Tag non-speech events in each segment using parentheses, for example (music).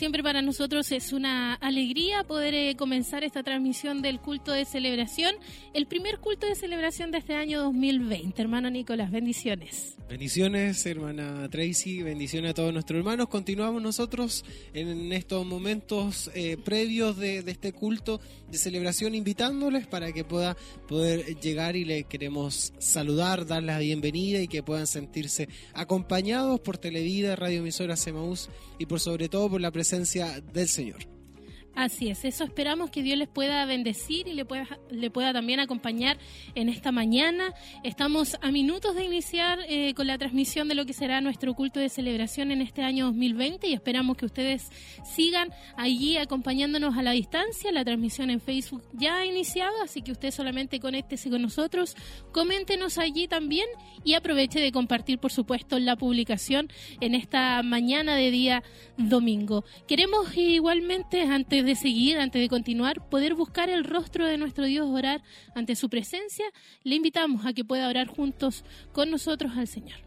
siempre para nosotros es una alegría poder eh, comenzar esta transmisión del culto de celebración, el primer culto de celebración de este año 2020. Hermano Nicolás, bendiciones. Bendiciones, hermana Tracy, bendiciones a todos nuestros hermanos. Continuamos nosotros en estos momentos eh, previos de, este culto de celebración, invitándoles para que pueda poder llegar y le queremos saludar, darles la bienvenida y que puedan sentirse acompañados por Televida, Radio Emisora Semaús y por sobre todo por la presencia del Señor. Así es, eso esperamos que Dios les pueda bendecir y le pueda, le pueda también acompañar en esta mañana. Estamos a minutos de iniciar eh, con la transmisión de lo que será nuestro culto de celebración en este año 2020 y esperamos que ustedes sigan allí acompañándonos a la distancia. La transmisión en Facebook ya ha iniciado, así que usted solamente conéctese con nosotros, coméntenos allí también y aproveche de compartir, por supuesto, la publicación en esta mañana de día domingo. Queremos igualmente, antes de seguir, antes de continuar, poder buscar el rostro de nuestro Dios, orar ante su presencia, le invitamos a que pueda orar juntos con nosotros al Señor.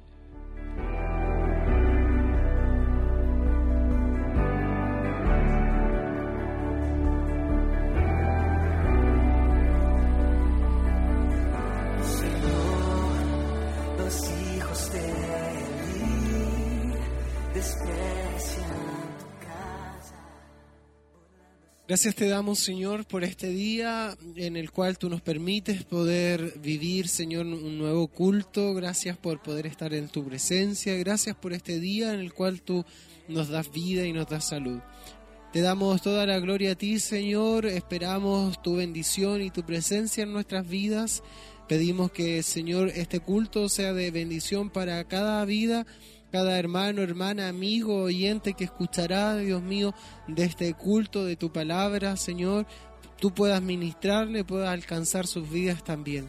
Gracias te damos, Señor, por este día en el cual tú nos permites poder vivir, Señor, un nuevo culto. Gracias por poder estar en tu presencia. Gracias por este día en el cual tú nos das vida y nos das salud. Te damos toda la gloria a ti, Señor. Esperamos tu bendición y tu presencia en nuestras vidas. Pedimos que, Señor, este culto sea de bendición para cada vida cada hermano, hermana, amigo, oyente que escuchará, Dios mío, de este culto, de tu palabra, Señor, tú puedas ministrarle, puedas alcanzar sus vidas también.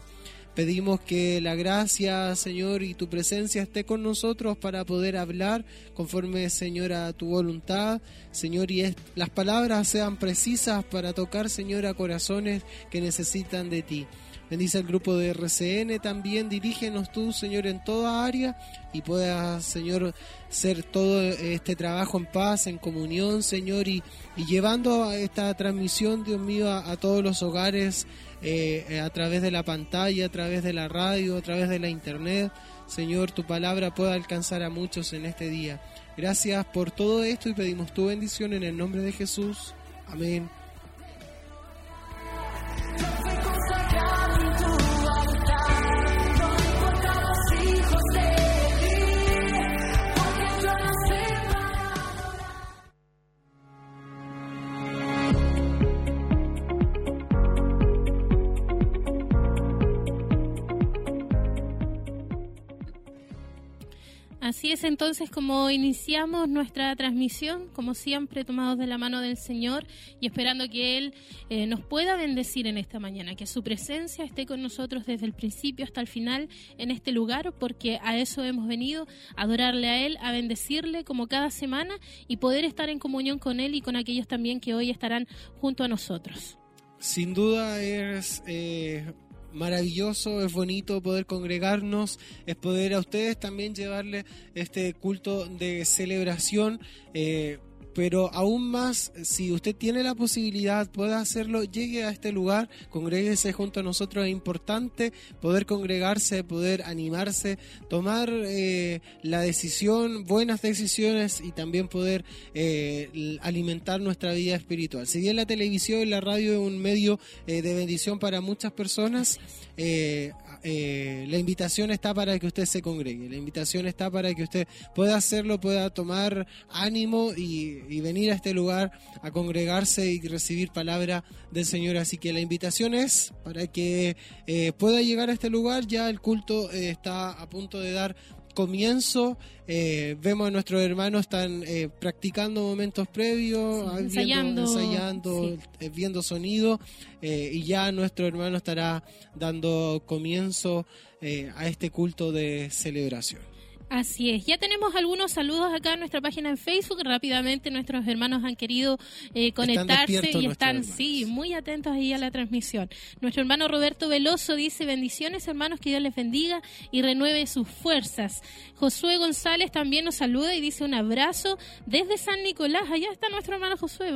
Pedimos que la gracia, Señor, y tu presencia esté con nosotros para poder hablar conforme, Señor, a tu voluntad. Señor, y las palabras sean precisas para tocar, Señor, a corazones que necesitan de ti. Bendice al grupo de RCN también, dirígenos tú, Señor, en toda área y pueda, Señor, ser todo este trabajo en paz, en comunión, Señor, y, llevando esta transmisión, Dios mío, a, todos los hogares eh, a través de la pantalla, a través de la radio, a través de la internet. Señor, tu palabra pueda alcanzar a muchos en este día. Gracias por todo esto y pedimos tu bendición en el nombre de Jesús. Amén. Así es entonces como iniciamos nuestra transmisión, como siempre tomados de la mano del Señor y esperando que Él eh, nos pueda bendecir en esta mañana, que su presencia esté con nosotros desde el principio hasta el final en este lugar, porque a eso hemos venido, a adorarle a Él, a bendecirle como cada semana y poder estar en comunión con Él y con aquellos también que hoy estarán junto a nosotros. Sin duda es eh, maravilloso, es bonito poder congregarnos, es poder a ustedes también llevarle este culto de celebración. Eh, pero aún más, si usted tiene la posibilidad, puede hacerlo, llegue a este lugar, congréguese junto a nosotros. Es importante poder congregarse, poder animarse, tomar eh, la decisión, buenas decisiones y también poder eh, alimentar nuestra vida espiritual. Si bien la televisión y la radio es un medio eh, de bendición para muchas personas, la invitación está para que usted se congregue, la invitación está para que usted pueda hacerlo, pueda tomar ánimo y, y venir a este lugar a congregarse y recibir palabra del Señor. Así que la invitación es para que eh, pueda llegar a este lugar. Ya el culto eh, está a punto de dar comienzo. Eh, vemos a nuestros hermanos están practicando momentos previos, ensayando, ensayando viendo sonido y ya nuestro hermano estará dando comienzo a este culto de celebración. Así es, ya tenemos algunos saludos acá en nuestra página en Facebook. Rápidamente nuestros hermanos han querido eh, conectarse y están, sí, muy atentos ahí a la transmisión. Nuestro hermano Roberto Veloso dice, bendiciones hermanos, que Dios les bendiga y renueve sus fuerzas. Josué González también nos saluda y dice un abrazo desde San Nicolás. Allá está nuestro hermano Josué.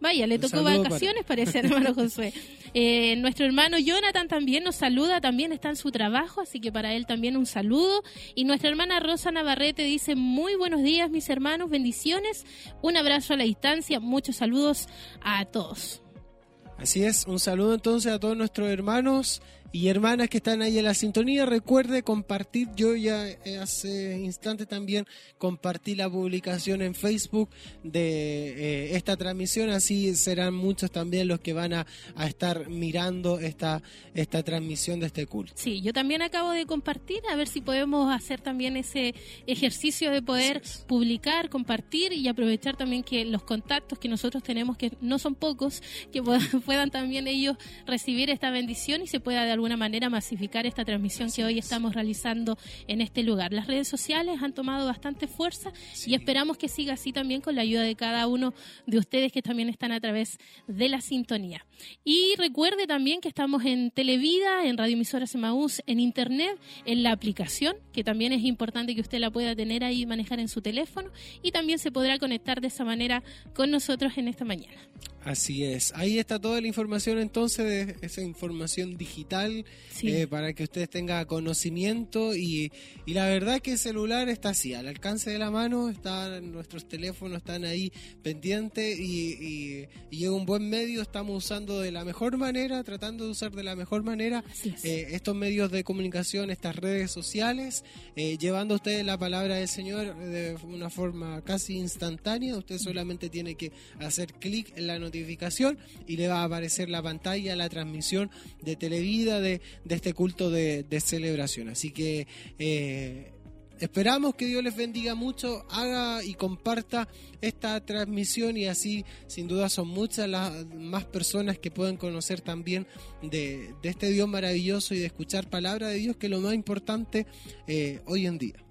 Vaya, le tocó vacaciones, parece, hermano Josué. (laughs) Eh, nuestro hermano Jonathan también nos saluda, también está en su trabajo, así que para él también un saludo. Y nuestra hermana Rosa Navarrete dice, muy buenos días mis hermanos, bendiciones, un abrazo a la distancia, muchos saludos a todos. Así es, un saludo entonces a todos nuestros hermanos y hermanas que están ahí en la sintonía, recuerde compartir. Yo ya eh, hace instante también compartí la publicación en Facebook de eh, esta transmisión, así serán muchos también los que van a, estar mirando esta, esta transmisión de este culto. Sí, yo también acabo de compartir, a ver si podemos hacer también ese ejercicio de poder publicar, compartir y aprovechar también que los contactos que nosotros tenemos, que no son pocos, que puedan, (laughs) también ellos recibir esta bendición y se pueda dar alguna manera masificar esta transmisión que hoy estamos realizando en este lugar. Las redes sociales han tomado bastante fuerza y esperamos que siga así también con la ayuda de cada uno de ustedes que también están a través de la sintonía. Y recuerde también que estamos en Televida, en Radio Emisoras Emaús, en Internet, en la aplicación, que también es importante que usted la pueda tener ahí y manejar en su teléfono y también se podrá conectar de esa manera con nosotros en esta mañana. Así es, ahí está toda la información entonces de esa información digital eh, para que ustedes tengan conocimiento y, y, la verdad que el celular está así, al alcance de la mano, están nuestros teléfonos están ahí pendientes y, y, un buen medio, estamos usando de la mejor manera, tratando de usar de la mejor manera eh, estos medios de comunicación, estas redes sociales, eh, llevando a ustedes la palabra del Señor de una forma casi instantánea, usted solamente tiene que hacer clic en la noticia y le va a aparecer la pantalla, la transmisión de Televida de, de este culto de, celebración. Así que eh, esperamos que Dios les bendiga mucho, haga y comparta esta transmisión y así sin duda son muchas las más personas que pueden conocer también de, este Dios maravilloso y de escuchar palabra de Dios que es lo más importante eh, hoy en día.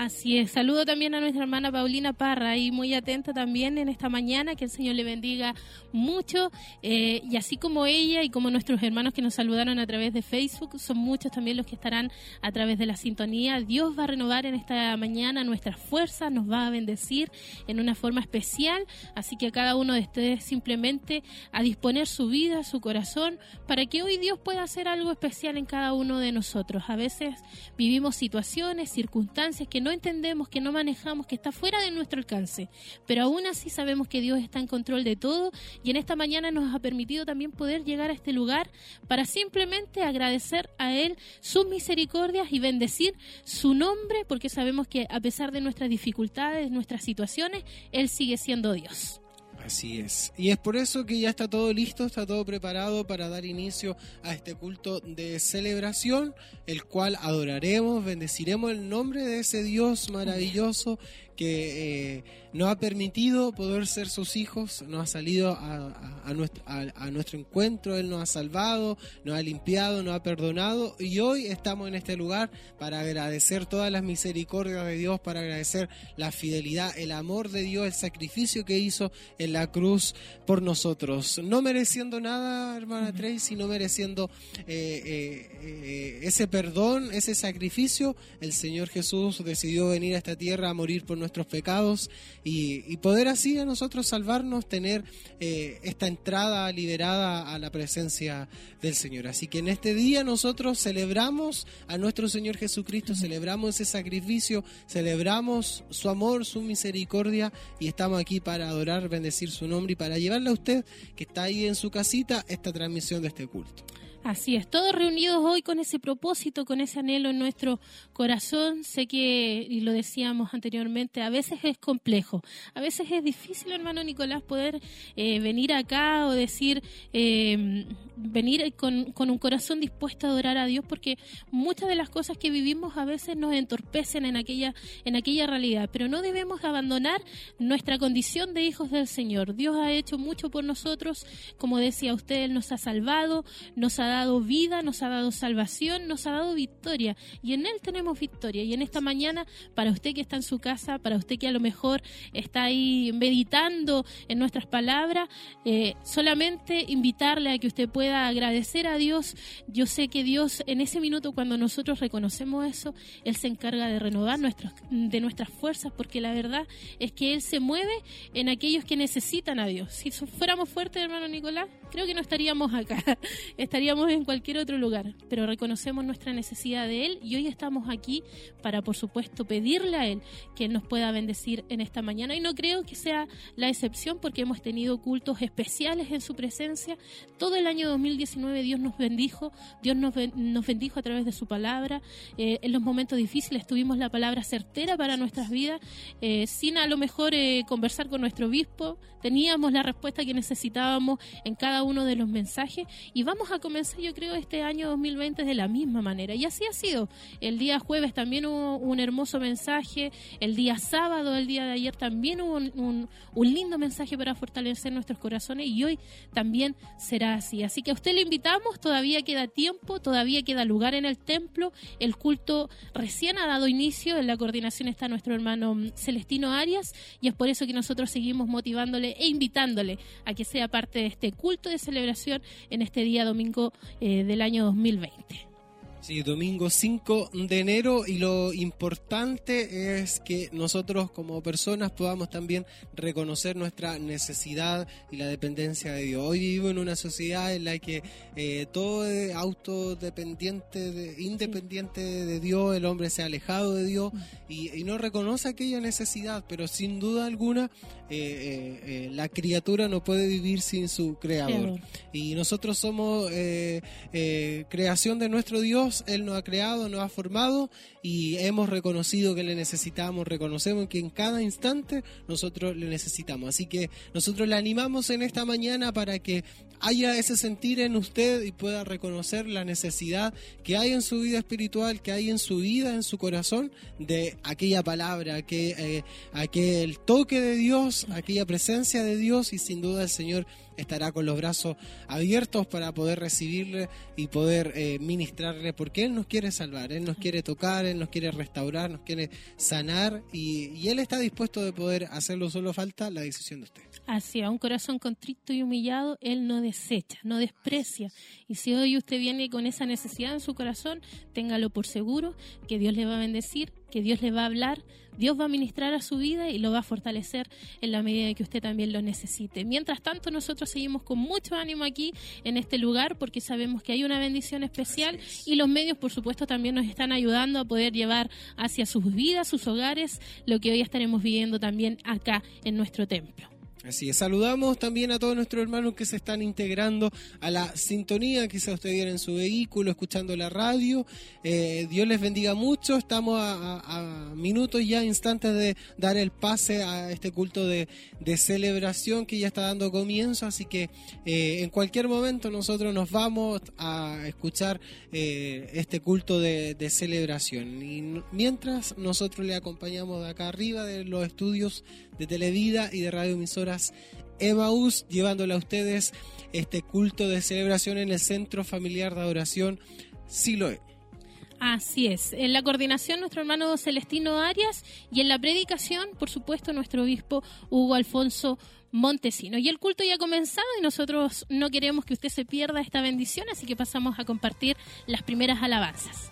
Así es. Saludo también a nuestra hermana Paulina Parra y muy atenta también en esta mañana. Que el Señor le bendiga mucho. Eh, y así como ella y como nuestros hermanos que nos saludaron a través de Facebook, son muchos también los que estarán a través de la sintonía. Dios va a renovar en esta mañana nuestras fuerzas, nos va a bendecir en una forma especial. Así que a cada uno de ustedes simplemente a disponer su vida, su corazón, para que hoy Dios pueda hacer algo especial en cada uno de nosotros. A veces vivimos situaciones, circunstancias que no no entendemos, que no manejamos, que está fuera de nuestro alcance. Pero aún así sabemos que Dios está en control de todo y en esta mañana nos ha permitido también poder llegar a este lugar para simplemente agradecer a Él sus misericordias y bendecir su nombre porque sabemos que a pesar de nuestras dificultades, nuestras situaciones, Él sigue siendo Dios. Así es. Y es por eso que ya está todo listo, está todo preparado para dar inicio a este culto de celebración, el cual adoraremos, bendeciremos el nombre de ese Dios maravilloso que eh, nos ha permitido poder ser sus hijos, nos ha salido a, nuestro, a, nuestro, encuentro, Él nos ha salvado, nos ha limpiado, nos ha perdonado y hoy estamos en este lugar para agradecer todas las misericordias de Dios, para agradecer la fidelidad, el amor de Dios, el sacrificio que hizo en la cruz por nosotros, no mereciendo nada, hermana Tracy, no mereciendo eh, eh, ese perdón, ese sacrificio, el Señor Jesús decidió venir a esta tierra a morir por nosotros nuestros pecados y, poder así a nosotros salvarnos, tener eh, esta entrada liberada a la presencia del Señor. Así que en este día nosotros celebramos a nuestro Señor Jesucristo, celebramos ese sacrificio, celebramos su amor, su misericordia y estamos aquí para adorar, bendecir su nombre y para llevarle a usted que está ahí en su casita esta transmisión de este culto. Así es, todos reunidos hoy con ese propósito, con ese anhelo en nuestro corazón. Sé que, y lo decíamos anteriormente, a veces es complejo, a veces es difícil, hermano Nicolás, poder eh, venir acá o decir, eh, venir con, un corazón dispuesto a adorar a Dios, porque muchas de las cosas que vivimos a veces nos entorpecen en aquella, en aquella realidad, pero no debemos abandonar nuestra condición de hijos del Señor. Dios ha hecho mucho por nosotros, como decía usted, nos ha salvado, nos ha dado dado vida, nos ha dado salvación, nos ha dado victoria. Y en Él tenemos victoria. Y en esta mañana, para usted que está en su casa, para usted que a lo mejor está ahí meditando en nuestras palabras, eh, solamente invitarle a que usted pueda agradecer a Dios. Yo sé que Dios en ese minuto cuando nosotros reconocemos eso, Él se encarga de renovar nuestros, de nuestras fuerzas, porque la verdad es que Él se mueve en aquellos que necesitan a Dios. Si fuéramos fuertes, hermano Nicolás, creo que no estaríamos acá, (laughs) estaríamos en cualquier otro lugar, pero reconocemos nuestra necesidad de Él y hoy estamos aquí para, por supuesto, pedirle a Él que nos pueda bendecir en esta mañana. Y no creo que sea la excepción porque hemos tenido cultos especiales en su presencia. Todo el año 2019 Dios nos bendijo, Dios nos, nos bendijo a través de su palabra. Eh, en los momentos difíciles tuvimos la palabra certera para nuestras vidas, eh, sin a lo mejor eh, conversar con nuestro obispo, teníamos la respuesta que necesitábamos en cada uno de los mensajes y vamos a comenzar yo creo este año 2020 de la misma manera. Y así ha sido. El día jueves también hubo un hermoso mensaje, el día sábado, el día de ayer también hubo un, un lindo mensaje para fortalecer nuestros corazones y hoy también será así. Así que a usted le invitamos, todavía queda tiempo, todavía queda lugar en el templo, el culto recién ha dado inicio, en la coordinación está nuestro hermano Celestino Arias y es por eso que nosotros seguimos motivándole e invitándole a que sea parte de este culto de celebración en este día domingo eh, del año 2020. Sí, domingo 5 de enero y lo importante es que nosotros como personas podamos también reconocer nuestra necesidad y la dependencia de Dios. Hoy vivo en una sociedad en la que eh, todo es autodependiente, de, independiente de Dios, el hombre se ha alejado de Dios y, no reconoce aquella necesidad, pero sin duda alguna eh, eh, la criatura no puede vivir sin su creador. Y nosotros somos creación de nuestro Dios él nos ha creado, nos ha formado y hemos reconocido que le necesitamos, reconocemos que en cada instante nosotros le necesitamos. Así que nosotros le animamos en esta mañana para que haya ese sentir en usted y pueda reconocer la necesidad que hay en su vida espiritual, que hay en su vida, en su corazón, de aquella palabra, que, eh, aquel toque de Dios, aquella presencia de Dios y sin duda el Señor estará con los brazos abiertos para poder recibirle y poder eh, ministrarle, porque Él nos quiere salvar, Él nos quiere tocar, Él nos quiere restaurar, nos quiere sanar y, y Él está dispuesto de poder hacerlo, solo falta la decisión de usted. Así, a un corazón contrito y humillado, Él no desecha, no desprecia. Y si hoy usted viene con esa necesidad en su corazón, téngalo por seguro que Dios le va a bendecir, que Dios le va a hablar, Dios va a ministrar a su vida y lo va a fortalecer en la medida que usted también lo necesite. Mientras tanto, nosotros seguimos con mucho ánimo aquí en este lugar porque sabemos que hay una bendición especial y los medios, por supuesto, también nos están ayudando a poder llevar hacia sus vidas, sus hogares, lo que hoy estaremos viviendo también acá en nuestro templo. Así es, saludamos también a todos nuestros hermanos que se están integrando a la sintonía, quizá usted viene en su vehículo escuchando la radio. Eh, Dios les bendiga mucho, estamos a, minutos ya, instantes de dar el pase a este culto de, celebración que ya está dando comienzo, así que eh, en cualquier momento nosotros nos vamos a escuchar eh, este culto de, de celebración. Y mientras nosotros le acompañamos de acá arriba de los estudios de Televida y de Radio Emisoras Emaús, llevándole a ustedes este culto de celebración en el Centro Familiar de Adoración Siloé. Así es. En la coordinación, nuestro hermano Celestino Arias y en la predicación, por supuesto, nuestro obispo Hugo Alfonso Montesino. Y el culto ya ha comenzado y nosotros no queremos que usted se pierda esta bendición, así que pasamos a compartir las primeras alabanzas.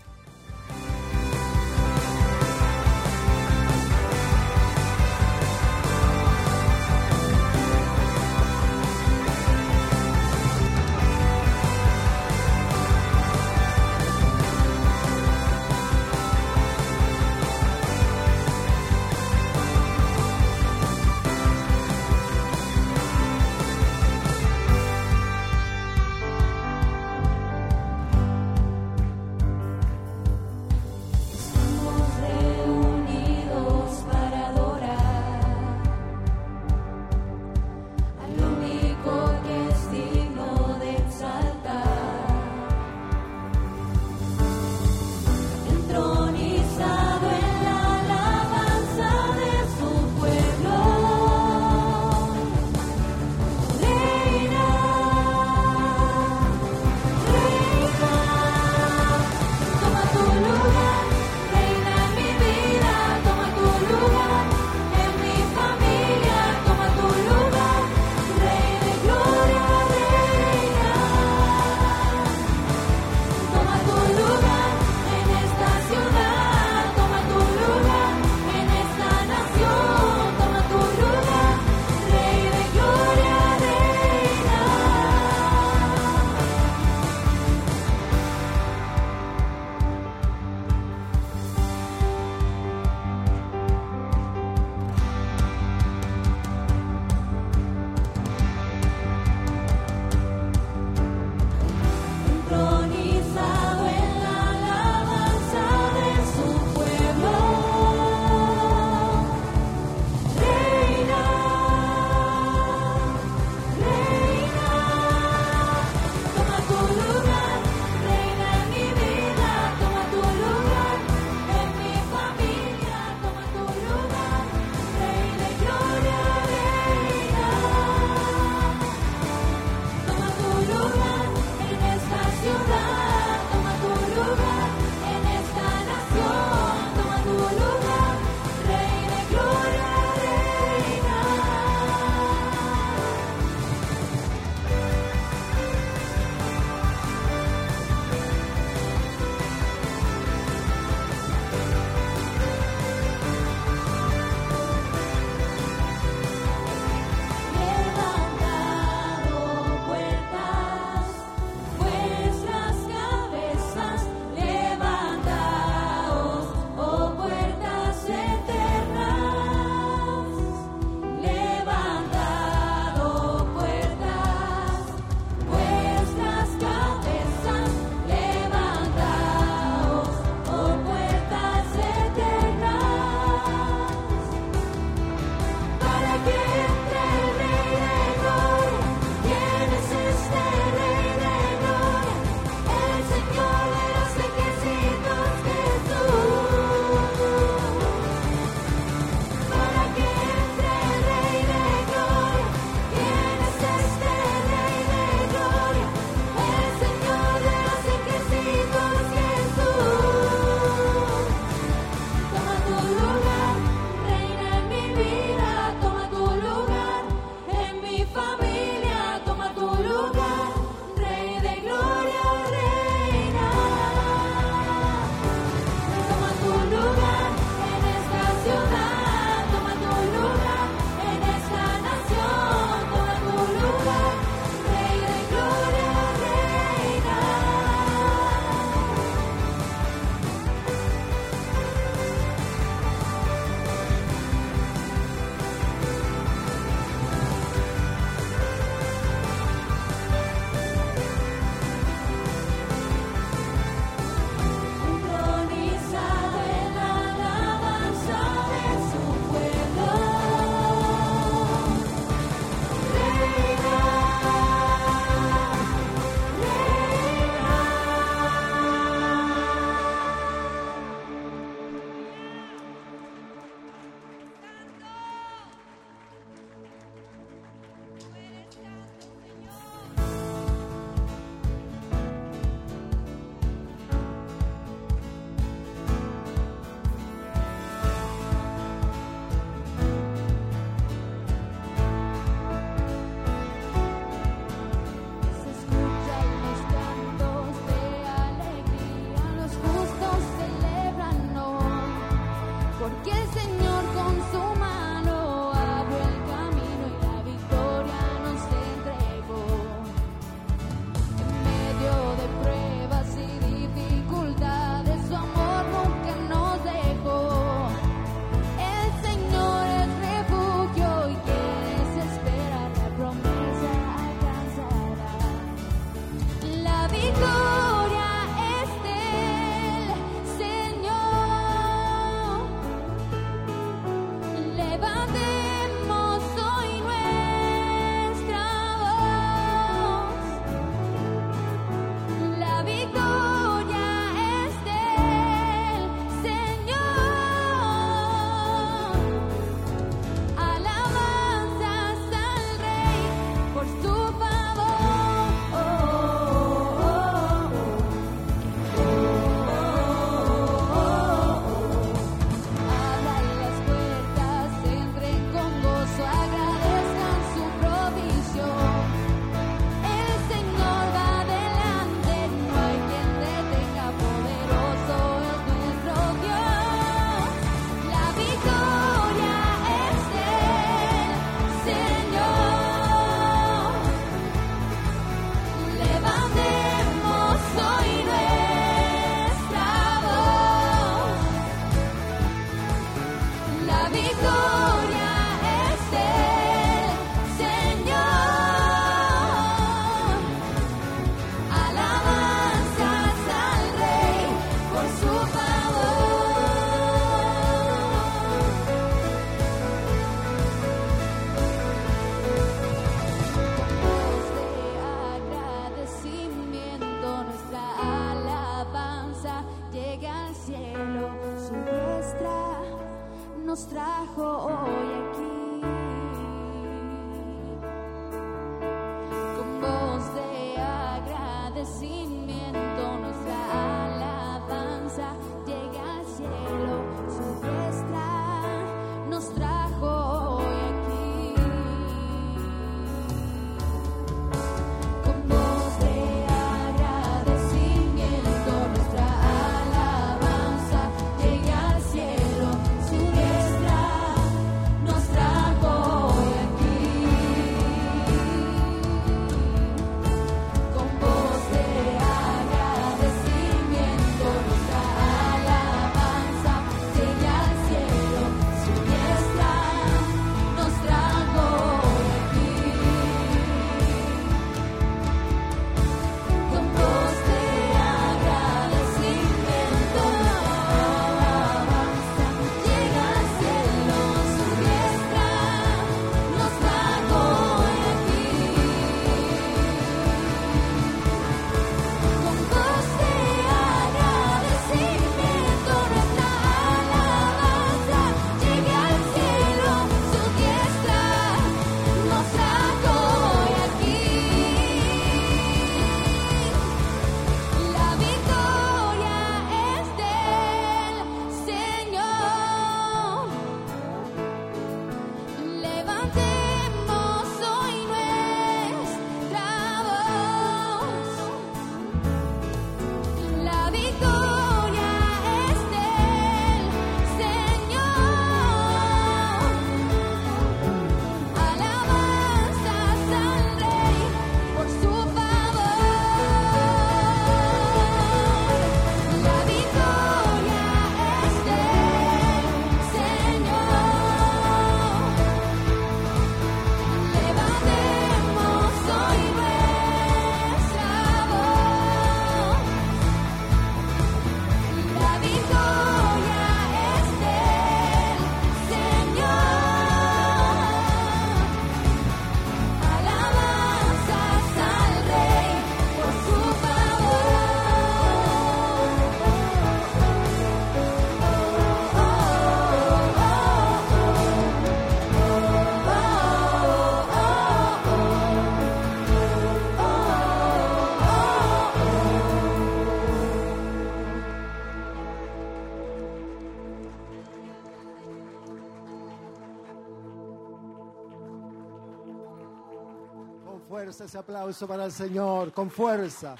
Fuerza ese aplauso para el Señor, con fuerza.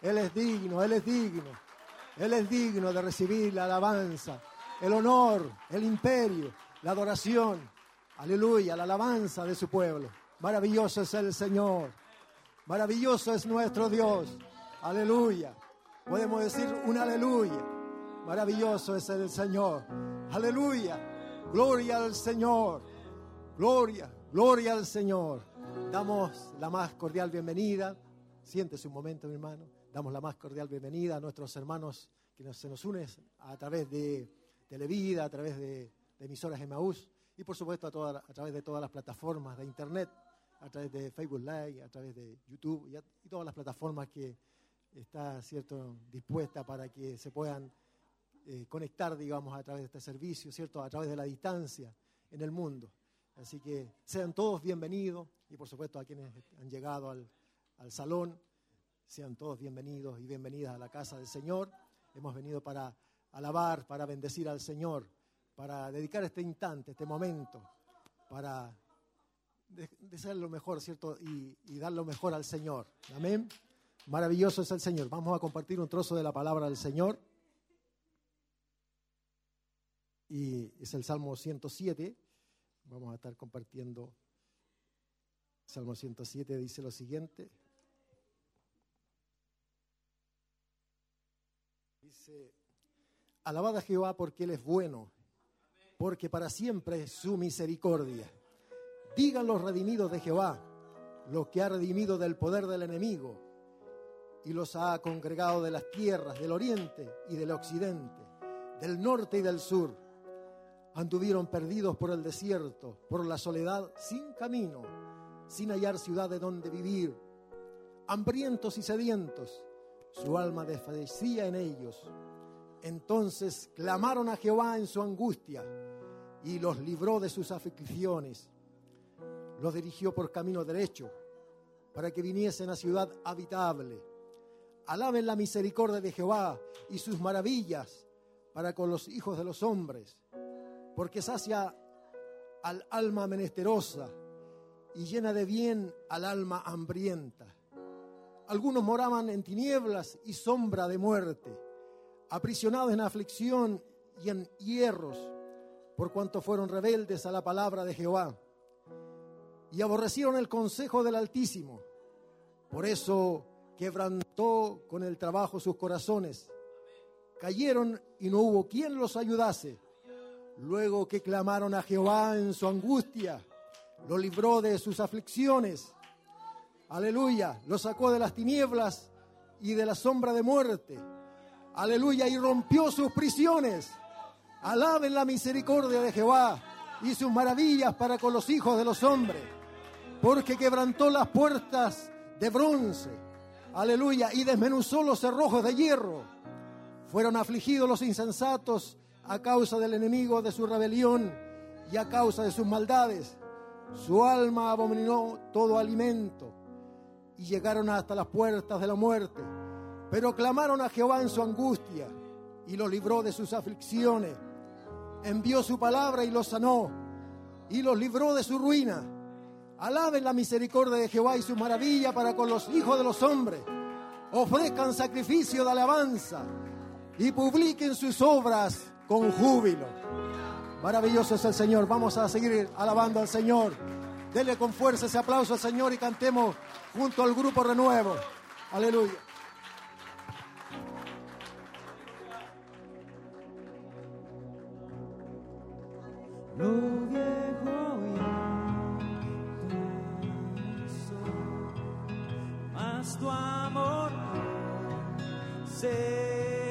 Él es digno, Él es digno. Él es digno de recibir la alabanza, el honor, el imperio, la adoración. Aleluya, la alabanza de su pueblo. Maravilloso es el Señor. Maravilloso es nuestro Dios. Aleluya. Podemos decir un aleluya. Maravilloso es el Señor. Aleluya. Gloria al Señor. Gloria, gloria al Señor. Damos la más cordial bienvenida. Siéntese un momento, mi hermano. Damos la más cordial bienvenida a nuestros hermanos que se nos unen a través de Televida, a través de, emisoras Emaús y por supuesto a, a través de todas las plataformas de Internet, a través de Facebook Live, a través de YouTube y, todas las plataformas que está cierto dispuesta para que se puedan eh, conectar, digamos, a través de este servicio, cierto, a través de la distancia en el mundo. Así que sean todos bienvenidos y por supuesto a quienes han llegado al, al salón, sean todos bienvenidos y bienvenidas a la casa del Señor. Hemos venido para alabar, para bendecir al Señor, para dedicar este instante, este momento, para desear lo mejor, ¿cierto? Y, y dar lo mejor al Señor. Amén. Maravilloso es el Señor. Vamos a compartir un trozo de la palabra del Señor. Y es el Salmo 107. Vamos a estar compartiendo. Salmo 107 dice lo siguiente. Dice, alabad a Jehová porque Él es bueno, porque para siempre es su misericordia. Digan los redimidos de Jehová, los que ha redimido del poder del enemigo y los ha congregado de las tierras del oriente y del occidente, del norte y del sur. Anduvieron perdidos por el desierto, por la soledad, sin camino, sin hallar ciudad de donde vivir, hambrientos y sedientos su alma desfallecía en ellos. Entonces clamaron a Jehová en su angustia y los libró de sus aflicciones. Los dirigió por camino derecho para que viniesen a ciudad habitable. Alaben la misericordia de Jehová y sus maravillas para con los hijos de los hombres, porque sacia al alma menesterosa y llena de bien al alma hambrienta. Algunos moraban en tinieblas y sombra de muerte, aprisionados en aflicción y en hierros, por cuanto fueron rebeldes a la palabra de Jehová y aborrecieron el consejo del Altísimo. Por eso quebrantó con el trabajo sus corazones. Cayeron y no hubo quien los ayudase. Luego que clamaron a Jehová en su angustia, lo libró de sus aflicciones Aleluya. Lo sacó de las tinieblas y de la sombra de muerte. Aleluya. Y rompió sus prisiones. Alaben la misericordia de Jehová y sus maravillas para con los hijos de los hombres. Porque quebrantó las puertas de bronce. Aleluya. Y desmenuzó los cerrojos de hierro. Fueron afligidos los insensatos a causa del enemigo de su rebelión y a causa de sus maldades. Su alma abominó todo alimento y llegaron hasta las puertas de la muerte. Pero clamaron a Jehová en su angustia y los libró de sus aflicciones. Envió su palabra y los sanó y los libró de su ruina. Alaben la misericordia de Jehová y su maravilla para con los hijos de los hombres. Ofrezcan sacrificio de alabanza y publiquen sus obras con júbilo. Maravilloso es el Señor. Vamos a seguir alabando al Señor. Dele con fuerza ese aplauso al Señor y cantemos junto al grupo Renuevo. Aleluya. Lo tu amor cesó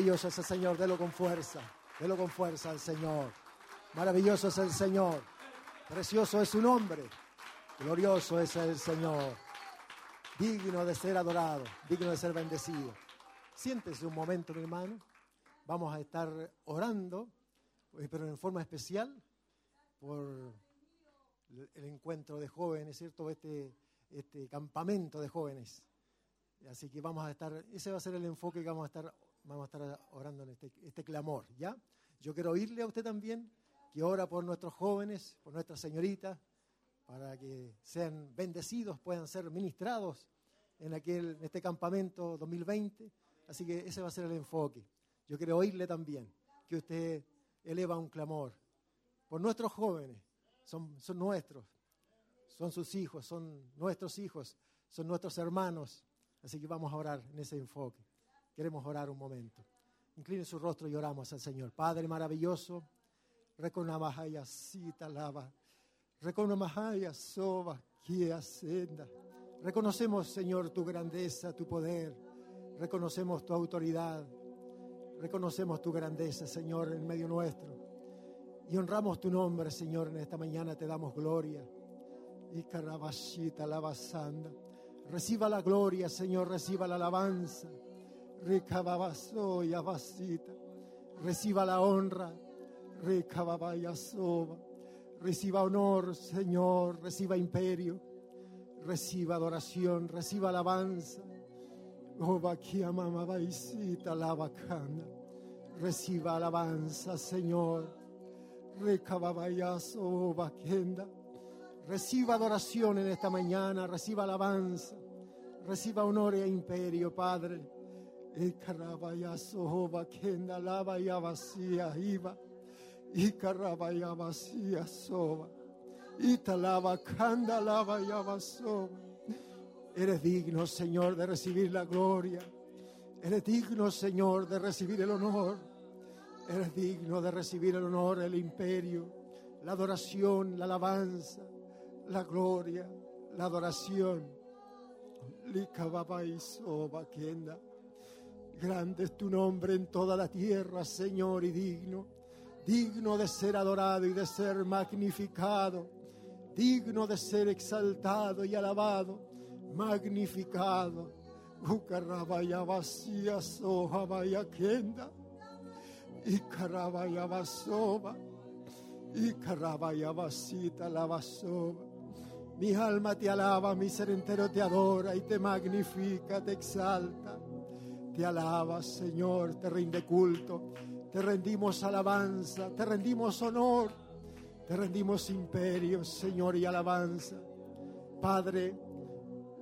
Maravilloso es el Señor, delo con fuerza, delo con fuerza al Señor. Maravilloso es el Señor, precioso es su nombre, glorioso es el Señor, digno de ser adorado, digno de ser bendecido. Siéntese un momento, mi hermano, vamos a estar orando, eh, pero en forma especial, por el- el encuentro de jóvenes, ¿cierto? Este, este campamento de jóvenes. Así que vamos a estar, ese va a ser el enfoque que vamos a estar, vamos a estar orando en este, este clamor, ¿ya? Yo quiero oírle a usted también, que ora por nuestros jóvenes, por nuestras señoritas, para que sean bendecidos, puedan ser ministrados en, aquel, en este campamento 2020. Así que ese va a ser el enfoque. Yo quiero oírle también, que usted eleva un clamor por nuestros jóvenes, son, son nuestros, son sus hijos, son nuestros hijos, son nuestros hermanos. Así que vamos a orar en ese enfoque. Queremos orar un momento. Incline su rostro y oramos al Señor. Padre maravilloso, reconamahaya lava, reconamahaya soba. Reconocemos, Señor, tu grandeza, tu poder. Reconocemos tu autoridad. Reconocemos tu grandeza, Señor, en medio nuestro. Y honramos tu nombre, Señor, en esta mañana te damos gloria. Y carabashita lavasanda. Reciba la gloria, Señor, reciba la alabanza. Ricababasoya vasita. Reciba la honra, Recababaya soba. Reciba honor, Señor, reciba imperio, reciba adoración, reciba alabanza. La. Reciba alabanza, Señor. Reciba adoración en esta mañana, reciba alabanza, reciba honor e imperio, Padre. E carabaya kenda lava ya vacía iba. Y carabaya vacía soba. Y talaba canda lava ya. Eres digno, Señor, de recibir la gloria. Eres digno, Señor, de recibir el honor. Eres digno de recibir el honor, el imperio, la adoración, la alabanza, la gloria, la adoración. Grande es tu nombre en toda la tierra, Señor, y digno, digno de ser adorado y de ser magnificado, digno de ser exaltado y alabado, magnificado. Ukarabaya vacía soja vaya kenda, y carabaya vasoba, y carabaya vasita la vasoba. Mi alma te alaba, mi ser entero te adora y te magnifica, te exalta. Te alaba, Señor, te rinde culto, te rendimos alabanza, te rendimos honor, te rendimos imperio, Señor, y alabanza. Padre,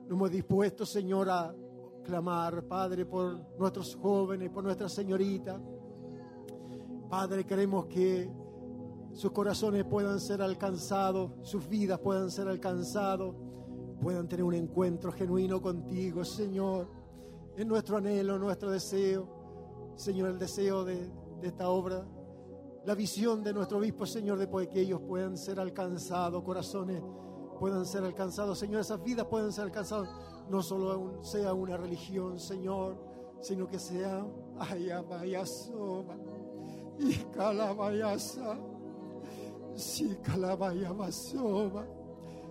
nos hemos dispuesto, Señor, a clamar, Padre, por nuestros jóvenes, por nuestra señorita. Padre, queremos que sus corazones puedan ser alcanzados, sus vidas puedan ser alcanzados, puedan tener un encuentro genuino contigo, Señor. Es nuestro anhelo, nuestro deseo, Señor, el deseo de, esta obra, la visión de nuestro obispo, Señor, de poder que ellos puedan ser alcanzados, corazones puedan ser alcanzados, Señor, esas vidas puedan ser alcanzadas, no solo sea una religión, Señor, sino que sea ayabayasoma y calabayasa. Si calabaya basoma,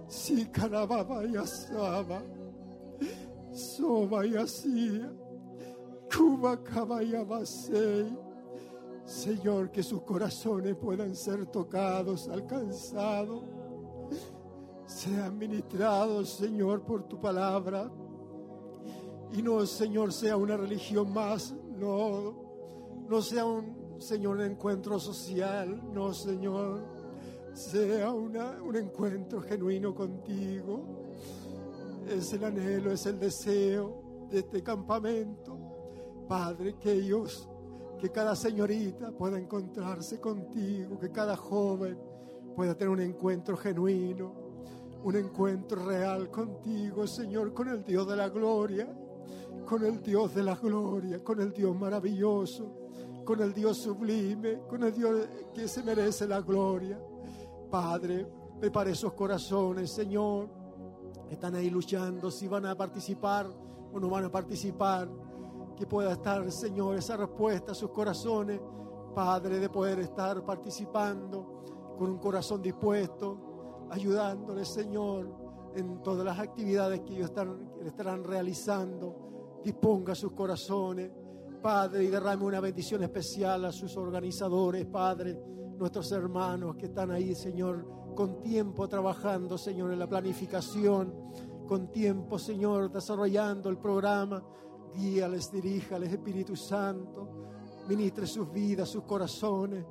si cuba. Señor, que sus corazones puedan ser tocados, alcanzados, sean ministrados, Señor, por tu palabra. Y no, Señor, sea una religión más, no, no sea un, Señor, un encuentro social, no, Señor, sea una, un encuentro genuino contigo. Es el anhelo, es el deseo de este campamento. Padre, que ellos, que cada señorita pueda encontrarse contigo, que cada joven pueda tener un encuentro genuino, un encuentro real contigo, Señor, con el Dios de la gloria, con el Dios de la gloria, con el Dios maravilloso, con el Dios sublime, con el Dios que se merece la gloria. Padre, prepare esos corazones, Señor, están ahí luchando, si van a participar o no van a participar, que pueda estar, Señor, esa respuesta a sus corazones, Padre, de poder estar participando con un corazón dispuesto, ayudándoles, Señor, en todas las actividades que ellos están, estarán realizando. Disponga sus corazones, Padre, y derrame una bendición especial a sus organizadores, Padre, nuestros hermanos que están ahí, Señor, con tiempo trabajando, Señor, en la planificación, con tiempo, Señor, desarrollando el programa. Guíales, diríjales, Espíritu Santo, ministre sus vidas, sus corazones,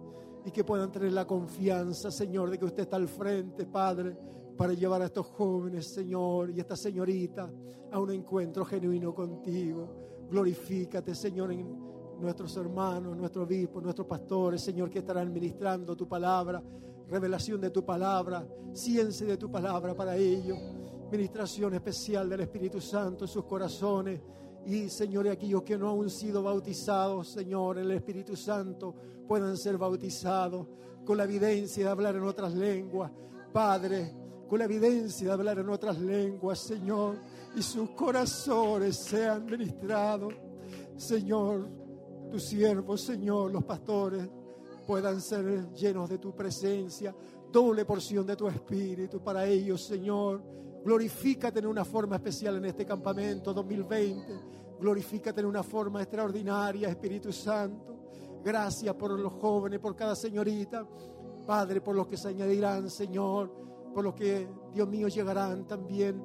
y que puedan tener la confianza, Señor, de que usted está al frente, Padre, para llevar a estos jóvenes, Señor, y esta señorita a un encuentro genuino contigo. Glorifícate, Señor, en nuestros hermanos, nuestros obispos, nuestros pastores, Señor, que estarán ministrando tu palabra, revelación de tu palabra, ciencia de tu palabra para ellos, ministración especial del Espíritu Santo en sus corazones. Y, Señor, aquellos que no han sido bautizados, Señor, en el Espíritu Santo, puedan ser bautizados con la evidencia de hablar en otras lenguas. Padre, con la evidencia de hablar en otras lenguas, Señor, y sus corazones sean ministrados. Señor, tus siervos, Señor, los pastores, puedan ser llenos de tu presencia, doble porción de tu espíritu para ellos, Señor. Glorifícate en una forma especial en este campamento 2020. Glorifícate en una forma extraordinaria, Espíritu Santo. Gracias por los jóvenes, por cada señorita. Padre, por los que se añadirán, Señor, por los que, Dios mío, llegarán también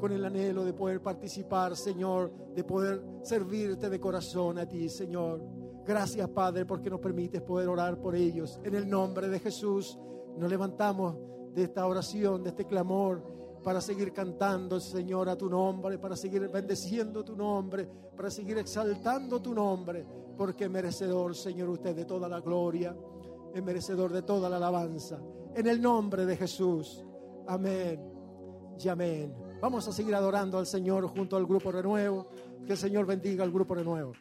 con el anhelo de poder participar, Señor, de poder servirte de corazón a ti, Señor. Gracias, Padre, porque nos permites poder orar por ellos. En el nombre de Jesús, nos levantamos de esta oración, de este clamor, para seguir cantando, Señor, a tu nombre, para seguir bendeciendo tu nombre, para seguir exaltando tu nombre, porque es merecedor, Señor, usted de toda la gloria, es merecedor de toda la alabanza. En el nombre de Jesús. Amén y amén. Vamos a seguir adorando al Señor junto al grupo Renuevo. Que el Señor bendiga al grupo Renuevo.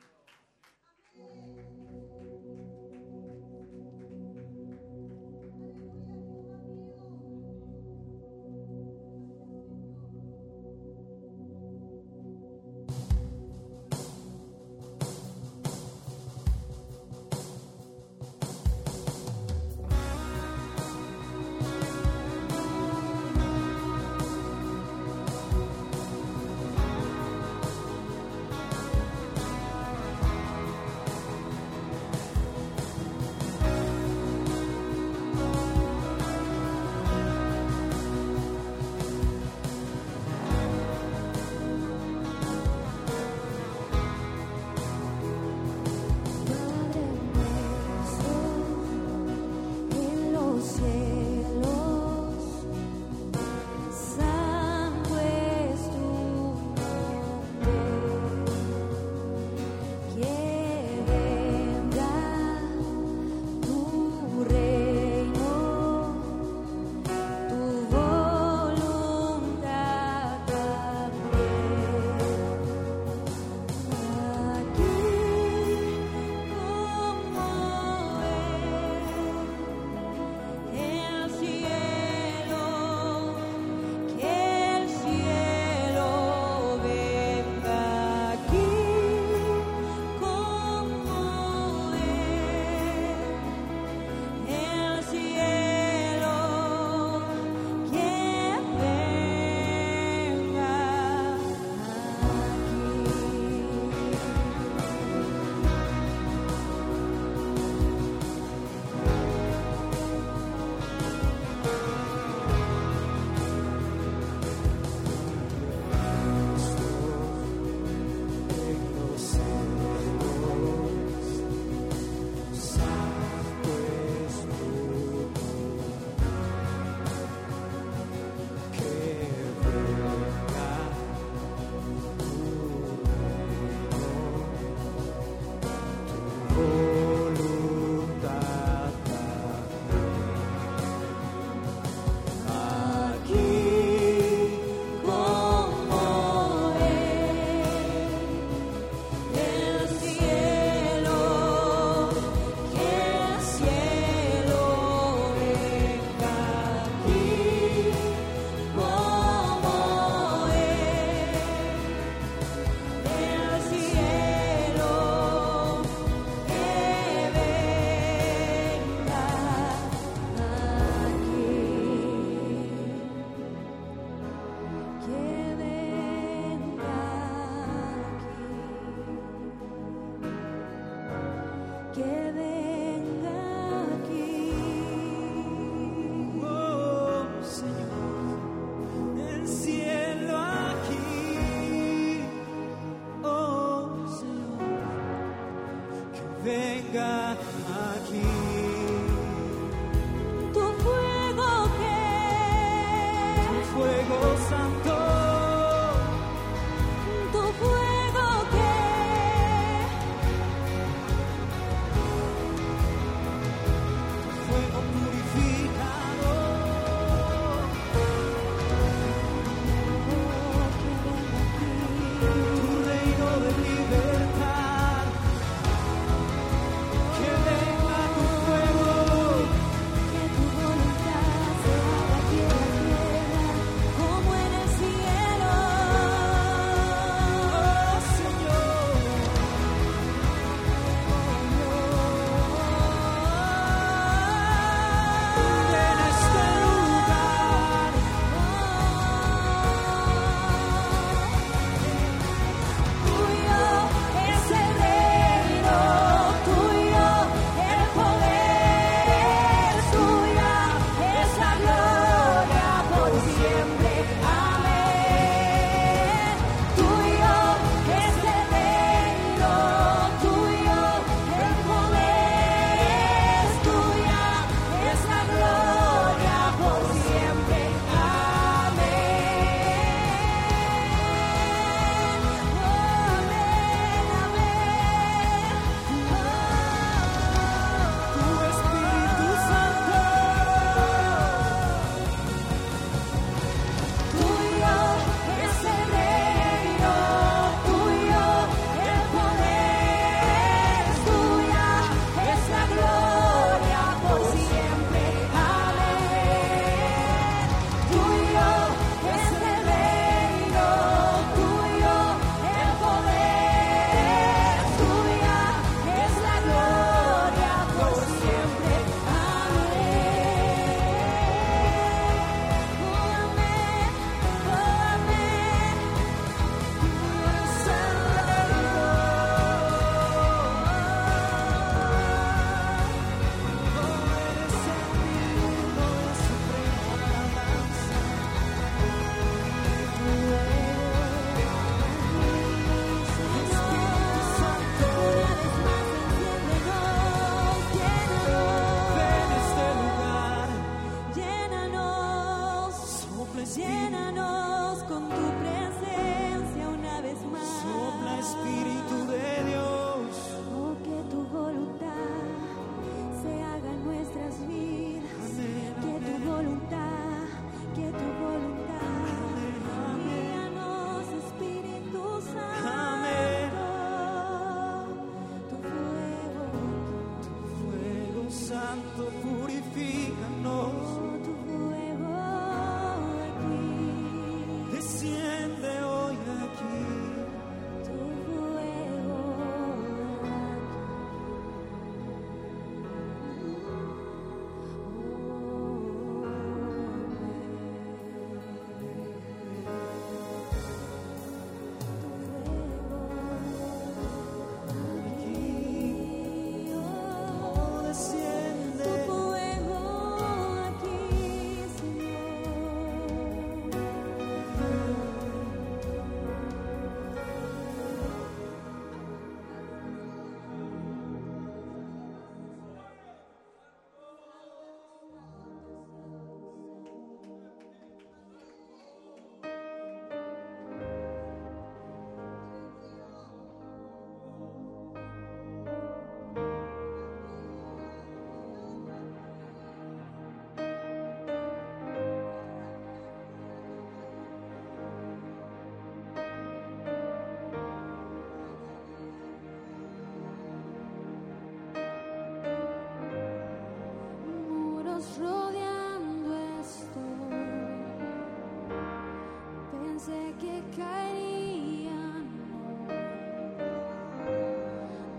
que caían,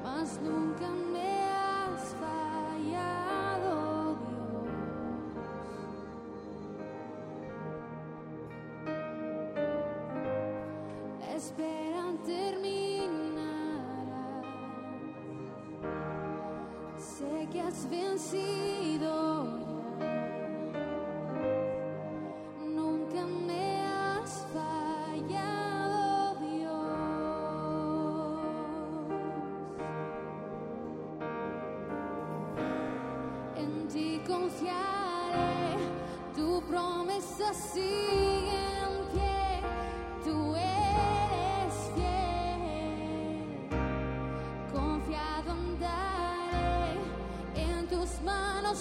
mas nunca me has fallado, Dios. La espera terminará, sé que has vencido. En ti confiaré, tu promesa sigue en pie, tú eres fiel. Confiado andaré, en tus manos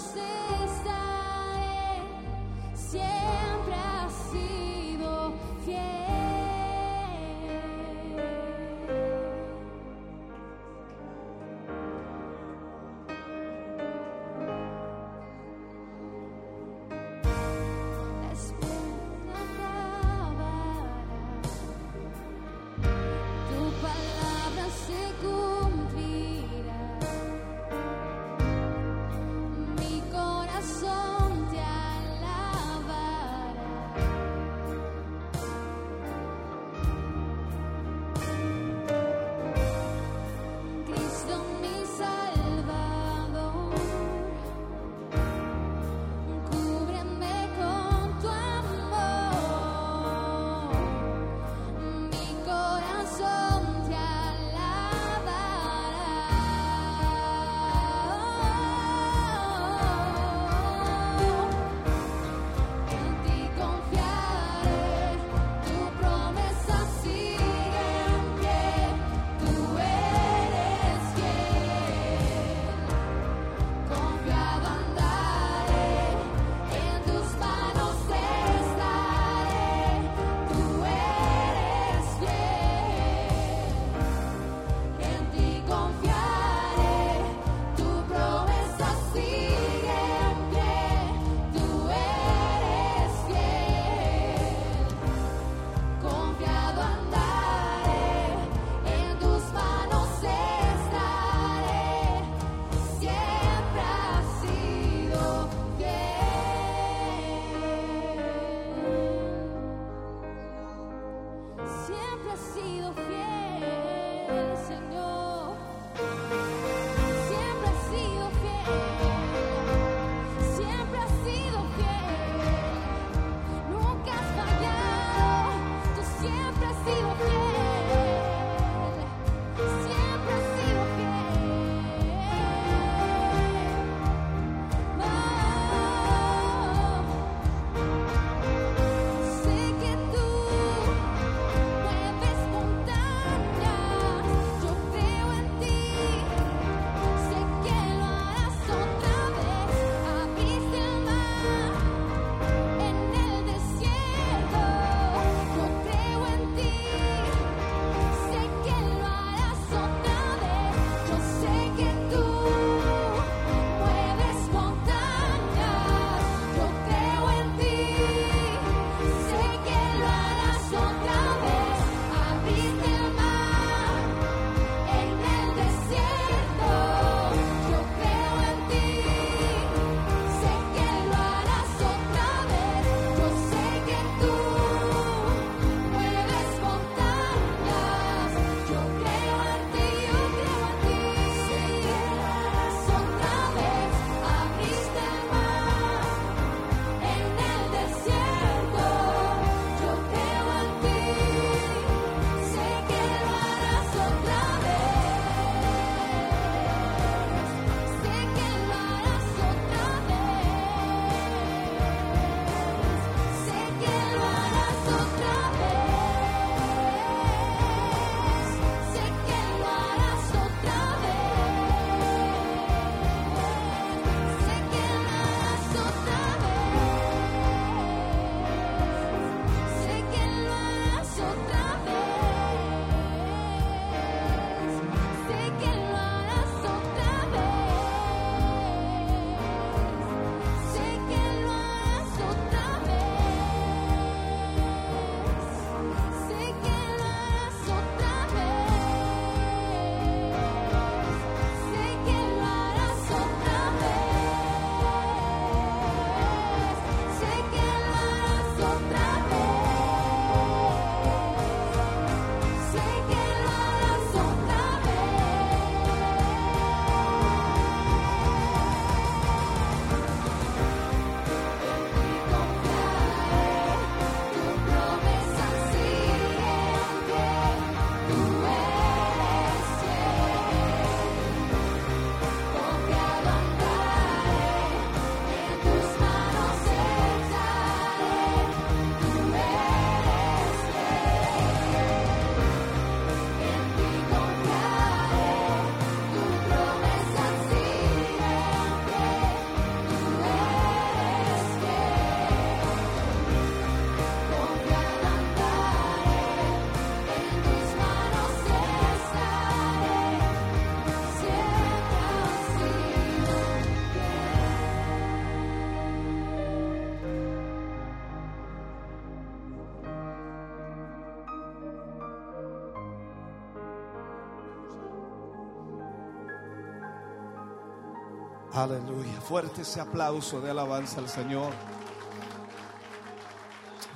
Aleluya. Fuerte ese aplauso de alabanza al Señor.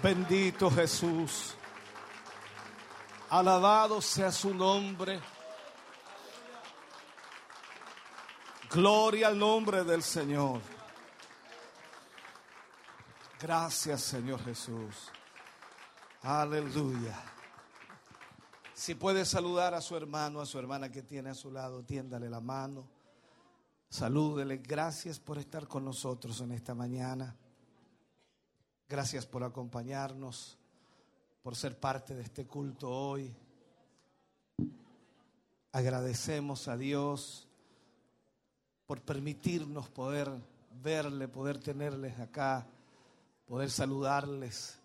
Bendito Jesús. Alabado sea su nombre. Gloria al nombre del Señor. Gracias Señor Jesús. Aleluya. Si puede saludar a su hermano, a su hermana que tiene a su lado, tiéndale la mano. Salúdele. Gracias por estar con nosotros en esta mañana. Gracias por acompañarnos, por ser parte de este culto hoy. Agradecemos a Dios por permitirnos poder verle, poder tenerles acá, poder saludarles,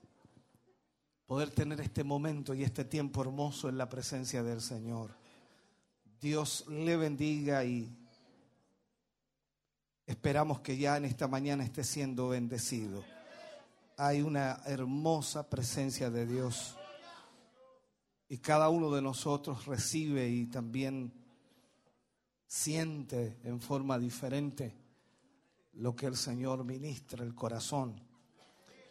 poder tener este momento y este tiempo hermoso en la presencia del Señor. Dios le bendiga y esperamos que ya en esta mañana esté siendo bendecido. Hay una hermosa presencia de Dios y cada uno de nosotros recibe y también siente en forma diferente lo que el Señor ministra, el corazón.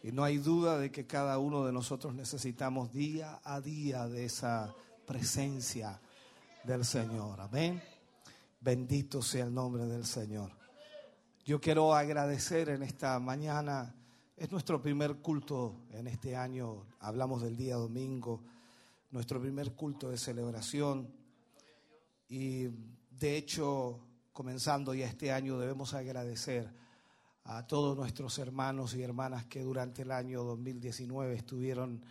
Y no hay duda de que cada uno de nosotros necesitamos día a día de esa presencia del Señor. Amén. Bendito sea el nombre del Señor. Yo quiero agradecer en esta mañana, es nuestro primer culto en este año, hablamos del día domingo, nuestro primer culto de celebración. Y de hecho, comenzando ya este año, debemos agradecer a todos nuestros hermanos y hermanas que durante el año 2019 estuvieron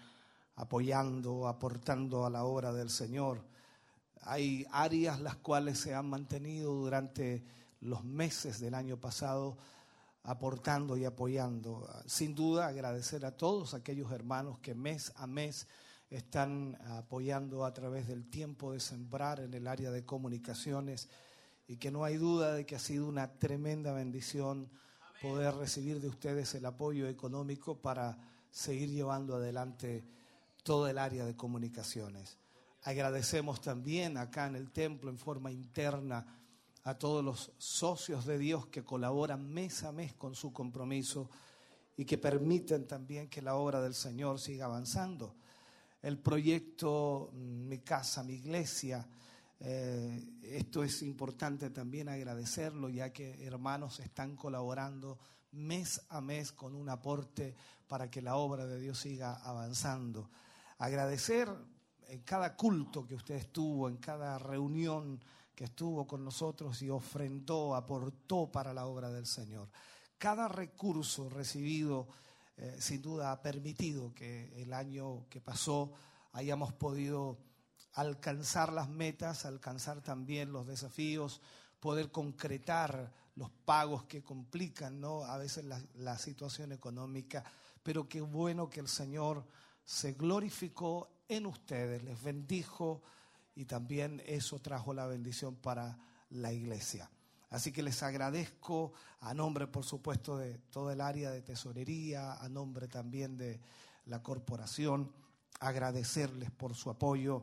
apoyando, aportando a la obra del Señor. Hay áreas las cuales se han mantenido durante los meses del año pasado aportando y apoyando. Sin duda agradecer a todos aquellos hermanos que mes a mes están apoyando a través del tiempo de sembrar en el área de comunicaciones y que no hay duda de que ha sido una tremenda bendición poder recibir de ustedes el apoyo económico para seguir llevando adelante todo el área de comunicaciones. Agradecemos también acá en el templo en forma interna a todos los socios de Dios que colaboran mes a mes con su compromiso y que permiten también que la obra del Señor siga avanzando. El proyecto mm, Mi casa, mi iglesia, eh, esto es importante también agradecerlo ya que hermanos están colaborando mes a mes con un aporte para que la obra de Dios siga avanzando. Agradecer en cada culto que usted estuvo, en cada reunión que estuvo con nosotros y ofrendó, aportó para la obra del Señor. Cada recurso recibido eh, sin duda ha permitido que el año que pasó hayamos podido alcanzar las metas, alcanzar también los desafíos, poder concretar los pagos que complican ¿no? a veces la, la situación económica, pero qué bueno que el Señor se glorificó en ustedes, les bendijo y también eso trajo la bendición para la iglesia. Así que les agradezco a nombre, por supuesto, de todo el área de tesorería, a nombre también de la corporación, agradecerles por su apoyo,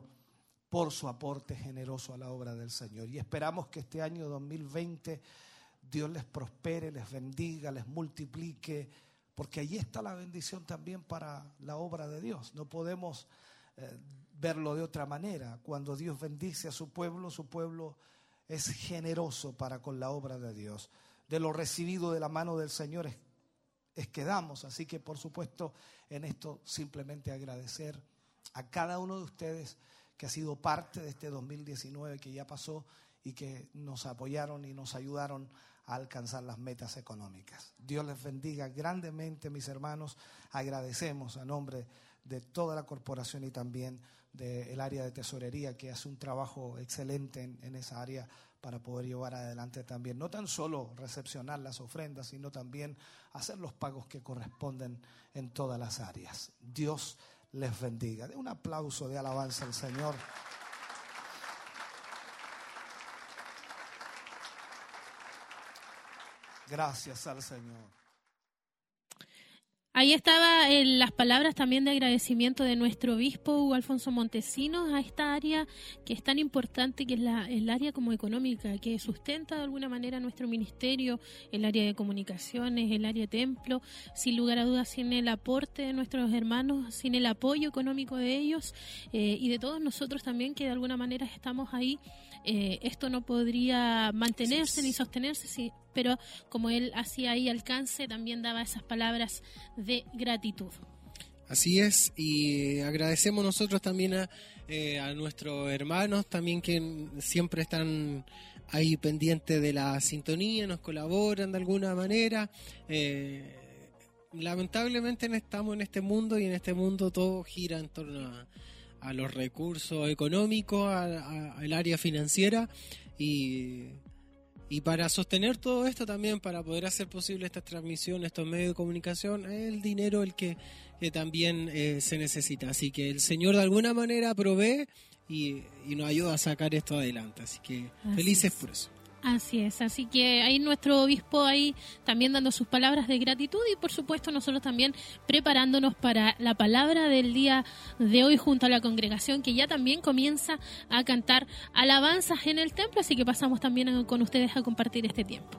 por su aporte generoso a la obra del Señor. Y esperamos que este año 2020 Dios les prospere, les bendiga, les multiplique, porque allí está la bendición también para la obra de Dios. No podemos eh, verlo de otra manera. Cuando Dios bendice a su pueblo, su pueblo es generoso para con la obra de Dios. De lo recibido de la mano del Señor es, es que damos. Así que por supuesto en esto simplemente agradecer a cada uno de ustedes que ha sido parte de este 2019 que ya pasó y que nos apoyaron y nos ayudaron a alcanzar las metas económicas. Dios les bendiga grandemente, mis hermanos. Agradecemos a nombre de toda la corporación y también del área de tesorería que hace un trabajo excelente en, en, esa área para poder llevar adelante también, no tan solo recepcionar las ofrendas, sino también hacer los pagos que corresponden en todas las áreas. Dios les bendiga. De un aplauso de alabanza al Señor. Gracias al Señor. Ahí estaba eh, las palabras también de agradecimiento de nuestro obispo Hugo Alfonso Montesinos a esta área que es tan importante, que es la, el área como económica, que sustenta de alguna manera nuestro ministerio, el área de comunicaciones, el área de templo, sin lugar a dudas, sin el aporte de nuestros hermanos, sin el apoyo económico de ellos eh, y de todos nosotros también, que de alguna manera estamos ahí, eh, esto no podría mantenerse ni sostenerse si pero como él hacía ahí alcance, también daba esas palabras de gratitud. Así es, y agradecemos nosotros también a, eh, nuestros hermanos, también que siempre están ahí pendientes de la sintonía, nos colaboran de alguna manera. Eh, lamentablemente estamos en este mundo y en este mundo todo gira en torno a, a los recursos económicos, al área financiera y y para sostener todo esto también, para poder hacer posible estas transmisiones, estos medios de comunicación, es el dinero el que, que también eh, se necesita. Así que el Señor de alguna manera provee y, y nos ayuda a sacar esto adelante. Así que Así felices es. por eso. Así es, así que ahí nuestro obispo ahí también dando sus palabras de gratitud y por supuesto nosotros también preparándonos para la palabra del día de hoy junto a la congregación que ya también comienza a cantar alabanzas en el templo, así que pasamos también con ustedes a compartir este tiempo.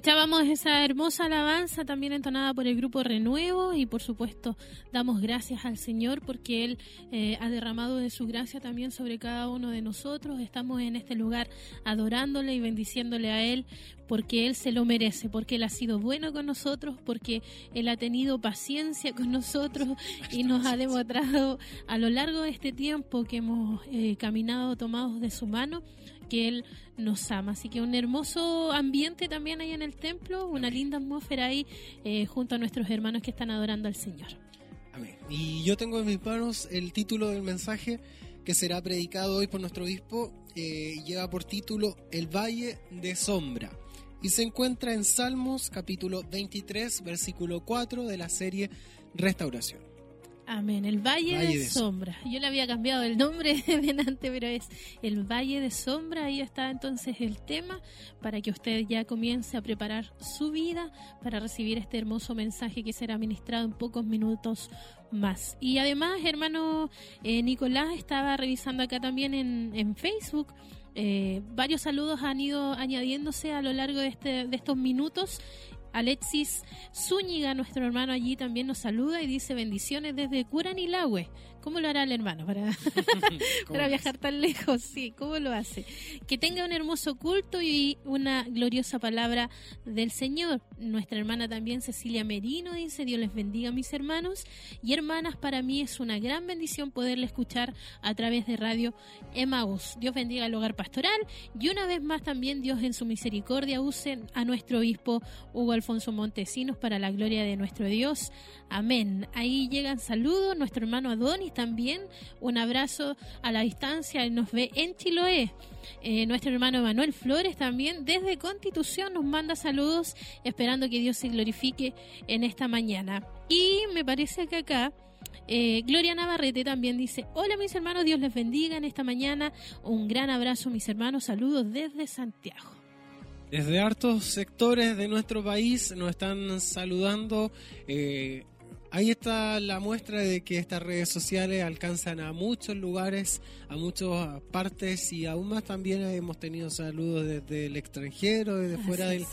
Escuchábamos esa hermosa alabanza también entonada por el grupo Renuevo y por supuesto damos gracias al Señor porque Él eh, ha derramado de su gracia también sobre cada uno de nosotros. Estamos en este lugar adorándole y bendiciéndole a Él porque Él se lo merece, porque Él ha sido bueno con nosotros, porque Él ha tenido paciencia con nosotros y nos ha demostrado a lo largo de este tiempo que hemos eh, caminado tomados de su mano que Él nos ama. Así que un hermoso ambiente también ahí en el templo, una linda atmósfera ahí eh, junto a nuestros hermanos que están adorando al Señor. Amén. Y yo tengo en mis manos el título del mensaje que será predicado hoy por nuestro obispo. eh, lleva por título El Valle de Sombra. Y se encuentra en Salmos capítulo 23, versículo 4 de la serie Restauración. Amén. El Valle, Valle de, de Sombra. Yo le había cambiado el nombre (laughs) delante, pero es el Valle de Sombra. Ahí está entonces el tema para que usted ya comience a preparar su vida para recibir este hermoso mensaje que será ministrado en pocos minutos más. Y además, hermano eh, Nicolás estaba revisando acá también en, en Facebook. Eh, varios saludos han ido añadiéndose a lo largo de, este, de estos minutos. Alexis Zúñiga, nuestro hermano allí, también nos saluda y dice bendiciones desde Curanilahue. ¿Cómo lo hará el hermano para, (laughs) (laughs) para viajar tan lejos? Sí, ¿cómo lo hace? Que tenga un hermoso culto y una gloriosa palabra del Señor. Nuestra hermana también, Cecilia Merino, dice, Dios les bendiga mis hermanos y hermanas. Para mí es una gran bendición poderle escuchar a través de Radio Emaús. Dios bendiga el hogar pastoral y una vez más también Dios en su misericordia use a nuestro obispo Hugo Alfonso Montesinos para la gloria de nuestro Dios. Amén. Ahí llegan saludos. Nuestro hermano Adonis también. Un abrazo a la distancia. Él nos ve en Chiloé. Eh, nuestro hermano Manuel Flores también desde Constitución nos manda saludos esperando que Dios se glorifique en esta mañana. Y me parece que acá eh, Gloria Navarrete también dice, hola mis hermanos, Dios les bendiga en esta mañana. Un gran abrazo mis hermanos, saludos desde Santiago. Desde hartos sectores de nuestro país nos están saludando. eh, ahí está la muestra de que estas redes sociales alcanzan a muchos lugares, a muchas partes y aún más también hemos tenido saludos desde el extranjero, desde Así fuera del, es.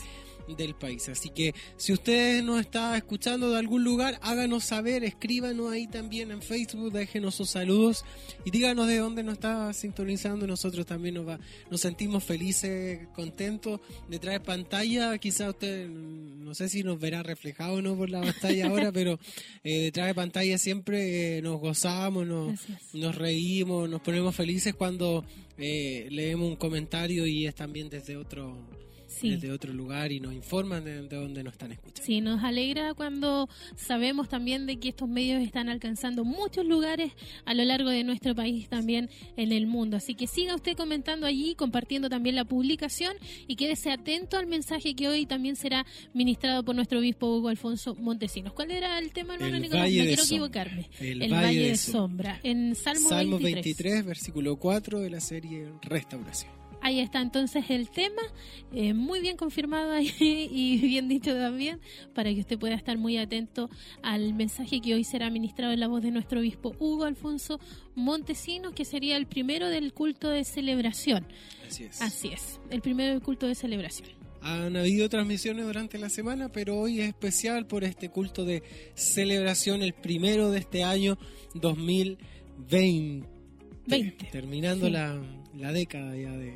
Del país. Así que si usted nos está escuchando de algún lugar, háganos saber, escríbanos ahí también en Facebook, déjenos sus saludos y díganos de dónde nos está sintonizando. Nosotros también nos, va, nos sentimos felices, contentos. Detrás de pantalla, quizá usted, no sé si nos verá reflejado o no por la pantalla ahora, (laughs) pero eh, detrás de pantalla siempre eh, nos gozamos, nos, nos reímos, nos ponemos felices cuando eh, leemos un comentario y es también desde otro Sí. desde otro lugar y nos informan de, de dónde nos están escuchando. Sí, nos alegra cuando sabemos también de que estos medios están alcanzando muchos lugares a lo largo de nuestro país, también en el mundo. Así que siga usted comentando allí, compartiendo también la publicación y quédese atento al mensaje que hoy también será ministrado por nuestro obispo Hugo Alfonso Montesinos. ¿Cuál era el tema, hermano El Nicolás? Valle no quiero Sombra. equivocarme. El Valle, Valle de de Sombra. En Salmo, Salmo 23. 23, versículo 4 de la serie Restauración. Ahí está entonces el tema, eh, muy bien confirmado ahí (laughs) y bien dicho también, para que usted pueda estar muy atento al mensaje que hoy será ministrado en la voz de nuestro obispo Hugo Alfonso Montesinos, que sería el primero del culto de celebración. Así es. Así es, el primero del culto de celebración. Han habido transmisiones durante la semana, pero hoy es especial por este culto de celebración, el primero de este año 2020. 20. Terminando Sí. la, la década ya de,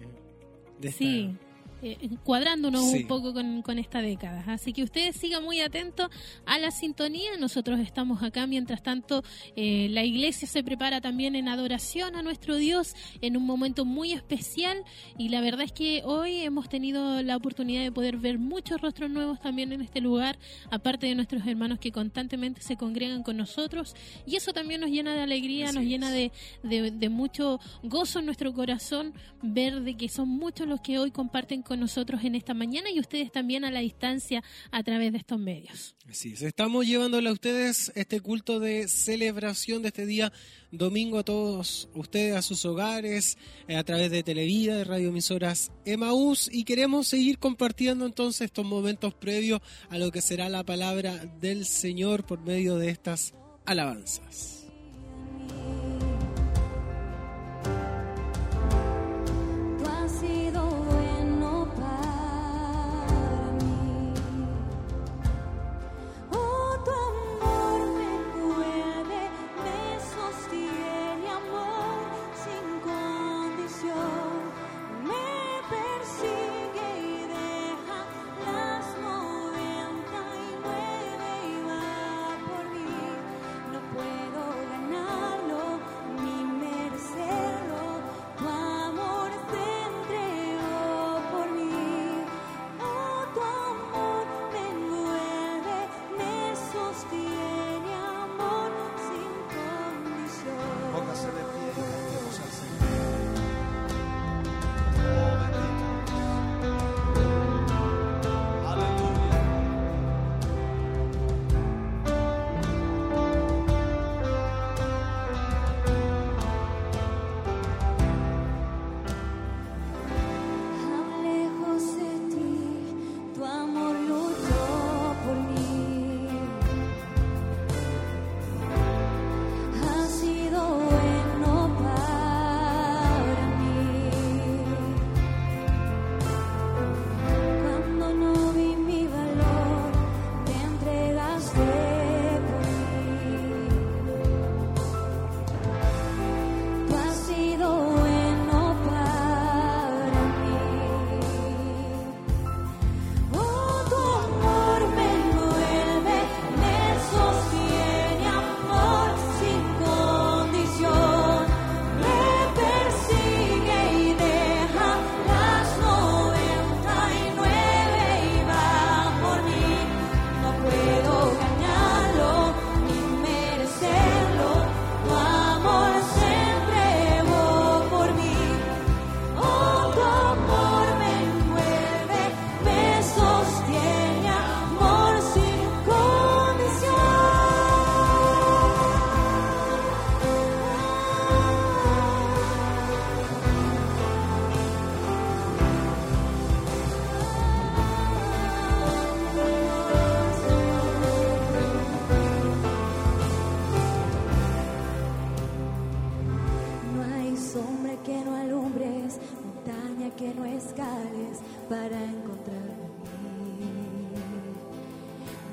de esta- Sí, eh, cuadrándonos Sí. un poco con, con esta década. Así que ustedes sigan muy atentos a la sintonía. Nosotros estamos acá. Mientras tanto, eh, la iglesia se prepara también en adoración a nuestro Dios en un momento muy especial. Y la verdad es que hoy hemos tenido la oportunidad de poder ver muchos rostros nuevos también en este lugar, aparte de nuestros hermanos que constantemente se congregan con nosotros. Y eso también nos llena de alegría, Así nos es. llena de, de, de mucho gozo en nuestro corazón ver de que son muchos los que hoy comparten con nosotros en esta mañana y ustedes también a la distancia a través de estos medios. Así es, estamos llevándole a ustedes este culto de celebración de este día domingo a todos ustedes, a sus hogares, eh, a través de Televida, de radioemisoras Emaús y queremos seguir compartiendo entonces estos momentos previos a lo que será la palabra del Señor por medio de estas alabanzas.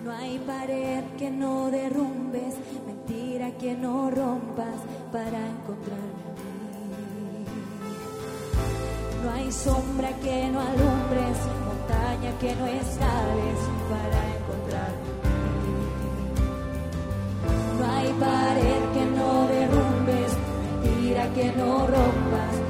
No hay pared que no derrumbes, mentira que no rompas para encontrarme. No hay sombra que no alumbres, montaña que no escales para encontrarme. No hay pared que no derrumbes, mentira que no rompas.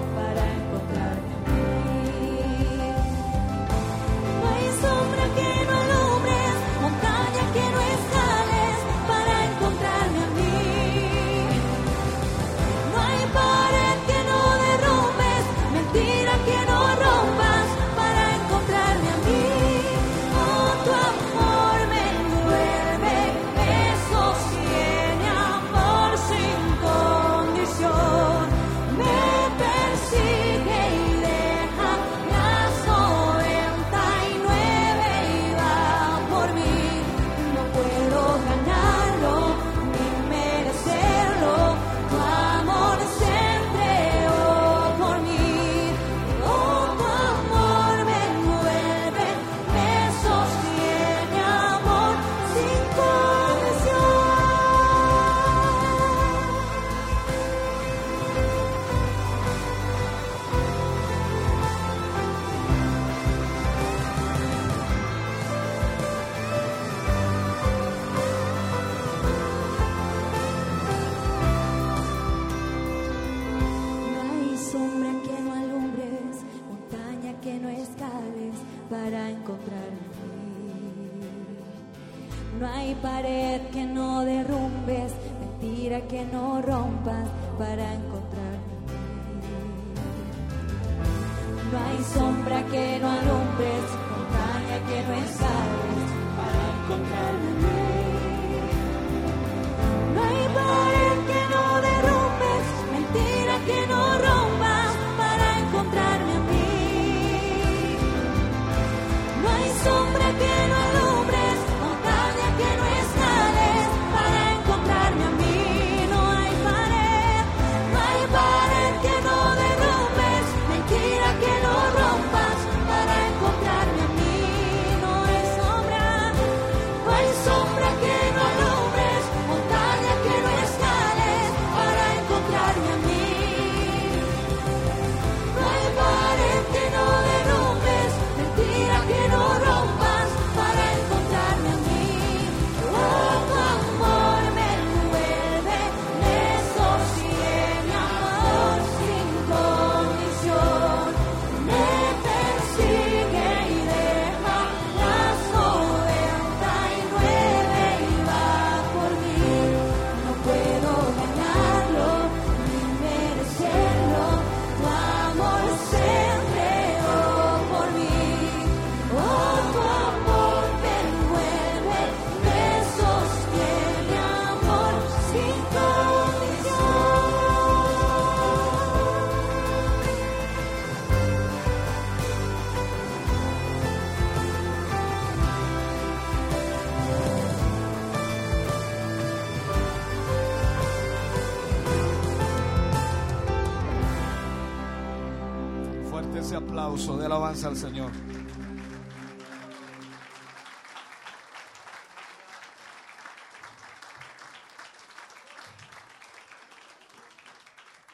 Al Señor.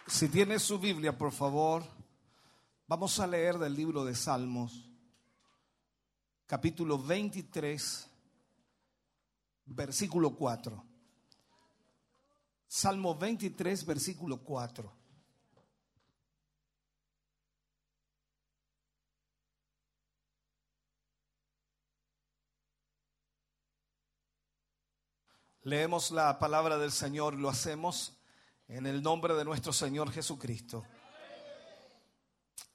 Si tiene su Biblia, por favor, vamos a leer del libro de Salmos, capítulo 23, versículo 4. Salmo 23, versículo 4. leemos la palabra del Señor, y lo hacemos en el nombre de nuestro Señor Jesucristo.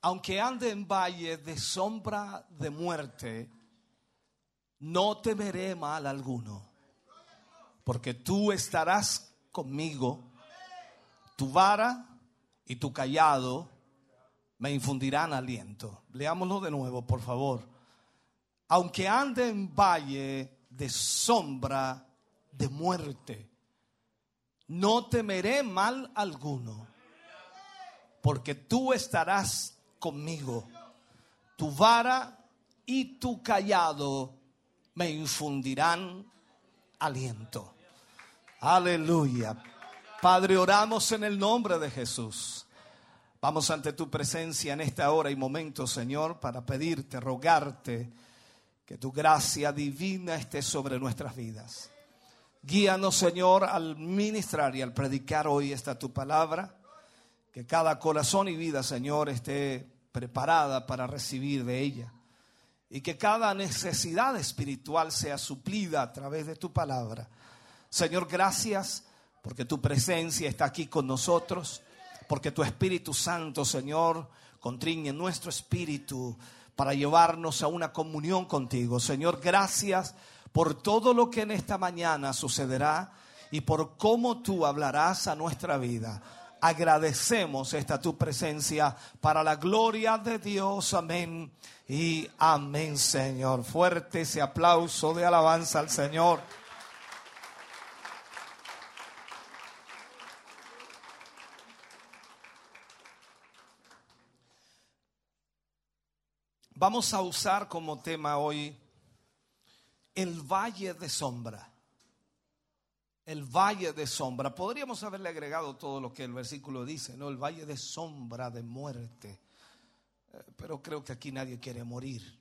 Aunque ande en valle de sombra de muerte, no temeré mal alguno, porque tú estarás conmigo, tu vara y tu callado me infundirán aliento. Leámoslo de nuevo, por favor. Aunque ande en valle de sombra de muerte. No temeré mal alguno, porque tú estarás conmigo. Tu vara y tu callado me infundirán aliento. Aleluya. Padre, oramos en el nombre de Jesús. Vamos ante tu presencia en esta hora y momento, Señor, para pedirte, rogarte que tu gracia divina esté sobre nuestras vidas. Guíanos, Señor, al ministrar y al predicar hoy esta tu palabra. Que cada corazón y vida, Señor, esté preparada para recibir de ella. Y que cada necesidad espiritual sea suplida a través de tu palabra. Señor, gracias porque tu presencia está aquí con nosotros. Porque tu Espíritu Santo, Señor, contriñe nuestro espíritu para llevarnos a una comunión contigo. Señor, gracias por todo lo que en esta mañana sucederá y por cómo tú hablarás a nuestra vida. Agradecemos esta tu presencia para la gloria de Dios. Amén. Y amén, Señor. Fuerte ese aplauso de alabanza al Señor. Vamos a usar como tema hoy el valle de sombra. El valle de sombra. Podríamos haberle agregado todo lo que el versículo dice, ¿no? El valle de sombra de muerte. Eh, Pero creo que aquí nadie quiere morir.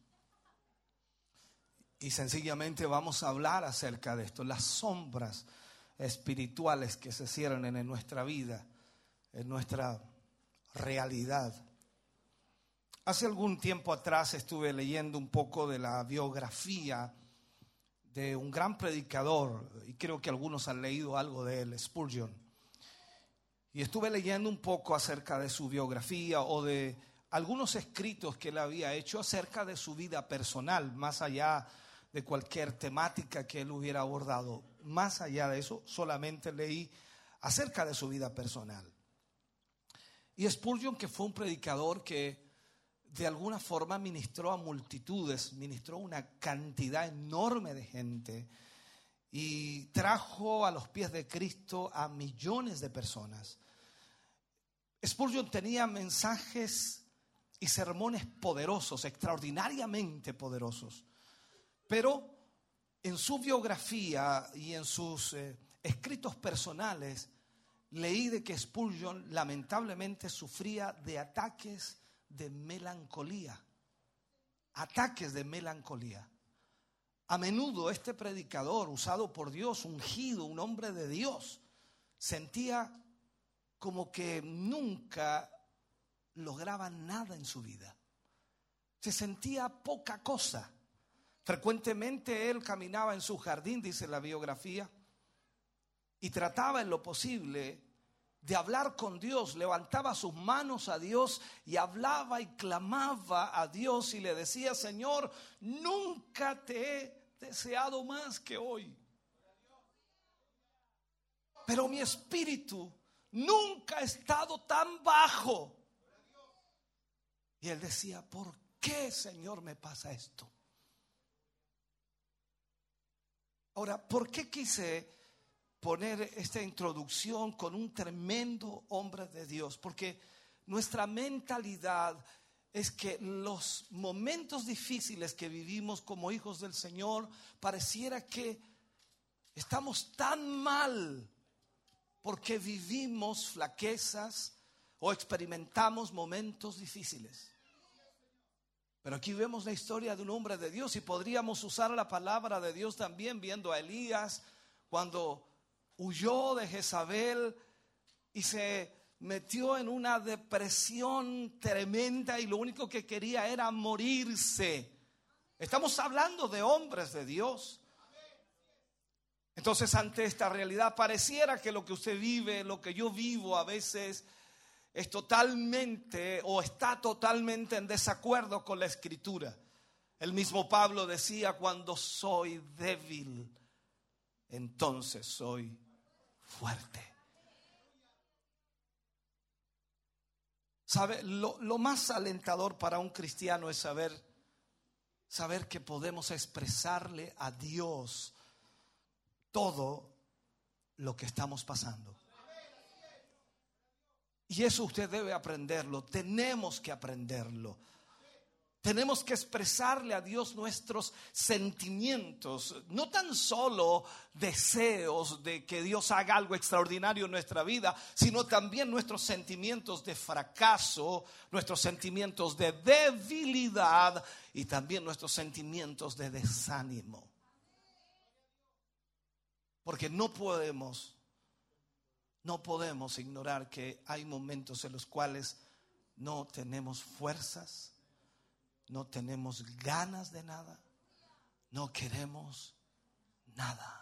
Y sencillamente vamos a hablar acerca de esto, las sombras espirituales que se cierran en nuestra vida, en nuestra realidad. Hace algún tiempo atrás estuve leyendo un poco de la biografía de un gran predicador, y creo que algunos han leído algo de él, Spurgeon. Y estuve leyendo un poco acerca de su biografía o de algunos escritos que él había hecho acerca de su vida personal, más allá de cualquier temática que él hubiera abordado. Más allá de eso, solamente leí acerca de su vida personal. Y Spurgeon, que fue un predicador que de alguna forma ministró a multitudes, ministró una cantidad enorme de gente y trajo a los pies de Cristo a millones de personas. Spurgeon tenía mensajes y sermones poderosos, extraordinariamente poderosos, pero en su biografía y en sus eh, escritos personales leí de que Spurgeon lamentablemente sufría de ataques de melancolía, ataques de melancolía. A menudo este predicador, usado por Dios, ungido, un hombre de Dios, sentía como que nunca lograba nada en su vida. Se sentía poca cosa. Frecuentemente él caminaba en su jardín, dice la biografía, y trataba en lo posible de hablar con Dios, levantaba sus manos a Dios y hablaba y clamaba a Dios y le decía, Señor, nunca te he deseado más que hoy. Pero mi espíritu nunca ha estado tan bajo. Y él decía, ¿por qué, Señor, me pasa esto? Ahora, ¿por qué quise poner esta introducción con un tremendo hombre de Dios? Porque nuestra mentalidad es que los momentos difíciles que vivimos como hijos del Señor pareciera que estamos tan mal porque vivimos flaquezas o experimentamos momentos difíciles. Pero aquí vemos la historia de un hombre de Dios y podríamos usar la palabra de Dios también viendo a Elías cuando huyó de Jezabel y se metió en una depresión tremenda y lo único que quería era morirse. Estamos hablando de hombres de Dios. Entonces ante esta realidad pareciera que lo que usted vive, lo que yo vivo a veces es totalmente o está totalmente en desacuerdo con la escritura. El mismo Pablo decía, cuando soy débil, entonces soy fuerte. ¿Sabe? Lo, lo, más alentador para un cristiano es saber, saber que podemos expresarle a Dios todo lo que estamos pasando. Y eso usted debe aprenderlo, tenemos que aprenderlo. Tenemos que expresarle a Dios nuestros sentimientos, no tan solo deseos de que Dios haga algo extraordinario en nuestra vida, sino también nuestros sentimientos de fracaso, nuestros sentimientos de debilidad y también nuestros sentimientos de desánimo. Porque no podemos, no podemos ignorar que hay momentos en los cuales no tenemos fuerzas no tenemos ganas de nada, no queremos nada.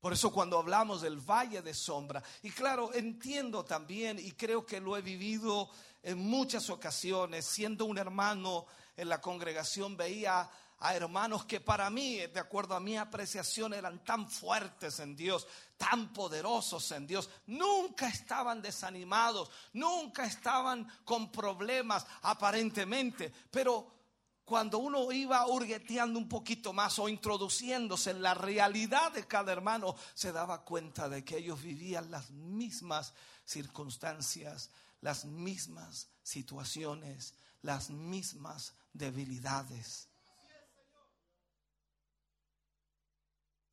Por eso cuando hablamos del valle de sombra, y claro, entiendo también y creo que lo he vivido en muchas ocasiones, siendo un hermano en la congregación, veía a hermanos que para mí, de acuerdo a mi apreciación, eran tan fuertes en Dios, tan poderosos en Dios. Nunca estaban desanimados, nunca estaban con problemas aparentemente, pero cuando uno iba hurgueteando un poquito más o introduciéndose en la realidad de cada hermano, se daba cuenta de que ellos vivían las mismas circunstancias, las mismas situaciones, las mismas debilidades.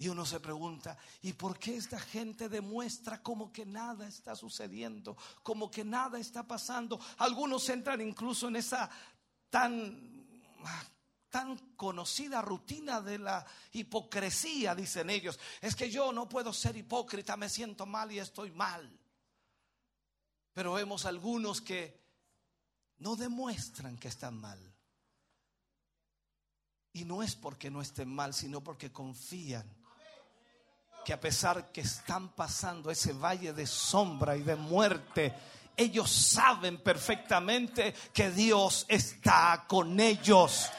Y uno se pregunta, ¿y por qué esta gente demuestra como que nada está sucediendo, como que nada está pasando? Algunos entran incluso en esa tan tan conocida rutina de la hipocresía, dicen ellos. Es que yo no puedo ser hipócrita, me siento mal y estoy mal. Pero vemos algunos que no demuestran que están mal. Y no es porque no estén mal, sino porque confían que a pesar que están pasando ese valle de sombra y de muerte, ellos saben perfectamente que Dios está con ellos.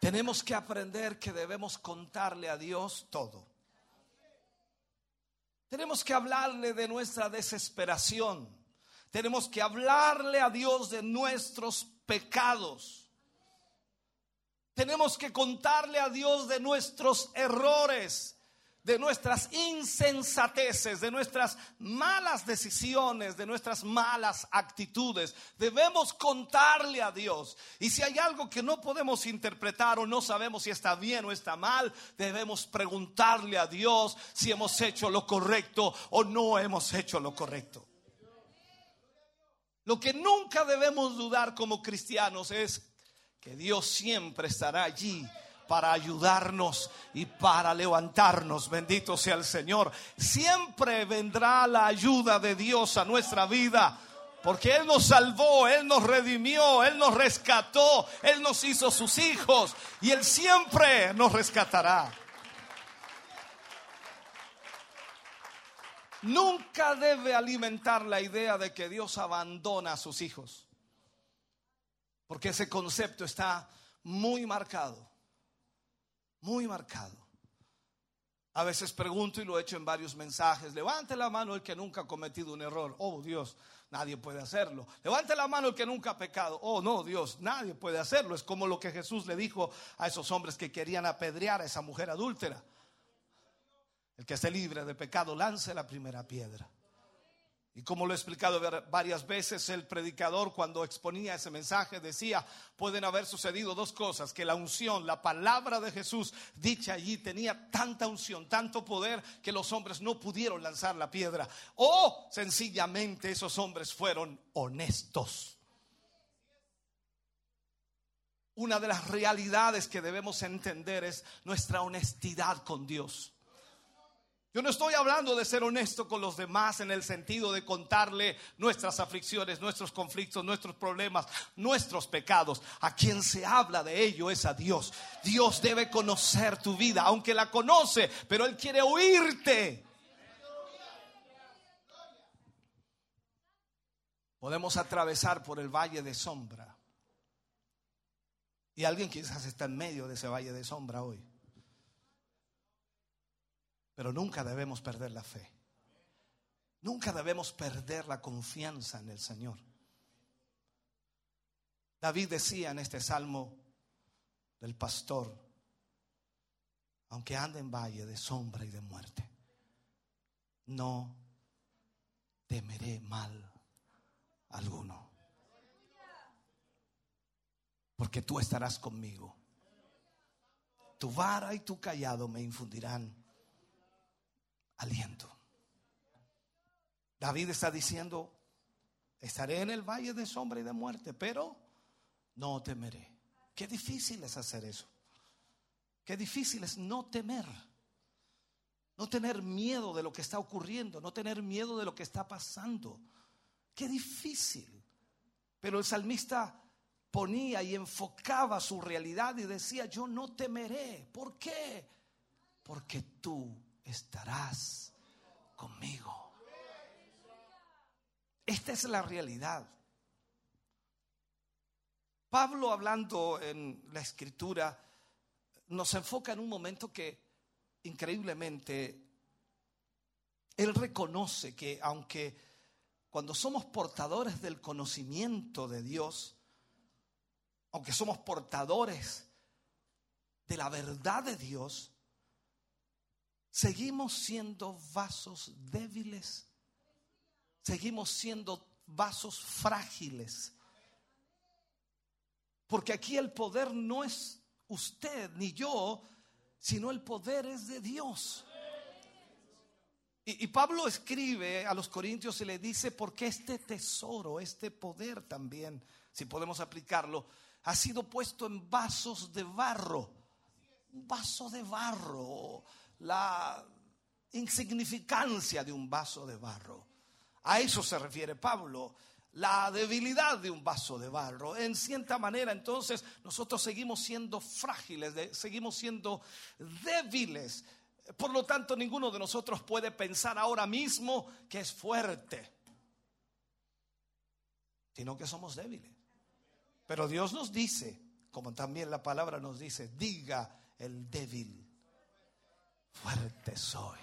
Tenemos que aprender que debemos contarle a Dios todo. Tenemos que hablarle de nuestra desesperación. Tenemos que hablarle a Dios de nuestros pecados. Tenemos que contarle a Dios de nuestros errores, de nuestras insensateces, de nuestras malas decisiones, de nuestras malas actitudes. Debemos contarle a Dios. Y si hay algo que no podemos interpretar o no sabemos si está bien o está mal, debemos preguntarle a Dios si hemos hecho lo correcto o no hemos hecho lo correcto. Lo que nunca debemos dudar como cristianos es que Dios siempre estará allí para ayudarnos y para levantarnos. Bendito sea el Señor. Siempre vendrá la ayuda de Dios a nuestra vida. Porque Él nos salvó, Él nos redimió, Él nos rescató, Él nos hizo sus hijos y Él siempre nos rescatará. Nunca debe alimentar la idea de que Dios abandona a sus hijos. Porque ese concepto está muy marcado, muy marcado. A veces pregunto y lo he hecho en varios mensajes, levante la mano el que nunca ha cometido un error. Oh Dios, nadie puede hacerlo. Levante la mano el que nunca ha pecado. Oh no, Dios, nadie puede hacerlo. Es como lo que Jesús le dijo a esos hombres que querían apedrear a esa mujer adúltera. El que esté libre de pecado, lance la primera piedra. Y como lo he explicado varias veces, el predicador cuando exponía ese mensaje decía, pueden haber sucedido dos cosas, que la unción, la palabra de Jesús dicha allí tenía tanta unción, tanto poder, que los hombres no pudieron lanzar la piedra. O sencillamente esos hombres fueron honestos. Una de las realidades que debemos entender es nuestra honestidad con Dios. Yo no estoy hablando de ser honesto con los demás en el sentido de contarle nuestras aflicciones, nuestros conflictos, nuestros problemas, nuestros pecados. A quien se habla de ello es a Dios. Dios debe conocer tu vida, aunque la conoce, pero Él quiere oírte. Podemos atravesar por el valle de sombra. Y alguien quizás está en medio de ese valle de sombra hoy. Pero nunca debemos perder la fe. Nunca debemos perder la confianza en el Señor. David decía en este salmo del pastor, aunque ande en valle de sombra y de muerte, no temeré mal alguno. Porque tú estarás conmigo. Tu vara y tu callado me infundirán aliento. David está diciendo, estaré en el valle de sombra y de muerte, pero no temeré. Qué difícil es hacer eso. Qué difícil es no temer. No tener miedo de lo que está ocurriendo, no tener miedo de lo que está pasando. Qué difícil. Pero el salmista ponía y enfocaba su realidad y decía, yo no temeré. ¿Por qué? Porque tú estarás conmigo. Esta es la realidad. Pablo hablando en la escritura nos enfoca en un momento que increíblemente él reconoce que aunque cuando somos portadores del conocimiento de Dios, aunque somos portadores de la verdad de Dios, seguimos siendo vasos débiles, seguimos siendo vasos frágiles. Porque aquí el poder no es usted ni yo, sino el poder es de Dios. Y, Pablo escribe a los corintios y le dice, porque este tesoro, este poder también, si podemos aplicarlo, ha sido puesto en vasos de barro. Un vaso de barro, la insignificancia de un vaso de barro. A eso se refiere Pablo la debilidad de un vaso de barro. En cierta manera, entonces, nosotros seguimos siendo frágiles, seguimos siendo débiles. Por lo tanto, ninguno de nosotros puede pensar ahora mismo que es fuerte, sino que somos débiles. Pero Dios nos dice, como también la palabra nos dice, diga el débil, fuerte soy.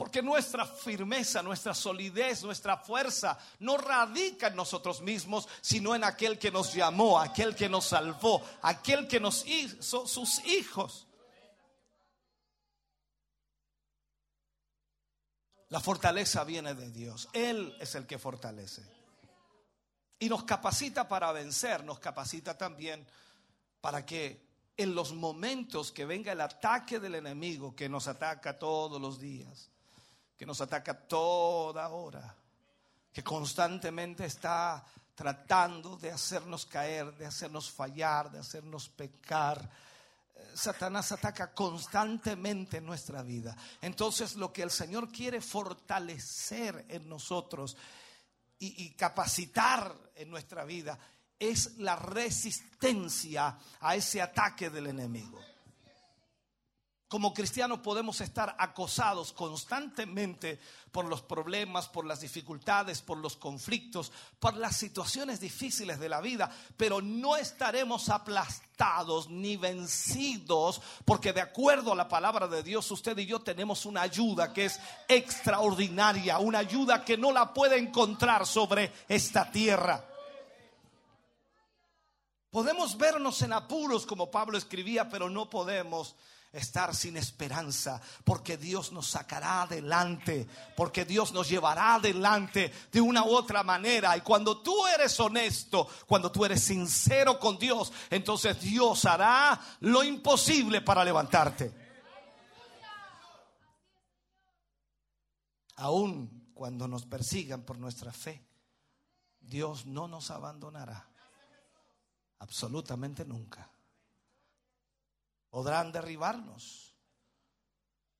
Porque nuestra firmeza, nuestra solidez, nuestra fuerza no radica en nosotros mismos, sino en aquel que nos llamó, aquel que nos salvó, aquel que nos hizo sus hijos. La fortaleza viene de Dios. Él es el que fortalece. Y nos capacita para vencer, nos capacita también para que en los momentos que venga el ataque del enemigo que nos ataca todos los días, que nos ataca toda hora, que constantemente está tratando de hacernos caer, de hacernos fallar, de hacernos pecar. Eh, Satanás ataca constantemente nuestra vida. Entonces lo que el Señor quiere fortalecer en nosotros y, y capacitar en nuestra vida es la resistencia a ese ataque del enemigo como cristianos podemos estar acosados constantemente por los problemas, por las dificultades, por los conflictos, por las situaciones difíciles de la vida, pero no estaremos aplastados ni vencidos, porque de acuerdo a la palabra de Dios, usted y yo tenemos una ayuda que es extraordinaria, una ayuda que no la puede encontrar sobre esta tierra. Podemos vernos en apuros, como Pablo escribía, pero no podemos estar sin esperanza, porque Dios nos sacará adelante, porque Dios nos llevará adelante de una u otra manera. Y cuando tú eres honesto, cuando tú eres sincero con Dios, entonces Dios hará lo imposible para levantarte. Aún cuando nos persigan por nuestra fe, Dios no nos abandonará. Absolutamente nunca. Podrán derribarnos,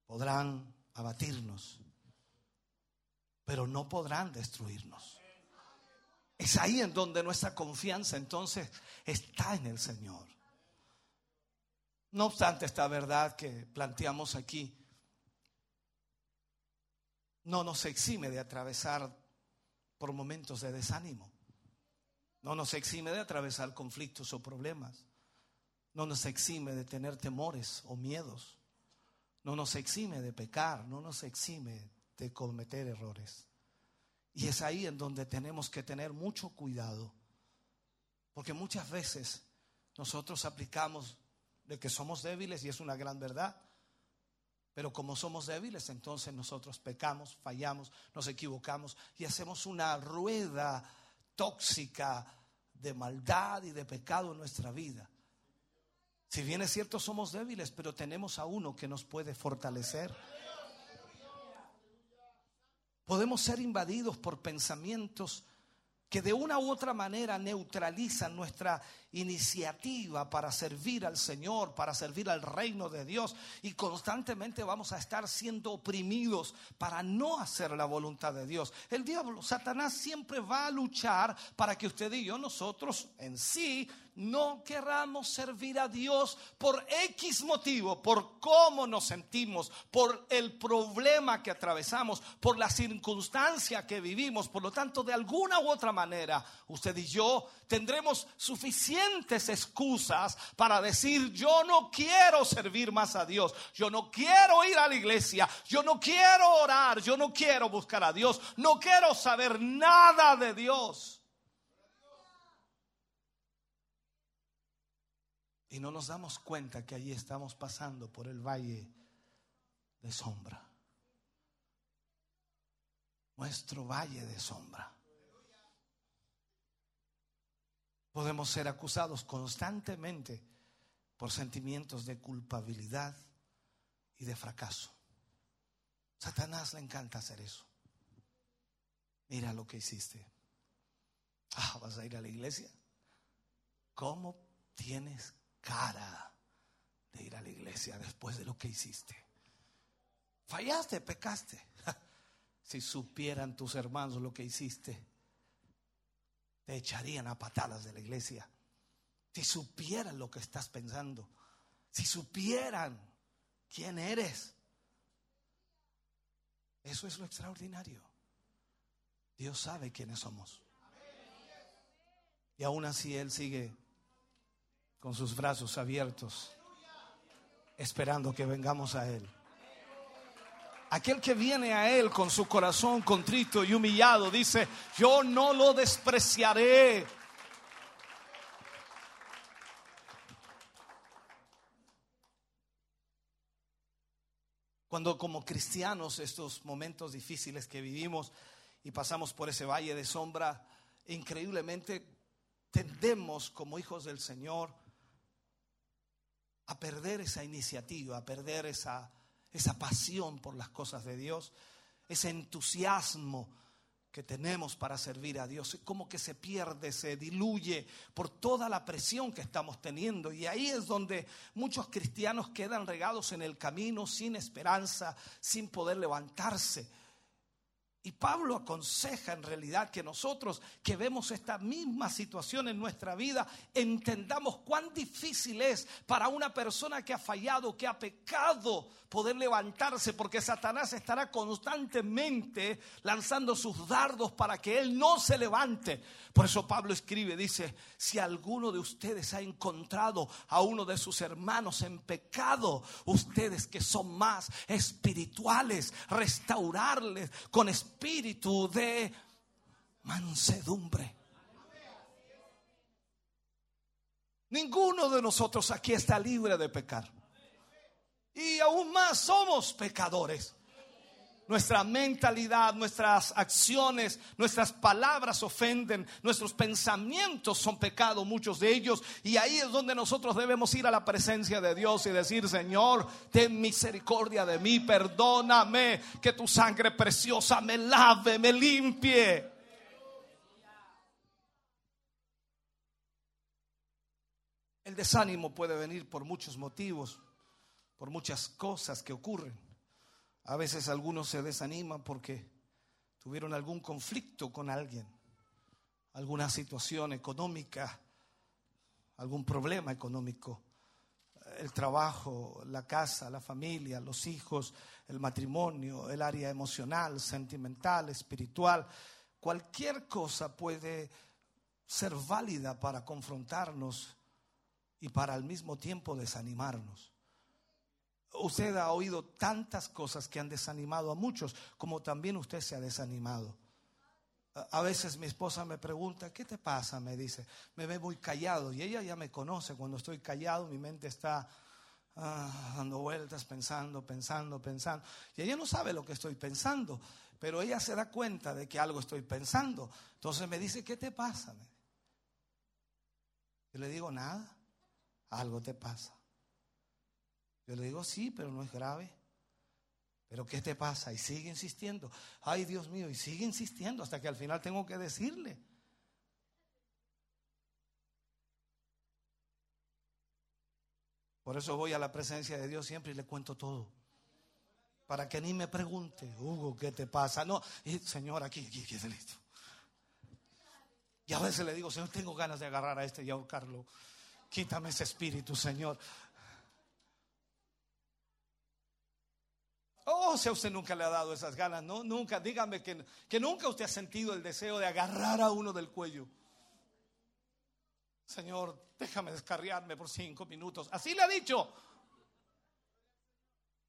podrán abatirnos, pero no podrán destruirnos. Es ahí en donde nuestra confianza entonces está en el Señor. No obstante esta verdad que planteamos aquí, no nos exime de atravesar por momentos de desánimo. No nos exime de atravesar conflictos o problemas no nos exime de tener temores o miedos, no nos exime de pecar, no nos exime de cometer errores. Y es ahí en donde tenemos que tener mucho cuidado, porque muchas veces nosotros aplicamos de que somos débiles y es una gran verdad. Pero como somos débiles, entonces nosotros pecamos, fallamos, nos equivocamos y hacemos una rueda tóxica de maldad y de pecado en nuestra vida. Si bien es cierto, somos débiles, pero tenemos a uno que nos puede fortalecer. Podemos ser invadidos por pensamientos que de una u otra manera neutralizan nuestra iniciativa para servir al Señor, para servir al reino de Dios y constantemente vamos a estar siendo oprimidos para no hacer la voluntad de Dios. El diablo, Satanás siempre va a luchar para que usted y yo, nosotros en sí, no querramos servir a Dios por X motivo, por cómo nos sentimos, por el problema que atravesamos, por la circunstancia que vivimos. Por lo tanto, de alguna u otra manera, usted y yo tendremos excusas para decir, yo no quiero servir más a Dios, yo no quiero ir a la iglesia, yo no quiero orar, yo no quiero buscar a Dios, no quiero saber nada de Dios. Y no nos damos cuenta que allí estamos pasando por el valle de sombra. Nuestro valle de sombra. Podemos ser acusados constantemente por sentimientos de culpabilidad y de fracaso. Satanás le encanta hacer eso. Mira lo que hiciste. Ah, vas a ir a la iglesia. ¿Cómo tienes cara de ir a la iglesia después de lo que hiciste. Fallaste, pecaste. (laughs) Si supieran tus hermanos lo que hiciste, te echarían a patadas de la iglesia. Si supieran lo que estás pensando, si supieran quién eres. Eso es lo extraordinario. Dios sabe quiénes somos. Y aún así Él sigue con sus brazos abiertos, esperando que vengamos a Él. Aquel que viene a Él con su corazón contrito y humillado dice, yo no lo despreciaré. Cuando como cristianos estos momentos difíciles que vivimos y pasamos por ese valle de sombra, increíblemente tendemos como hijos del Señor a perder esa iniciativa, a perder esa, esa pasión por las cosas de Dios, ese entusiasmo que tenemos para servir a Dios. Como que se pierde, se diluye por toda la presión que estamos teniendo. Y ahí es donde muchos cristianos quedan regados en el camino sin esperanza, sin poder levantarse. Y Pablo aconseja en realidad que nosotros que vemos esta misma situación en nuestra vida, entendamos cuán difícil es para una persona que ha fallado, que ha pecado, poder levantarse, porque Satanás estará constantemente lanzando sus dardos para que él no se levante. Por eso Pablo escribe, dice, si alguno de ustedes ha encontrado a uno de sus hermanos en pecado, ustedes que son más espirituales, restaurarles con espíritu de mansedumbre. Ninguno de nosotros aquí está libre de pecar. Y aún más somos pecadores. Nuestra mentalidad, nuestras acciones, nuestras palabras ofenden, nuestros pensamientos son pecado, muchos de ellos. Y ahí es donde nosotros debemos ir a la presencia de Dios y decir, Señor, ten misericordia de mí, perdóname, que tu sangre preciosa me lave, me limpie. El desánimo puede venir por muchos motivos por muchas cosas que ocurren. A veces algunos se desaniman porque tuvieron algún conflicto con alguien, alguna situación económica, algún problema económico, el trabajo, la casa, la familia, los hijos, el matrimonio, el área emocional, sentimental, espiritual. Cualquier cosa puede ser válida para confrontarnos y para al mismo tiempo desanimarnos. Usted ha oído tantas cosas que han desanimado a muchos, como también usted se ha desanimado. A veces mi esposa me pregunta, ¿qué te pasa? Me dice, me ve muy callado y ella ya me conoce. Cuando estoy callado, mi mente está ah, dando vueltas, pensando, pensando, pensando. Y ella no sabe lo que estoy pensando, pero ella se da cuenta de que algo estoy pensando. Entonces me dice, ¿qué te pasa? Yo le digo, nada, algo te pasa. Yo le digo, sí, pero no es grave. Pero ¿qué te pasa? Y sigue insistiendo. Ay, Dios mío, y sigue insistiendo hasta que al final tengo que decirle. Por eso voy a la presencia de Dios siempre y le cuento todo. Para que ni me pregunte, Hugo, ¿qué te pasa? No, Señor, aquí, aquí, aquí, listo. Y a veces le digo, Señor, tengo ganas de agarrar a este y ahorcarlo. Quítame ese espíritu, Señor. Oh, si a usted nunca le ha dado esas ganas, no, nunca, dígame que, que nunca usted ha sentido el deseo de agarrar a uno del cuello. Señor, déjame descarriarme por cinco minutos. Así le ha dicho.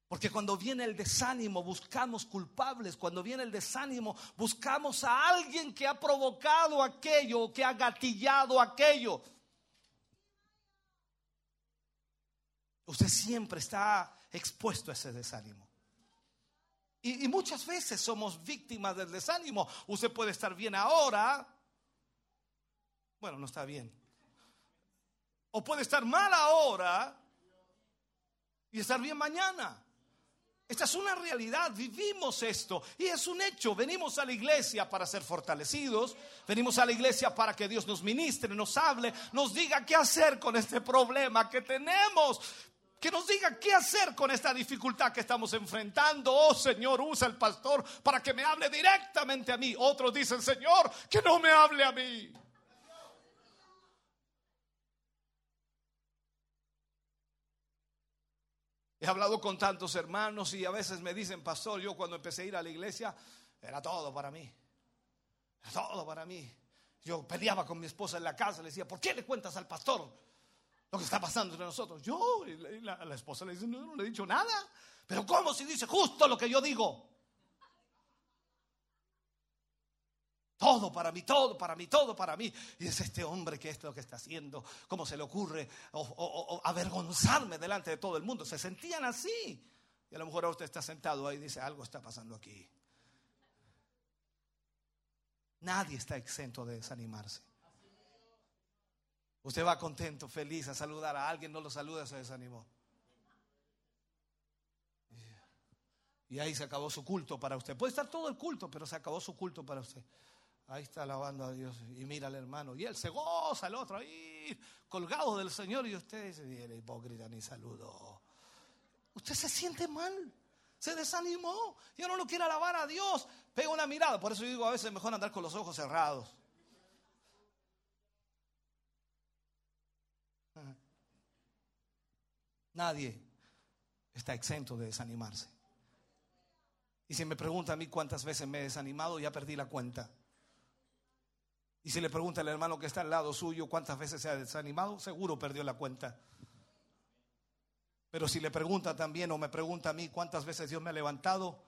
Porque cuando viene el desánimo buscamos culpables, cuando viene el desánimo buscamos a alguien que ha provocado aquello, que ha gatillado aquello. Usted siempre está expuesto a ese desánimo. Y, muchas veces somos víctimas del desánimo. Usted puede estar bien ahora. Bueno, no está bien. O puede estar mal ahora y estar bien mañana. Esta es una realidad, vivimos esto y es un hecho. Venimos a la iglesia para ser fortalecidos, venimos a la iglesia para que Dios nos ministre, nos hable, nos diga qué hacer con este problema que tenemos. Que nos diga qué hacer con esta dificultad que estamos enfrentando. Oh Señor, usa el pastor para que me hable directamente a mí. Otros dicen, Señor, que no me hable a mí. He hablado con tantos hermanos y a veces me dicen, pastor, yo cuando empecé a ir a la iglesia, era todo para mí. Era todo para mí. Yo peleaba con mi esposa en la casa, le decía, ¿por qué le cuentas al pastor lo que está pasando entre nosotros? Yo, y la, esposa le dice, no, no le he dicho nada. Pero ¿cómo si dice justo lo que yo digo? Todo para mí, todo para mí, todo para mí. Y es este hombre que es lo que está haciendo. ¿Cómo se le ocurre o- o avergonzarme delante de todo el mundo? Se sentían así. Y a lo mejor ahora usted está sentado ahí y dice, algo está pasando aquí. Nadie está exento de desanimarse. Usted va contento, feliz a saludar a alguien, no lo saluda, se desanimó. Y ahí se acabó su culto para usted. Puede estar todo el culto, pero se acabó su culto para usted. Ahí está alabando a Dios y mira al hermano. Y él se goza, el otro ahí, colgado del Señor. Y usted dice, "Viene hipócrita, ni saludo. Usted se siente mal, se desanimó. Ya no lo quiere alabar a Dios. Pega una mirada. Por eso digo, a veces es mejor andar con los ojos cerrados. Nadie está exento de desanimarse. Y si me pregunta a mí cuántas veces me he desanimado, ya perdí la cuenta. Y si le pregunta al hermano que está al lado suyo cuántas veces se ha desanimado, seguro perdió la cuenta. Pero si le pregunta también o me pregunta a mí cuántas veces Dios me ha levantado,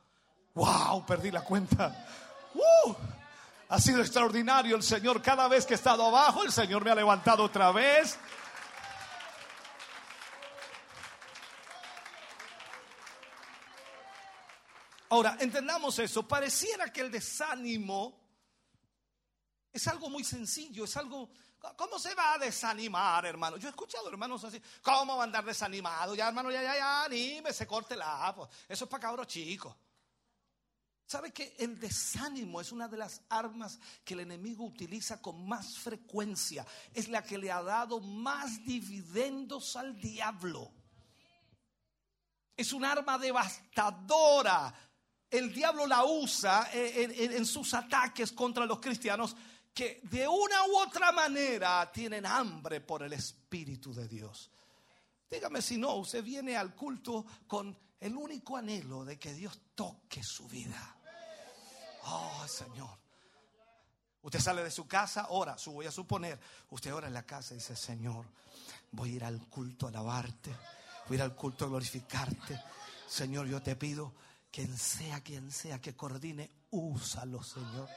wow, perdí la cuenta. ¡Uh! Ha sido extraordinario el Señor. Cada vez que he estado abajo, el Señor me ha levantado otra vez. Ahora, entendamos eso. Pareciera que el desánimo es algo muy sencillo, es algo... ¿Cómo se va a desanimar, hermano? Yo he escuchado hermanos así, ¿cómo va a andar desanimado? Ya, hermano, ya, ya, ya, anímese, córtela. Pues, eso es para cabros chicos. ¿Sabe que el desánimo es una de las armas que el enemigo utiliza con más frecuencia? Es la que le ha dado más dividendos al diablo. Es un arma devastadora. El diablo la usa en, sus ataques contra los cristianos que de una u otra manera tienen hambre por el Espíritu de Dios. Dígame si no, usted viene al culto con el único anhelo de que Dios toque su vida. Oh, Señor. Usted sale de su casa, ora, voy a suponer, usted ora en la casa y dice, Señor, voy a ir al culto a alabarte, voy a ir al culto a glorificarte. Señor, yo te pido, quien sea, quien sea que coordine, úsalo, Señor.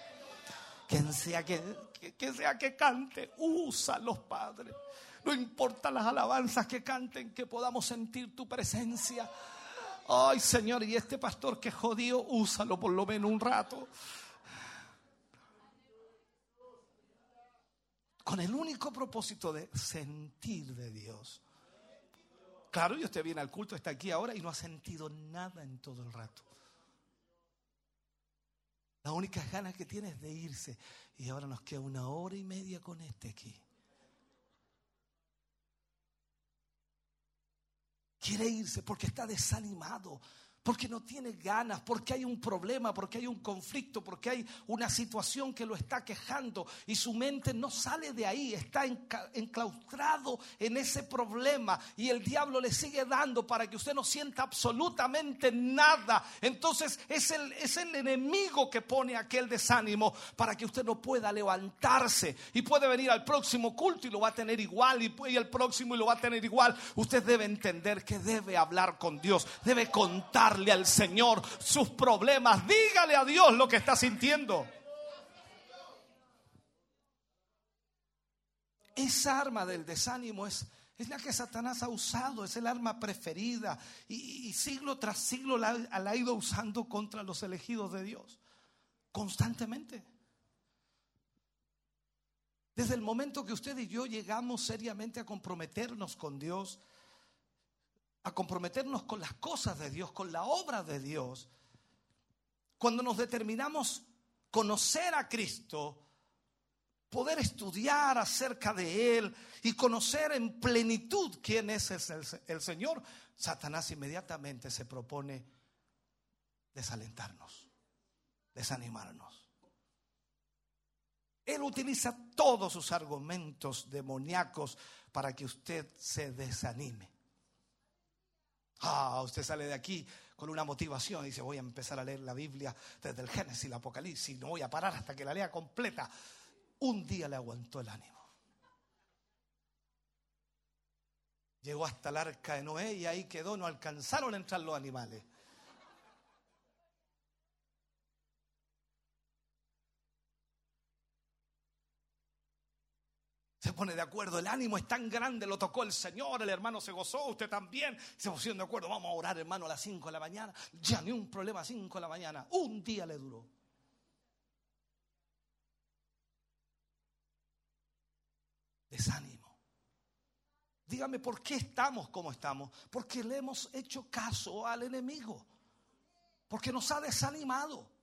Quien sea que, que sea que cante, úsalos, Padre. No importa las alabanzas que canten, que podamos sentir tu presencia. Ay, Señor, y este pastor que jodió, úsalo por lo menos un rato. Con el único propósito de sentir de Dios. Claro, y usted viene al culto, está aquí ahora y no ha sentido nada en todo el rato. La única ganas que tiene es de irse. Y ahora nos queda una hora y media con este aquí. Quiere irse porque está desanimado, porque no tiene ganas, porque hay un problema, porque hay un conflicto, porque hay una situación que lo está quejando y su mente no sale de ahí, está enclaustrado en ese problema y el diablo le sigue dando para que usted no sienta absolutamente nada. Entonces es el, es el enemigo que pone aquel desánimo para que usted no pueda levantarse y puede venir al próximo culto y lo va a tener igual y, y el próximo y lo va a tener igual. Usted debe entender que debe hablar con Dios, debe al Señor sus problemas, dígale a Dios lo que está sintiendo. Esa arma del desánimo es, es la que Satanás ha usado, es el arma preferida y, y siglo tras siglo la, la ha ido usando contra los elegidos de Dios, constantemente. Desde el momento que usted y yo llegamos seriamente a comprometernos con Dios, a comprometernos con las cosas de Dios, con la obra de Dios, cuando nos determinamos conocer a Cristo, poder estudiar acerca de Él y conocer en plenitud quién es el, el Señor, Satanás inmediatamente se propone desalentarnos, desanimarnos. Él utiliza todos sus argumentos demoníacos para que usted se desanime. Ah, usted sale de aquí con una motivación y dice, voy a empezar a leer la Biblia desde el Génesis, el Apocalipsis, no voy a parar hasta que la lea completa. Un día le aguantó el ánimo. Llegó hasta el arca de Noé y ahí quedó, no alcanzaron a entrar los animales. Se pone de acuerdo, el ánimo es tan grande, lo tocó el Señor, el hermano se gozó, usted también. Se pusieron de acuerdo, vamos a orar hermano a las 5 de la mañana. Ya ni un problema a 5 de la mañana. Un día le duró. Desánimo. Dígame, ¿por qué estamos como estamos? Porque le hemos hecho caso al enemigo. Porque nos ha desanimado.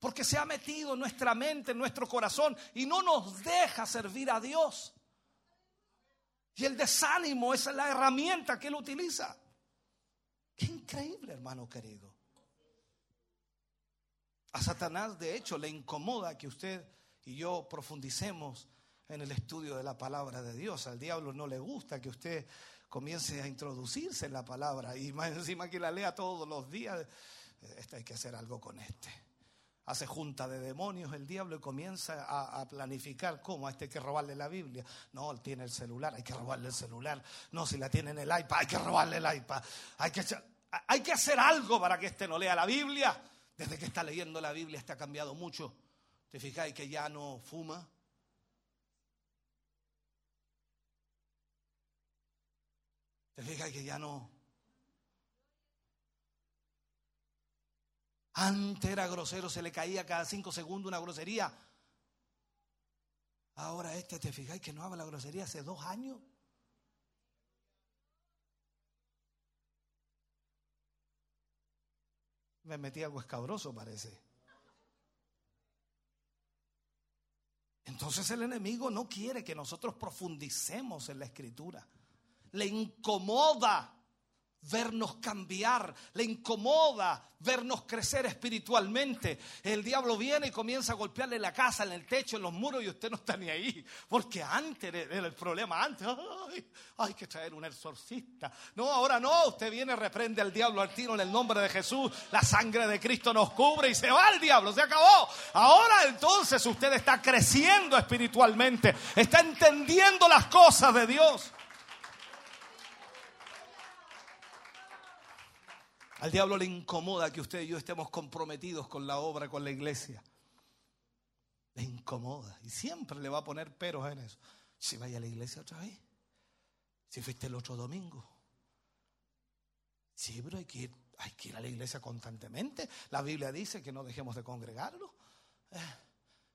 Porque se ha metido en nuestra mente, en nuestro corazón y no nos deja servir a Dios. Y el desánimo es la herramienta que él utiliza. Qué increíble, hermano querido. A Satanás, de hecho, le incomoda que usted y yo profundicemos en el estudio de la palabra de Dios. Al diablo no le gusta que usted comience a introducirse en la palabra y más encima que la lea todos los días. Este hay que hacer algo con este hace junta de demonios el diablo y comienza a, planificar cómo a este hay que robarle la Biblia. No, tiene el celular, hay que robarle el celular. No, si la tiene en el iPad, hay que robarle el iPad. Hay que, hay que hacer algo para que este no lea la Biblia. Desde que está leyendo la Biblia está cambiado mucho. ¿Te fijáis que ya no fuma? ¿Te fijáis que ya no Antes era grosero, se le caía cada cinco segundos una grosería. Ahora este, ¿te fijáis que no habla grosería hace dos años? Me metí algo escabroso, parece. Entonces el enemigo no quiere que nosotros profundicemos en la escritura. Le incomoda vernos cambiar, le incomoda vernos crecer espiritualmente. El diablo viene y comienza a golpearle la casa, en el techo, en los muros y usted no está ni ahí. Porque antes era el problema, antes ay, hay que traer un exorcista. No, ahora no, usted viene, reprende al diablo al tiro en el nombre de Jesús. La sangre de Cristo nos cubre y se va el diablo, se acabó. Ahora entonces usted está creciendo espiritualmente, está entendiendo las cosas de Dios. Al diablo le incomoda que usted y yo estemos comprometidos con la obra, con la iglesia. le incomoda y siempre le va a poner peros en eso. Si vaya a la iglesia otra vez, si fuiste el otro domingo. Sí, pero hay que ir, hay que ir a la iglesia constantemente. La Biblia dice que no dejemos de congregarlo. Eh,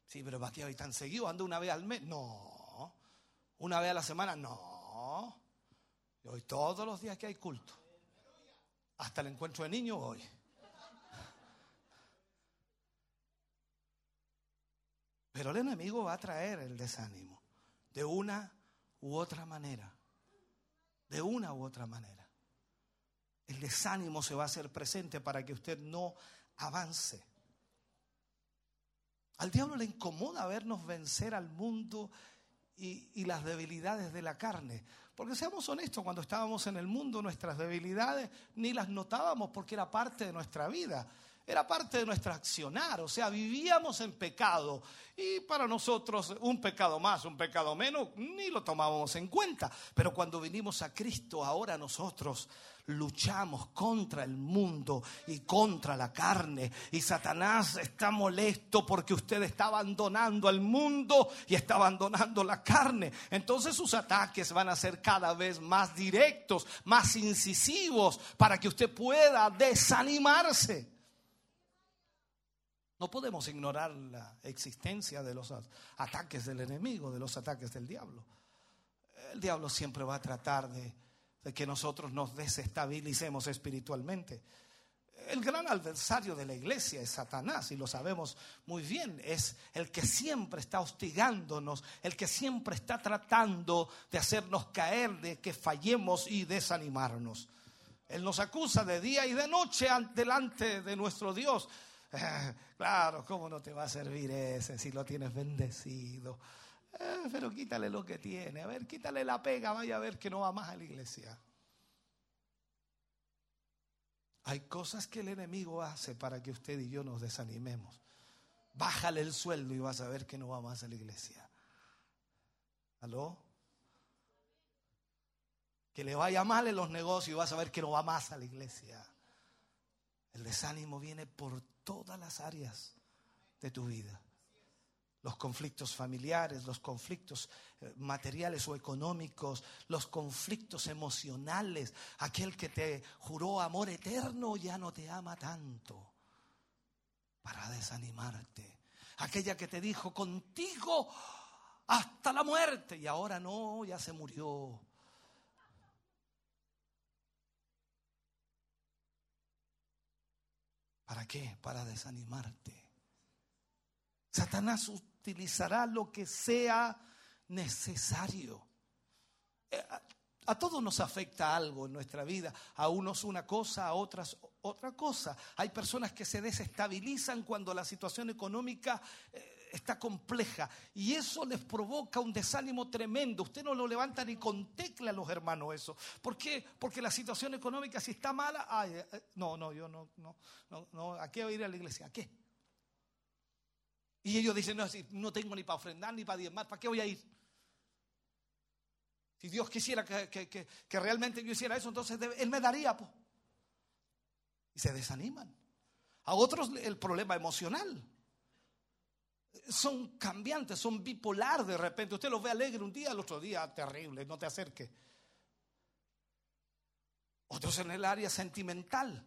sí, pero ¿para qué hoy tan seguido? ¿Ando una vez al mes? No. ¿Una vez a la semana? No. Yo voy todos los días que hay culto. Hasta el encuentro de niños voy. Pero el enemigo va a traer el desánimo de una u otra manera. De una u otra manera. El desánimo se va a hacer presente para que usted no avance. Al diablo le incomoda vernos vencer al mundo y, y, las debilidades de la carne. Porque seamos honestos, cuando estábamos en el mundo nuestras debilidades ni las notábamos porque era parte de nuestra vida era parte de nuestro accionar, o sea, vivíamos en pecado y para nosotros un pecado más, un pecado menos, ni lo tomábamos en cuenta. Pero cuando vinimos a Cristo, ahora nosotros luchamos contra el mundo y contra la carne. Y Satanás está molesto porque usted está abandonando al mundo y está abandonando la carne. Entonces sus ataques van a ser cada vez más directos, más incisivos, para que usted pueda desanimarse. No podemos ignorar la existencia de los ataques del enemigo, de los ataques del diablo. El diablo siempre va a tratar de, de, que nosotros nos desestabilicemos espiritualmente. El gran adversario de la iglesia es Satanás, y lo sabemos muy bien. Es el que siempre está hostigándonos, el que siempre está tratando de hacernos caer, de que fallemos y desanimarnos. Él nos acusa de día y de noche delante de nuestro Dios. (laughs) claro, ¿cómo no te va a servir ese si lo tienes bendecido? Eh, pero quítale lo que tiene. A ver, quítale la pega, vaya a ver que no va más a la iglesia. Hay cosas que el enemigo hace para que usted y yo nos desanimemos. Bájale el sueldo y vas a ver que no va más a la iglesia. ¿Aló? Que le vaya mal en los negocios y vas a ver que no va más a la iglesia. El desánimo viene por todas las áreas de tu vida. Los conflictos familiares, los conflictos eh, materiales o económicos, los conflictos emocionales. Aquel que te juró amor eterno ya no te ama tanto para desanimarte. Aquella que te dijo contigo hasta la muerte y ahora no, ya se murió. ¿Para qué? Para desanimarte. Satanás utilizará lo que sea necesario. Eh, a todos nos afecta algo en nuestra vida, a unos una cosa, a otras otra cosa. Hay personas que se desestabilizan cuando la situación económica eh, está compleja y eso les provoca un desánimo tremendo. Usted no lo levanta ni con tecla a los hermanos eso. ¿Por qué? Porque la situación económica si está mala, eh, no, no, yo no, no, no, no, ¿a qué voy a ir a la iglesia? ¿A qué? Y ellos dicen, no, no tengo ni para ofrendar ni para diezmar, ¿para qué voy a ir? Si Dios quisiera que, que, que, realmente yo hiciera eso, entonces Él me daría. Po. Y se desaniman. A otros el problema emocional son cambiantes, son bipolar de repente. Usted los ve alegre un día, el otro día terrible, no te acerque. Otros en el área sentimental.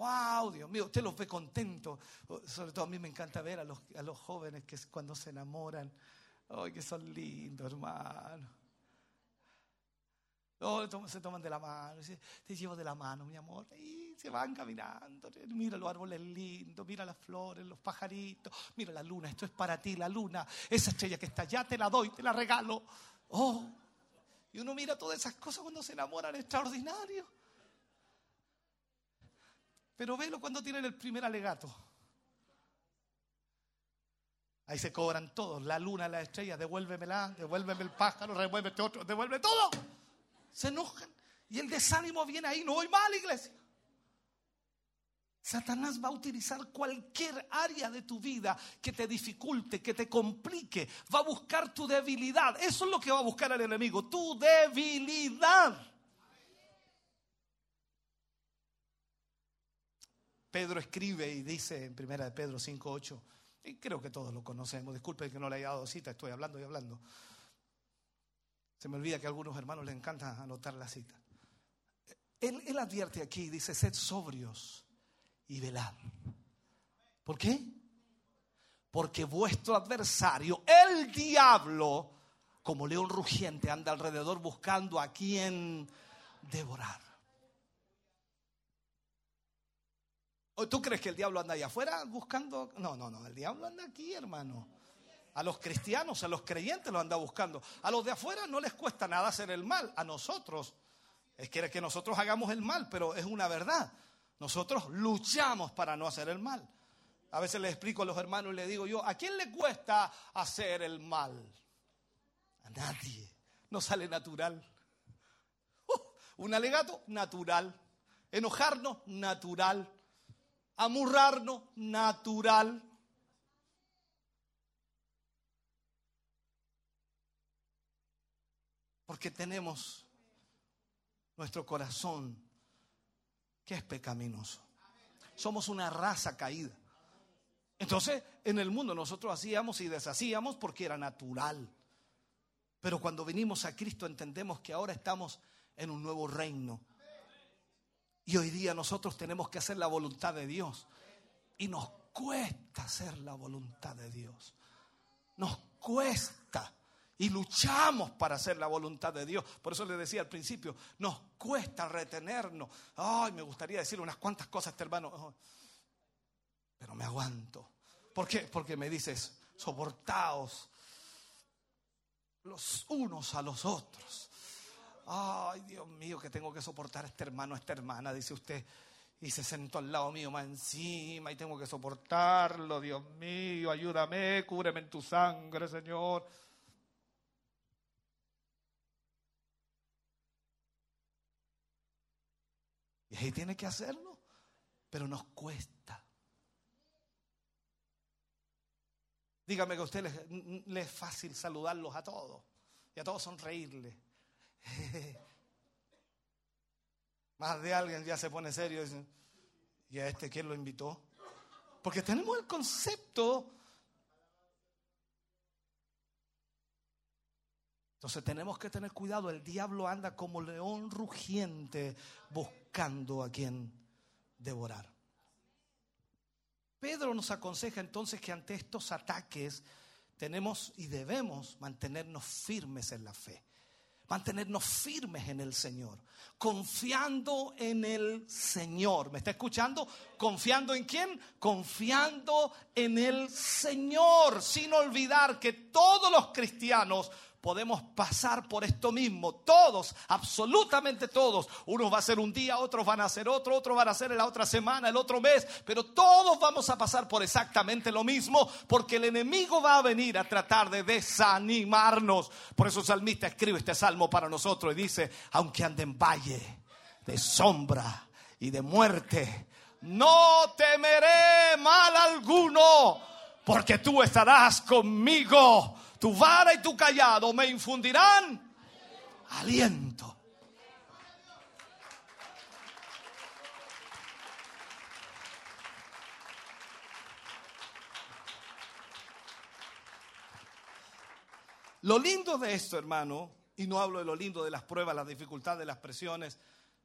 Wow, Dios mío, usted los ve contentos. Sobre todo a mí me encanta ver a los, a los jóvenes que cuando se enamoran, ay, que son lindos, hermano. Oh, se toman de la mano, te llevo de la mano, mi amor. Y se van caminando. Mira los árboles lindos, mira las flores, los pajaritos. Mira la luna, esto es para ti, la luna. Esa estrella que está allá, te la doy, te la regalo. Oh, y uno mira todas esas cosas cuando se enamoran, extraordinario. Pero velo cuando tienen el primer alegato. Ahí se cobran todos, la luna, la estrella, devuélvemela, devuélveme el pájaro, devuélvete otro, devuelve todo se enojan y el desánimo viene ahí, no voy mal, iglesia. Satanás va a utilizar cualquier área de tu vida que te dificulte, que te complique. Va a buscar tu debilidad. Eso es lo que va a buscar el enemigo, tu debilidad. Pedro escribe y dice en 1 de Pedro 5:8, Y creo que todos lo conocemos. Disculpe que no le haya dado cita, estoy hablando y hablando. Se me olvida que a algunos hermanos les encanta anotar la cita. Él, él advierte aquí, dice, sed sobrios y velad. ¿Por qué? Porque vuestro adversario, el diablo, como león rugiente, anda alrededor buscando a quien devorar. ¿O ¿Tú crees que el diablo anda allá afuera buscando? No, no, no, el diablo anda aquí, hermano. A los cristianos, a los creyentes lo anda buscando. A los de afuera no les cuesta nada hacer el mal. A nosotros, es que nosotros hagamos el mal, pero es una verdad. Nosotros luchamos para no hacer el mal. A veces le explico a los hermanos y le digo yo, ¿a quién le cuesta hacer el mal? A nadie. No sale natural. Uh, un alegato, natural. Enojarnos, natural. Amurrarnos, natural. Porque tenemos nuestro corazón que es pecaminoso. Somos una raza caída. Entonces, en el mundo nosotros hacíamos y deshacíamos porque era natural. Pero cuando venimos a Cristo entendemos que ahora estamos en un nuevo reino. Y hoy día nosotros tenemos que hacer la voluntad de Dios. Y nos cuesta hacer la voluntad de Dios. Nos cuesta. Y luchamos para hacer la voluntad de Dios. Por eso le decía al principio, nos cuesta retenernos. Ay, me gustaría decir unas cuantas cosas a este hermano. Pero me aguanto. ¿Por qué? Porque me dices, soportaos los unos a los otros. Ay, Dios mío, que tengo que soportar a este hermano, a esta hermana, dice usted. Y se sentó al lado mío más encima y tengo que soportarlo. Dios mío, ayúdame, cúbreme en tu sangre, Señor. Y ahí tiene que hacerlo, pero nos cuesta. Dígame que a usted le, le es fácil saludarlos a todos y a todos sonreírle. (laughs) Más de alguien ya se pone serio y dice, ¿y a este quién lo invitó? Porque tenemos el concepto. Entonces tenemos que tener cuidado. El diablo anda como león rugiente buscando a quien devorar. Pedro nos aconseja entonces que ante estos ataques tenemos y debemos mantenernos firmes en la fe, mantenernos firmes en el Señor, confiando en el Señor. ¿Me está escuchando? ¿Confiando en quién? Confiando en el Señor, sin olvidar que todos los cristianos podemos pasar por esto mismo. Todos, absolutamente todos. Unos va a ser un día, otros van a ser otro, otros van a ser la otra semana, el otro mes. Pero todos vamos a pasar por exactamente lo mismo porque el enemigo va a venir a tratar de desanimarnos. Por eso el salmista escribe este salmo para nosotros y dice, aunque ande en valle de sombra y de muerte, no temeré mal alguno porque tú estarás conmigo tu vara y tu callado me infundirán aliento. Lo lindo de esto, hermano, y no hablo de lo lindo de las pruebas, las dificultades, las presiones,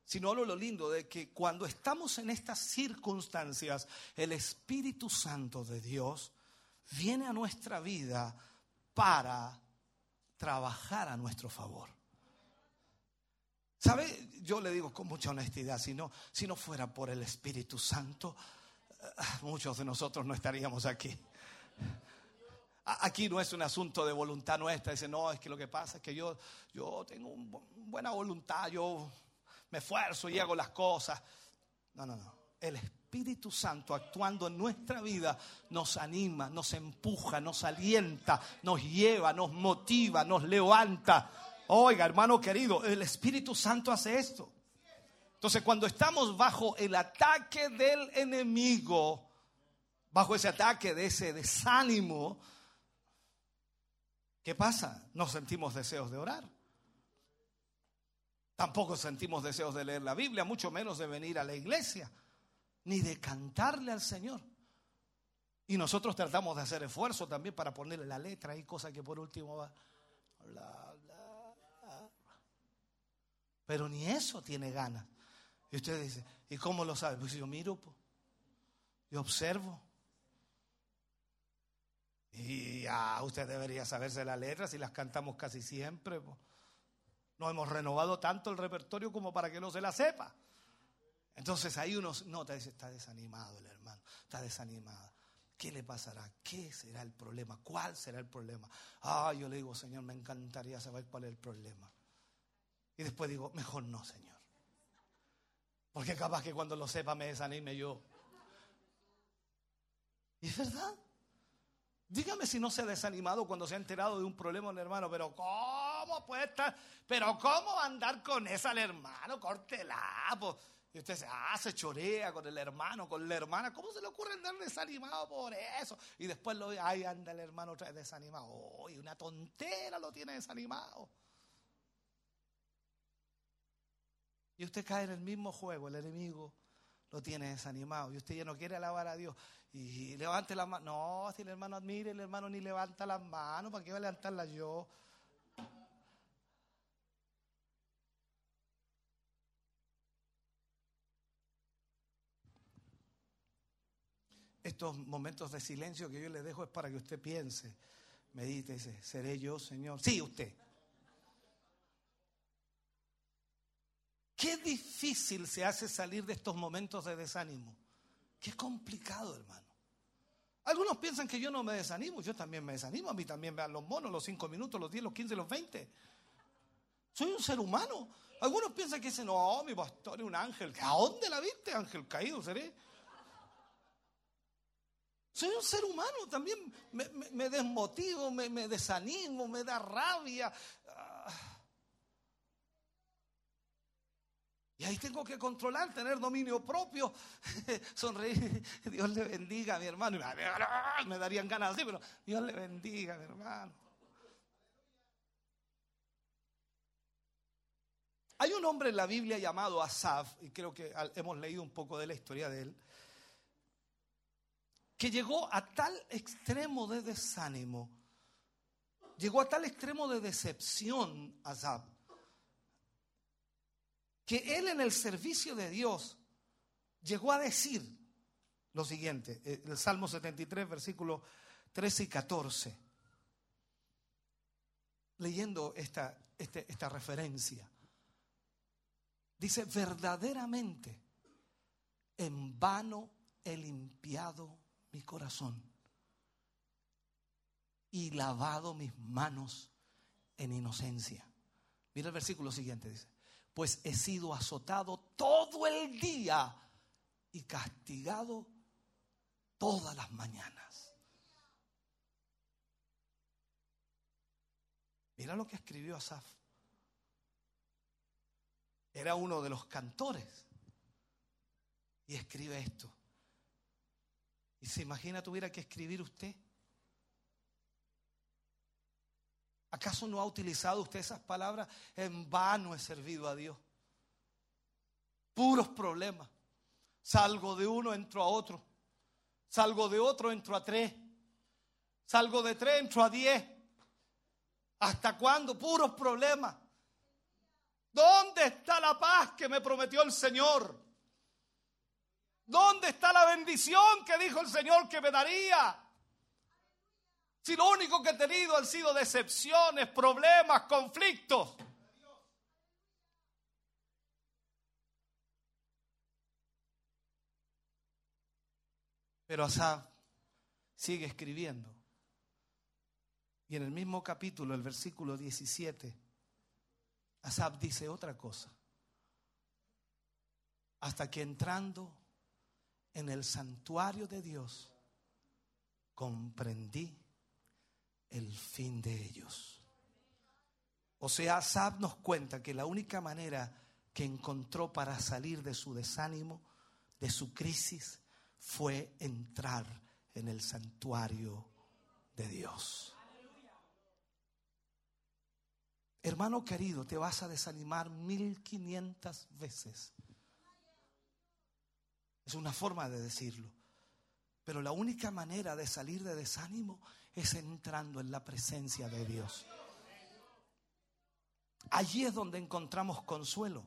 sino hablo de lo lindo de que cuando estamos en estas circunstancias, el Espíritu Santo de Dios viene a nuestra vida para trabajar a nuestro favor. ¿Sabe? Yo le digo con mucha honestidad, si no, si no fuera por el Espíritu Santo, eh, muchos de nosotros no estaríamos aquí. Aquí no es un asunto de voluntad nuestra. Dice, no, es que lo que pasa es que yo, yo tengo una buena voluntad, yo me esfuerzo y hago las cosas. No, no, no. El Espíritu Santo actuando en nuestra vida nos anima, nos empuja, nos alienta, nos lleva, nos motiva, nos levanta. Oiga, hermano querido, el Espíritu Santo hace esto. Entonces, cuando estamos bajo el ataque del enemigo, bajo ese ataque de ese desánimo, ¿qué pasa? No sentimos deseos de orar. Tampoco sentimos deseos de leer la Biblia, mucho menos de venir a la iglesia, ni de cantarle al Señor. Y nosotros tratamos de hacer esfuerzo también para ponerle la letra y cosa que por último va. Pero ni eso tiene ganas. Y usted dice, ¿y cómo lo sabe? Pues yo miro, po. yo observo. Y ya usted debería saberse las letras y las cantamos casi siempre. No hemos renovado tanto el repertorio como para que no se la sepa. Entonces ahí uno nota, dice, está desanimado el hermano, está desanimado. ¿Qué le pasará? ¿Qué será el problema? ¿Cuál será el problema? Ah, yo le digo, Señor, me encantaría saber cuál es el problema. Y después digo, mejor no, Señor. Porque capaz que cuando lo sepa me desanime yo. Y es verdad. Dígame si no se ha desanimado cuando se ha enterado de un problema el hermano, pero ¿cómo puede estar? Pero ¿cómo andar con esa el hermano? Córtela. pues. Y usted se, ah, se chorea con el hermano, con la hermana. ¿Cómo se le ocurre andar desanimado por eso? Y después lo ay, anda el hermano otra vez desanimado. Uy, una tontera lo tiene desanimado. Y usted cae en el mismo juego, el enemigo lo tiene desanimado. Y usted ya no quiere alabar a Dios. Y levante las manos. No, si el hermano admire, el hermano ni levanta las manos. ¿Para qué va a levantarlas yo? Estos momentos de silencio que yo le dejo es para que usted piense, medite, dice, ¿seré yo, Señor? Sí, usted. Qué difícil se hace salir de estos momentos de desánimo. Qué complicado, hermano. Algunos piensan que yo no me desanimo, yo también me desanimo, a mí también me dan los monos, los 5 minutos, los 10, los 15, los 20. Soy un ser humano. Algunos piensan que dicen, no, mi pastor es un ángel. ¿A dónde la viste, ángel caído? ¿Seré? Soy un ser humano, también me, desmotivo, me, desanimo, me da rabia. Ah. Y ahí tengo que controlar, tener dominio propio, (laughs) sonreír. Dios le bendiga a mi hermano. Me darían ganas así, pero Dios le bendiga a mi hermano. Hay un hombre en la Biblia llamado Asaf, y creo que hemos leído un poco de la historia de él, que llegó a tal extremo de desánimo, llegó a tal extremo de decepción, Asaf, que él en el servicio de Dios llegó a decir lo siguiente, eh, el Salmo 73, versículos 13 y 14, leyendo esta, este- esta referencia. Dice, verdaderamente, en vano he limpiado mi corazón y lavado mis manos en inocencia. Mira el versículo siguiente, dice, pues he sido azotado todo el día y castigado todas las mañanas. Mira lo que escribió Asaf. Era uno de los cantores. Y escribe esto. Y se imagina tuviera que escribir usted. ¿Acaso no ha utilizado usted esas palabras? En vano he servido a Dios. Puros problemas. Salgo de uno, entro a otro. Salgo de otro, entro a tres. Salgo de tres, entro a diez. ¿Hasta cuándo? Puros problemas. ¿Dónde está la paz que me prometió el Señor? ¿Dónde está la bendición que dijo el Señor que me daría? Si lo único que he tenido han sido decepciones, problemas, conflictos. Pero Asaf sigue escribiendo. Y en el mismo capítulo, el versículo 17, Asaf dice otra cosa. Hasta que entrando en el santuario de Dios, comprendí el fin de ellos. O sea, Asaf nos cuenta que la única manera que encontró para salir de su desánimo, de su crisis, fue entrar en el santuario de Dios. Hermano querido, te vas a desanimar mil quinientas veces. Es una forma de decirlo. Pero la única manera de salir de desánimo es entrando en la presencia de Dios. Allí es donde encontramos consuelo.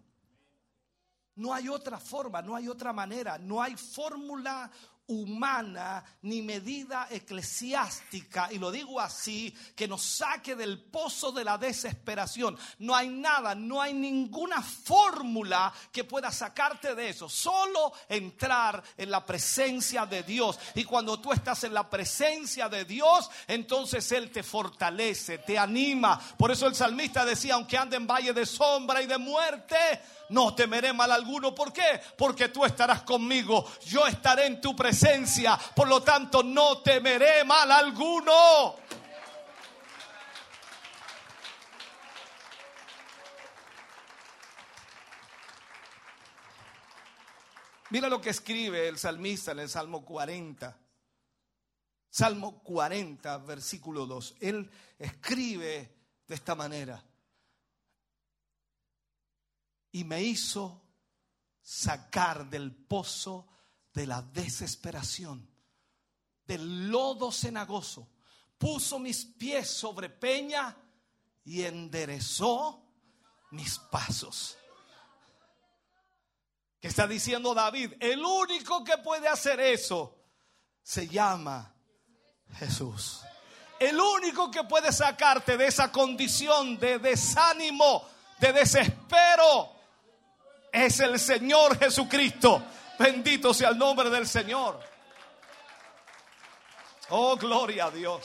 No hay otra forma, no hay otra manera, no hay fórmula humana ni medida eclesiástica, y lo digo así, que nos saque del pozo de la desesperación. No hay nada, no hay ninguna fórmula que pueda sacarte de eso. Solo entrar en la presencia de Dios. Y cuando tú estás en la presencia de Dios, entonces Él te fortalece, te anima. Por eso el salmista decía, aunque ande en valle de sombra y de muerte, no temeré mal alguno. ¿Por qué? Porque tú estarás conmigo. Yo estaré en tu presencia. Por lo tanto, no temeré mal alguno. Mira lo que escribe el salmista en el Salmo 40. Salmo 40, versículo 2. Él escribe de esta manera y me hizo sacar del pozo de la desesperación, del lodo cenagoso. Puso mis pies sobre peña y enderezó mis pasos. ¿Qué está diciendo David? El único que puede hacer eso se llama Jesús. El único que puede sacarte de esa condición de desánimo, de desespero, es el Señor Jesucristo. Bendito sea el nombre del Señor. Oh, gloria a Dios.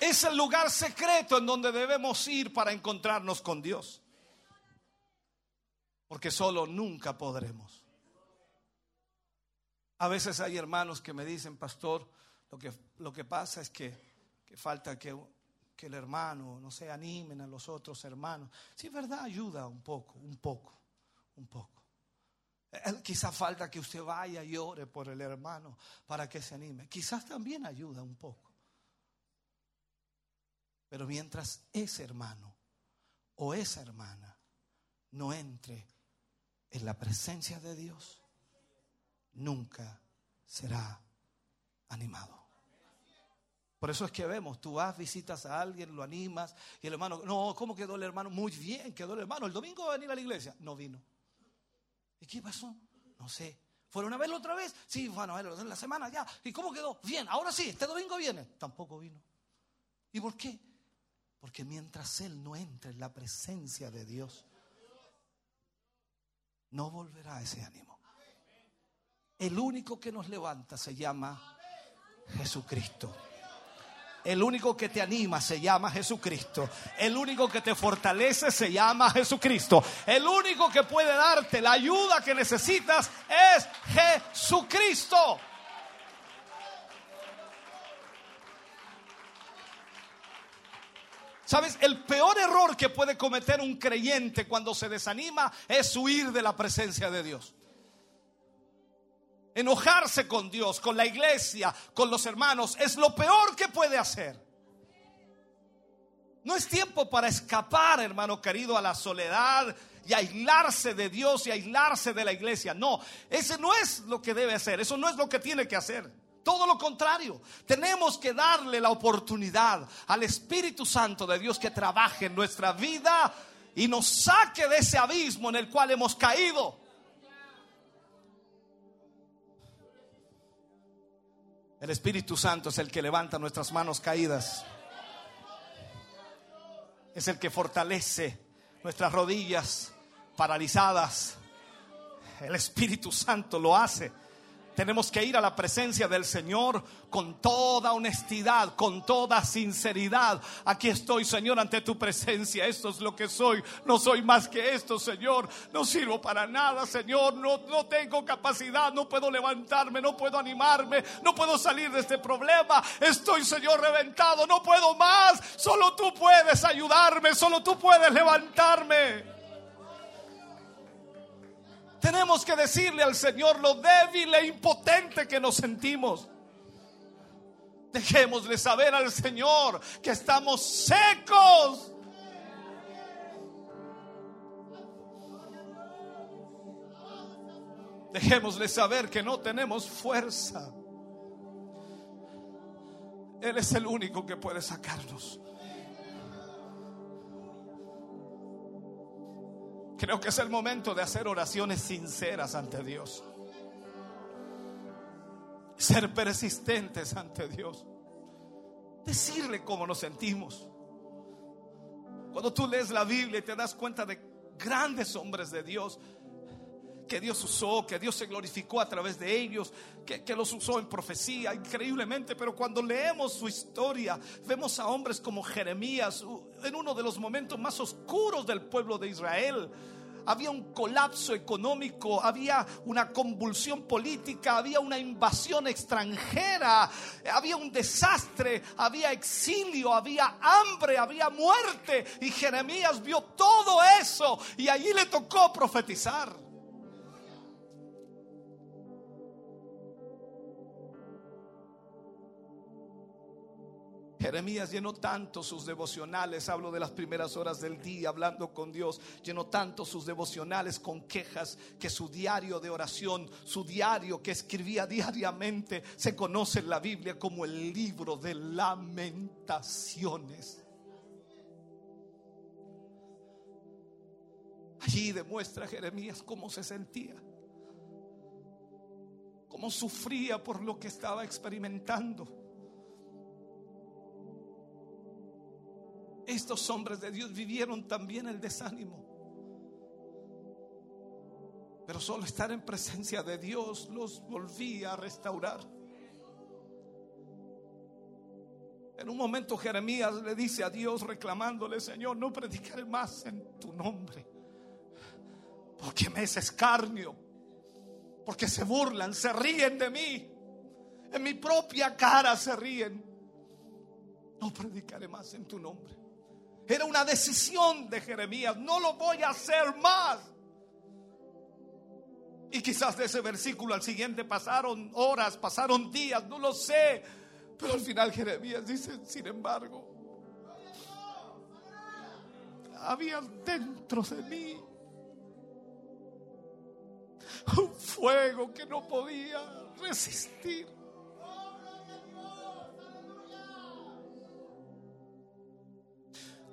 Es el lugar secreto en donde debemos ir para encontrarnos con Dios. Porque solo nunca podremos. A veces hay hermanos que me dicen, pastor, lo que, lo que pasa es que, que falta que que el hermano, no se animen a los otros hermanos. Sí, verdad, ayuda un poco, un poco, un poco. Quizás falta que usted vaya y ore por el hermano para que se anime. Quizás también ayuda un poco. Pero mientras ese hermano o esa hermana no entre en la presencia de Dios, nunca será animado. Por eso es que vemos, tú vas, visitas a alguien, lo animas y el hermano, no, ¿cómo quedó el hermano? Muy bien, quedó el hermano. El domingo va a venir a la iglesia. No vino. ¿Y qué pasó? No sé. ¿Fueron a verlo otra vez? Sí, bueno, a verlo en la semana ya. ¿Y cómo quedó? Bien, ahora sí, este domingo viene. Tampoco vino. ¿Y por qué? Porque mientras él no entre en la presencia de Dios, no volverá ese ánimo. El único que nos levanta se llama Jesucristo. El único que te anima se llama Jesucristo. El único que te fortalece se llama Jesucristo. El único que puede darte la ayuda que necesitas es Jesucristo. ¿Sabes? El peor error que puede cometer un creyente cuando se desanima es huir de la presencia de Dios enojarse con Dios, con la iglesia, con los hermanos, es lo peor que puede hacer. No es tiempo para escapar, hermano querido, a la soledad y aislarse de Dios y aislarse de la iglesia. No, ese no es lo que debe hacer, eso no es lo que tiene que hacer. Todo lo contrario, tenemos que darle la oportunidad al Espíritu Santo de Dios que trabaje en nuestra vida y nos saque de ese abismo en el cual hemos caído. El Espíritu Santo es el que levanta nuestras manos caídas. Es el que fortalece nuestras rodillas paralizadas. El Espíritu Santo lo hace. Tenemos que ir a la presencia del Señor con toda honestidad, con toda sinceridad. Aquí estoy, Señor, ante tu presencia. Esto es lo que soy. No soy más que esto, Señor. No sirvo para nada, Señor. No, no tengo capacidad. No puedo levantarme. No puedo animarme. No puedo salir de este problema. Estoy, Señor, reventado. No puedo más. Solo tú puedes ayudarme. Solo tú puedes levantarme. Tenemos que decirle al Señor lo débil e impotente que nos sentimos. Dejémosle saber al Señor que estamos secos. Dejémosle saber que no tenemos fuerza. Él es el único que puede sacarnos. Creo que es el momento de hacer oraciones sinceras ante Dios. Ser persistentes ante Dios. Decirle cómo nos sentimos. Cuando tú lees la Biblia y te das cuenta de grandes hombres de Dios que Dios usó, que Dios se glorificó a través de ellos, que, que, los usó en profecía increíblemente, pero cuando leemos su historia, vemos a hombres como Jeremías en uno de los momentos más oscuros del pueblo de Israel. Había un colapso económico, había una convulsión política, había una invasión extranjera, había un desastre, había exilio, había hambre, había muerte. Y Jeremías vio todo eso y allí le tocó profetizar. Jeremías llenó tanto sus devocionales, hablo de las primeras horas del día, hablando con Dios, llenó tanto sus devocionales con quejas que su diario de oración, su diario que escribía (laughs) diariamente, se conoce en la Biblia como el libro de lamentaciones. Allí demuestra Jeremías cómo se sentía, cómo sufría por lo que estaba experimentando. Estos hombres de Dios vivieron también el desánimo. Pero solo estar en presencia de Dios los volvía a restaurar. En un momento Jeremías le dice a Dios reclamándole, Señor, no predicaré más en tu nombre. Porque me es escarnio. Porque se burlan, se ríen de mí. En mi propia cara se ríen. No predicaré más en tu nombre. Era una decisión de Jeremías. No lo voy a hacer más. Y quizás de ese versículo al siguiente pasaron horas, pasaron días, no lo sé. Pero al final Jeremías dice, sin embargo, había dentro de mí un fuego que no podía resistir.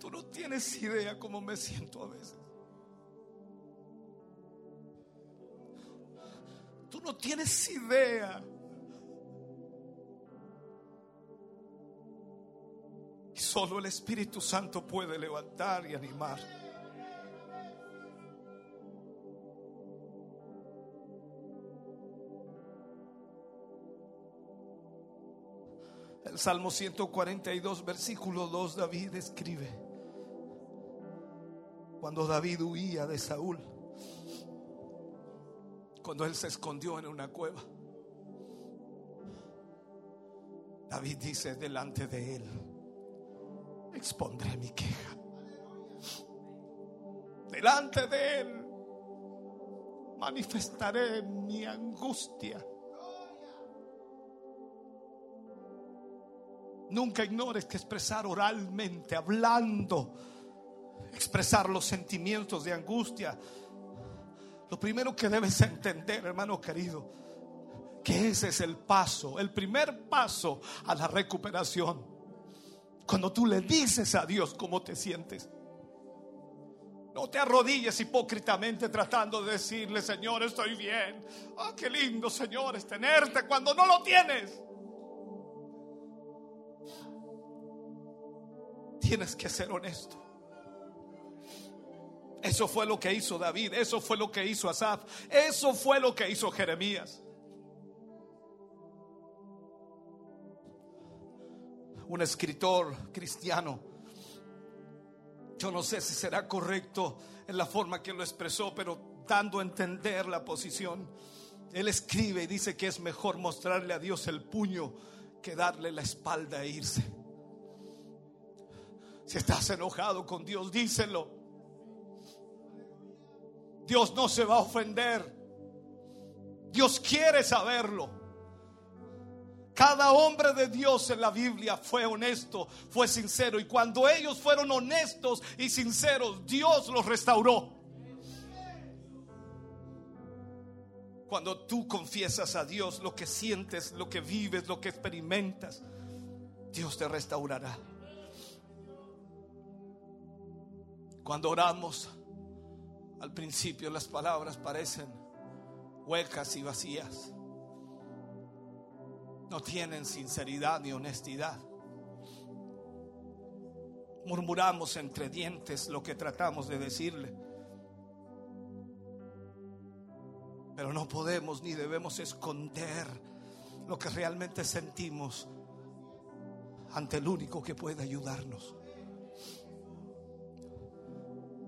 Tú no tienes idea cómo me siento a veces. Tú no tienes idea. Y solo el Espíritu Santo puede levantar y animar. El Salmo 142, versículo 2, David escribe, cuando David huía de Saúl, cuando él se escondió en una cueva, David dice delante de él, expondré mi queja. Delante de él manifestaré mi angustia. Nunca ignores que expresar oralmente, hablando, expresar los sentimientos de angustia. Lo primero que debes entender, hermano querido, que ese es el paso, el primer paso a la recuperación. Cuando tú le dices a Dios cómo te sientes. No te arrodilles hipócritamente tratando de decirle, Señor, estoy bien. Ah, qué lindo, Señor, es tenerte cuando no lo tienes. Tienes que ser honesto. Eso fue lo que hizo David, eso fue lo que hizo Asaf, eso fue lo que hizo Jeremías. Un escritor cristiano, yo no sé si será correcto en la forma que lo expresó, pero dando a entender la posición, él escribe y dice que es mejor mostrarle a Dios el puño que darle la espalda e irse. Si estás enojado con Dios, díselo. Dios no se va a ofender. Dios quiere saberlo. Cada hombre de Dios en la Biblia fue honesto, fue sincero. Y cuando ellos fueron honestos y sinceros, Dios los restauró. Cuando tú confiesas a Dios lo que sientes, lo que vives, lo que experimentas, Dios te restaurará. Cuando oramos, al principio las palabras parecen huecas y vacías. No tienen sinceridad ni honestidad. Murmuramos entre dientes lo que tratamos de decirle. Pero no podemos ni debemos esconder lo que realmente sentimos ante el único que puede ayudarnos.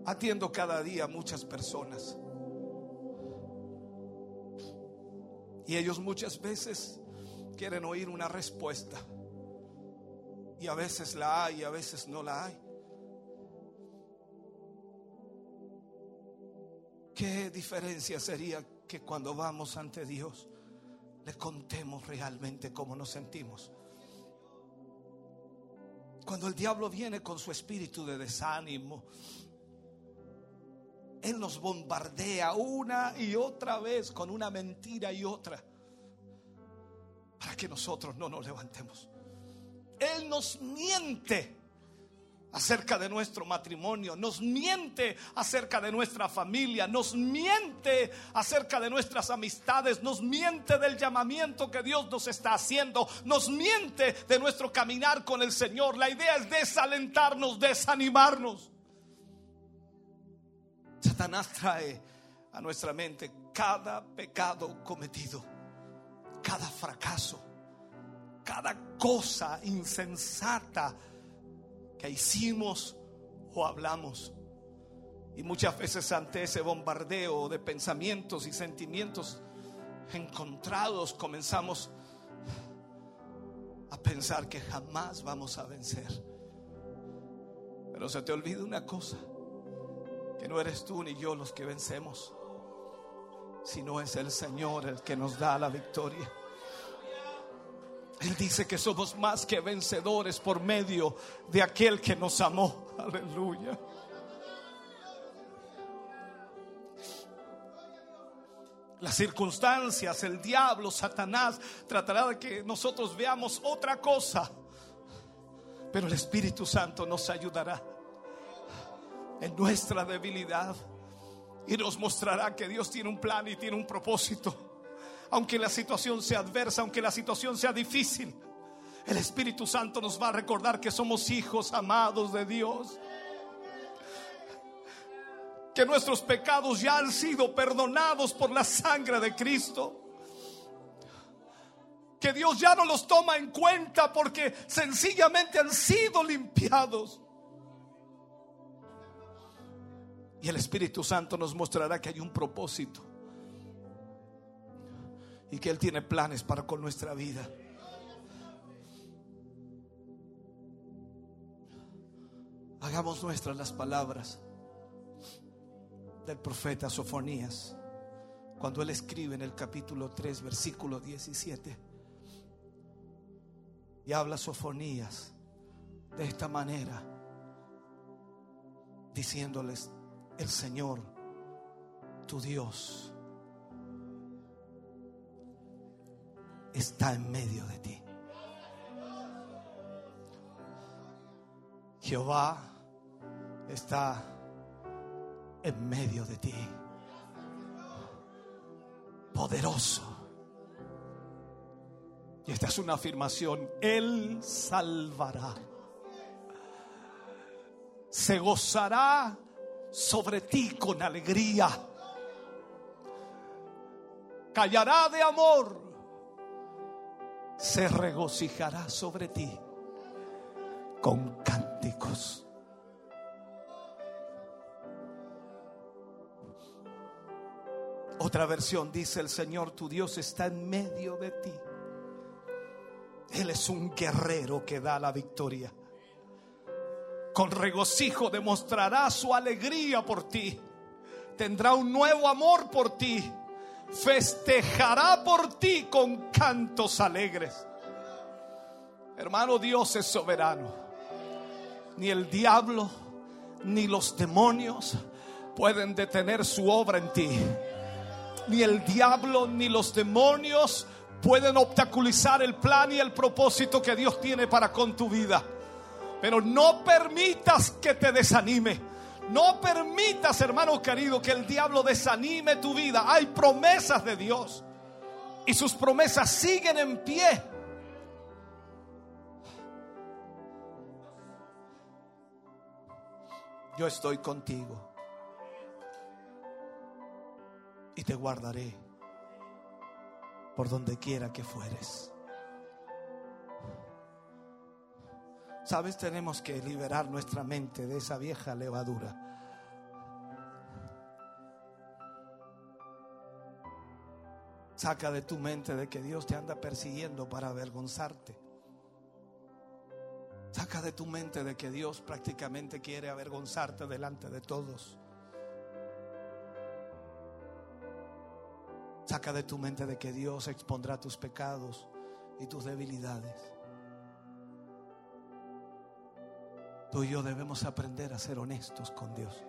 Atiendo cada día a muchas personas. Y ellos muchas veces quieren oír una respuesta. Y a veces la hay y a veces no la hay. ¿Qué diferencia sería que cuando vamos ante Dios le contemos realmente cómo nos sentimos? Cuando el diablo viene con su espíritu de desánimo, él nos bombardea una y otra vez con una mentira y otra para que nosotros no nos levantemos. Él nos miente acerca de nuestro matrimonio, nos miente acerca de nuestra familia, nos miente acerca de nuestras amistades, nos miente del llamamiento que Dios nos está haciendo, nos miente de nuestro caminar con el Señor. La idea es desalentarnos, desanimarnos. Satanás trae a nuestra mente cada pecado cometido, cada fracaso, cada cosa insensata que hicimos o hablamos. Y muchas veces ante ese bombardeo de pensamientos y sentimientos encontrados comenzamos a pensar que jamás vamos a vencer. Pero se te olvida una cosa, que no eres tú ni yo los que vencemos, sino es el Señor el que nos da la victoria. Él dice que somos más que vencedores por medio de aquel que nos amó. Aleluya. Las circunstancias, el diablo, Satanás tratará de que nosotros veamos otra cosa. Pero el Espíritu Santo nos ayudará en nuestra debilidad y nos mostrará que Dios tiene un plan y tiene un propósito aunque la situación sea adversa, aunque la situación sea difícil. El Espíritu Santo nos va a recordar que somos hijos amados de Dios. Que nuestros pecados ya han sido perdonados por la sangre de Cristo. Que Dios ya no los toma en cuenta porque sencillamente han sido limpiados. Y el Espíritu Santo nos mostrará que hay un propósito y que Él tiene planes para con nuestra vida. Hagamos nuestras las palabras del profeta Sofonías cuando él escribe en el capítulo 3, versículo 17. Y habla Sofonías de esta manera, diciéndoles, el Señor, tu Dios, está en medio de ti. Jehová está en medio de ti. Poderoso. Y esta es una afirmación. Él salvará. Se gozará sobre ti con alegría. Callará de amor se regocijará sobre ti con cánticos. Otra versión dice, el Señor tu Dios está en medio de ti. Él es un guerrero que da la victoria. Con regocijo demostrará su alegría por ti. Tendrá un nuevo amor por ti festejará por ti con cantos alegres. Hermano, Dios es soberano. Ni el diablo ni los demonios pueden detener su obra en ti. ni el diablo, ni los demonios pueden obstaculizar el plan y el propósito que Dios tiene para con tu vida. Pero no permitas que te desanime. No permitas, hermano querido, que el diablo desanime tu vida. Hay promesas de Dios. Y sus promesas siguen en pie. Yo estoy contigo. Y te guardaré por donde quiera que fueres. Sabes, tenemos que liberar nuestra mente de esa vieja levadura. Saca de tu mente de que Dios te anda persiguiendo para avergonzarte. Saca de tu mente de que Dios prácticamente quiere avergonzarte delante de todos. Saca de tu mente de que Dios expondrá tus pecados y tus debilidades. Tú y yo debemos aprender a ser honestos con Dios.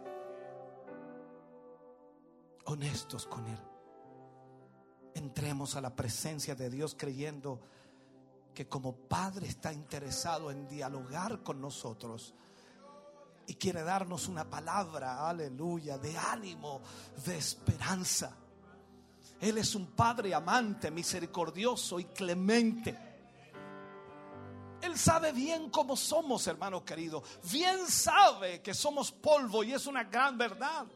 Honestos con Él. Entremos a la presencia de Dios creyendo que como Padre está interesado en dialogar con nosotros y quiere darnos una palabra, aleluya, de ánimo, de esperanza. Él es un Padre amante, misericordioso y clemente. Él sabe bien cómo somos, hermano querido. Bien sabe que somos polvo y es una gran verdad.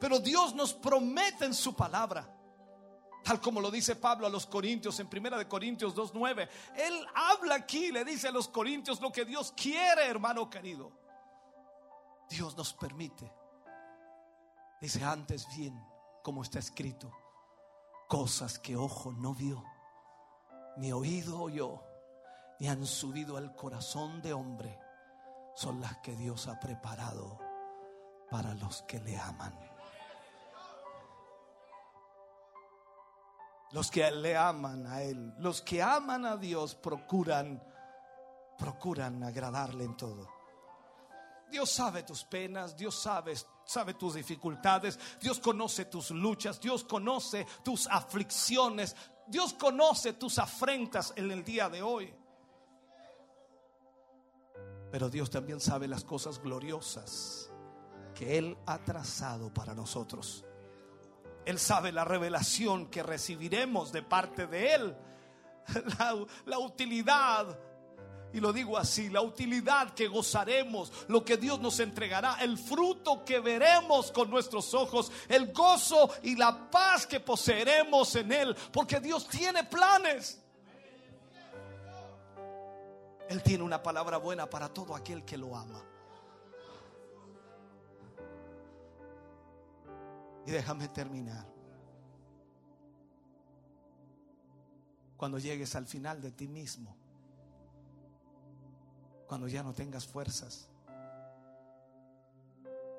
Pero Dios nos promete en su palabra. Tal como lo dice Pablo a los Corintios en Primera de Corintios 2.9. Él habla aquí, le dice a los Corintios lo que Dios quiere, hermano querido. Dios nos permite. Dice antes bien, como está escrito, cosas que ojo no vio, ni oído oyó, ni han subido al corazón de hombre, son las que Dios ha preparado para los que le aman. Los que le aman a Él, los que aman a Dios procuran, procuran agradarle en todo. Dios sabe tus penas, Dios sabe, sabe tus dificultades, Dios conoce tus luchas, Dios conoce tus aflicciones, Dios conoce tus afrentas en el día de hoy. Pero Dios también sabe las cosas gloriosas que Él ha trazado para nosotros. Él sabe la revelación que recibiremos de parte de Él, (laughs) la, la utilidad y lo digo así, la utilidad que gozaremos, lo que Dios nos entregará, el fruto que veremos con nuestros ojos, el gozo y la paz que poseeremos en Él, porque Dios tiene planes. Él tiene una palabra buena para todo aquel que lo ama. Y déjame terminar. Cuando llegues al final de ti mismo, cuando ya no tengas fuerzas,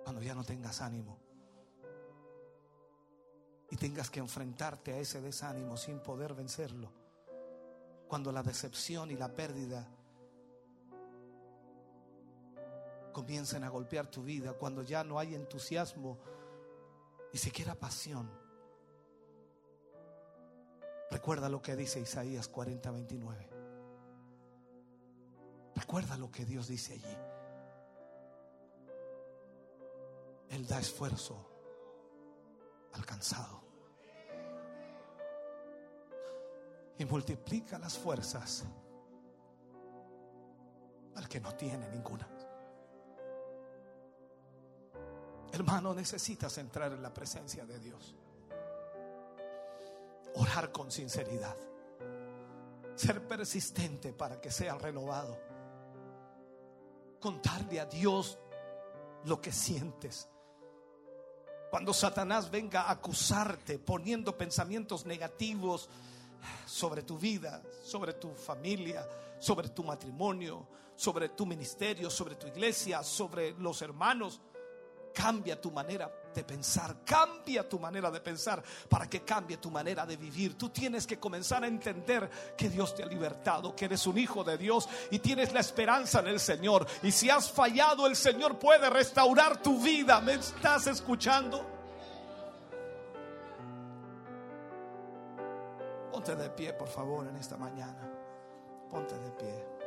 cuando ya no tengas ánimo y tengas que enfrentarte a ese desánimo sin poder vencerlo, cuando la decepción y la pérdida comiencen a golpear tu vida, cuando ya no hay entusiasmo, ni siquiera pasión. Recuerda lo que dice Isaías 40, 29. Recuerda lo que Dios dice allí. Él da esfuerzo alcanzado. Y multiplica las fuerzas al que no tiene ninguna. Hermano, necesitas entrar en la presencia de Dios. Orar con sinceridad. Ser persistente para que sea renovado contarle a Dios lo que sientes. Cuando Satanás venga a acusarte poniendo pensamientos negativos sobre tu vida, sobre tu familia, sobre tu matrimonio, sobre tu ministerio, sobre tu iglesia, sobre los hermanos, cambia tu manera de pensar, cambia tu manera de pensar para que cambie tu manera de vivir. Tú tienes que comenzar a entender que Dios te ha libertado, que eres un hijo de Dios y tienes la esperanza en el Señor. Y si has fallado, el Señor puede restaurar tu vida. ¿Me estás escuchando? Ponte de pie, por favor, en esta mañana. Ponte de pie.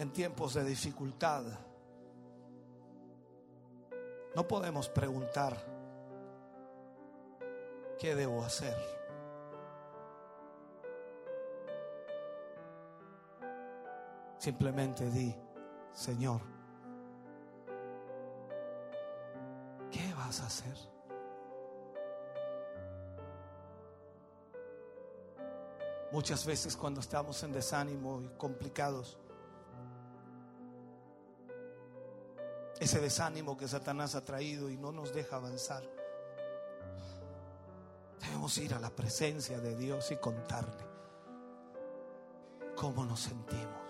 En tiempos de dificultad, no podemos preguntar qué debo hacer. Simplemente di, Señor, ¿qué vas a hacer? Muchas veces cuando estamos en desánimo y complicados, ese desánimo que Satanás ha traído y no nos deja avanzar, debemos ir a la presencia de Dios y contarle cómo nos sentimos.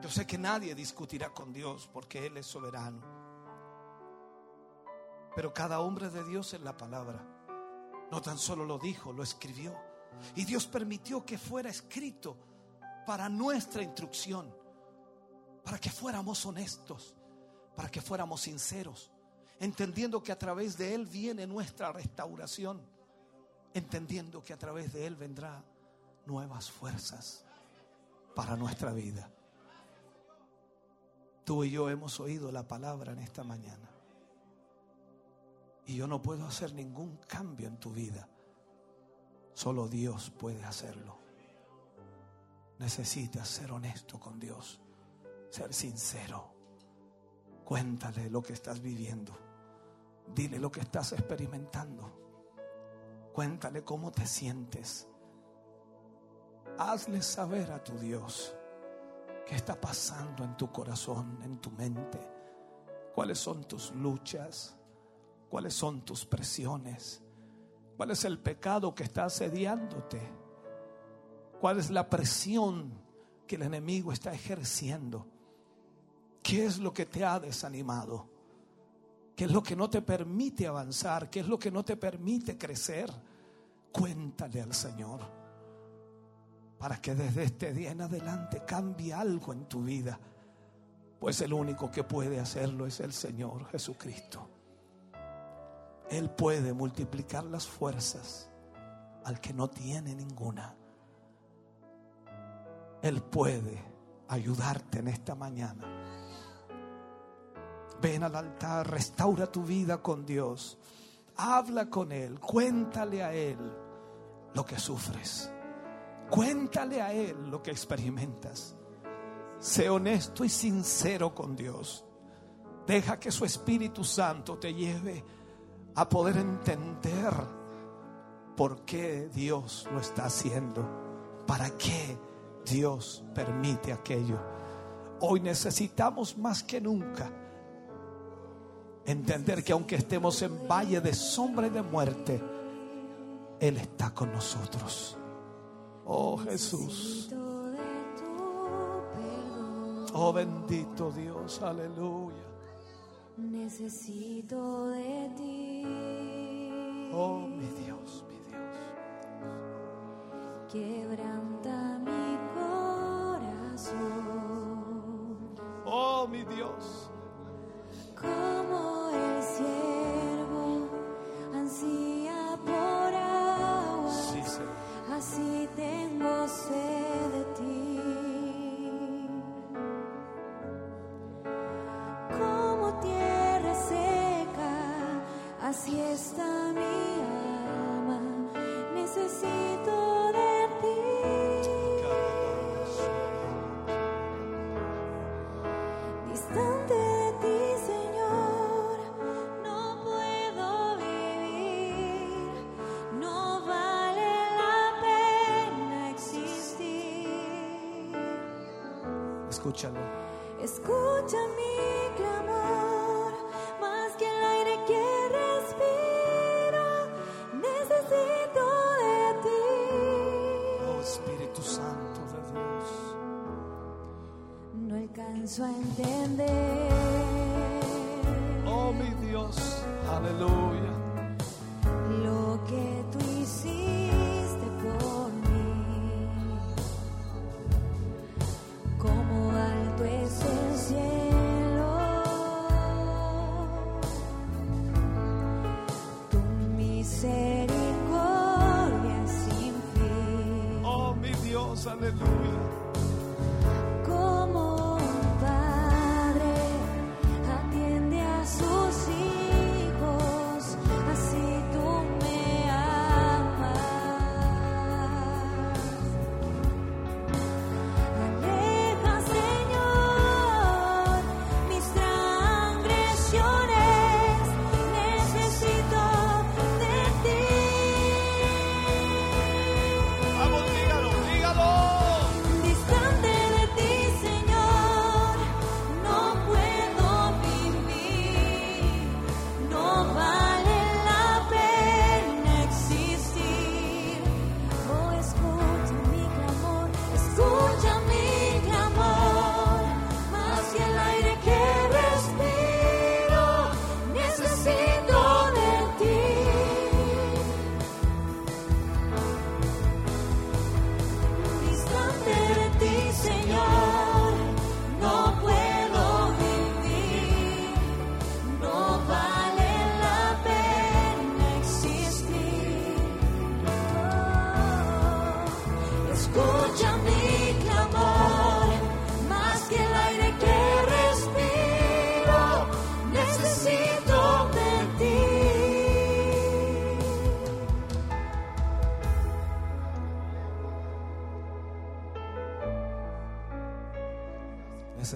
Yo sé que nadie discutirá con Dios porque Él es soberano. Pero cada hombre de Dios en la palabra no tan solo lo dijo, lo escribió. Y Dios permitió que fuera escrito para nuestra instrucción, para que fuéramos honestos, para que fuéramos sinceros, entendiendo que a través de Él viene nuestra restauración, entendiendo que a través de Él vendrá nuevas fuerzas para nuestra vida. Tú y yo hemos oído la palabra en esta mañana. Y yo no puedo hacer ningún cambio en tu vida. Solo Dios puede hacerlo. Necesitas ser honesto con Dios, ser sincero. Cuéntale lo que estás viviendo. Dile lo que estás experimentando. Cuéntale cómo te sientes. Hazle saber a tu Dios qué está pasando en tu corazón, en tu mente. ¿Cuáles son tus luchas? ¿Cuáles son tus presiones? ¿Cuál es el pecado que está asediándote? ¿Cuál es la presión que el enemigo está ejerciendo? ¿Qué es lo que te ha desanimado? ¿Qué es lo que no te permite avanzar? ¿Qué es lo que no te permite crecer? Cuéntale al Señor para que desde este día en adelante cambie algo en tu vida. Pues el único que puede hacerlo es el Señor Jesucristo. Él puede multiplicar las fuerzas al que no tiene ninguna. Él puede ayudarte en esta mañana. Ven al altar, restaura tu vida con Dios. Habla con Él, cuéntale a Él lo que sufres. Cuéntale a Él lo que experimentas. Sé honesto y sincero con Dios. Deja que su Espíritu Santo te lleve a poder entender por qué Dios lo está haciendo, para qué Dios permite aquello. Hoy necesitamos más que nunca entender que aunque estemos en valle de sombra y de muerte, Él está con nosotros. Oh Jesús. Oh bendito Dios, aleluya. Necesito de ti. Oh mi Dios, mi Dios. Quebranta corazón. Oh mi Dios. Como el siervo ansía por agua. Sí. Así tengo sed de Escúchalo. Escucha mi clamor,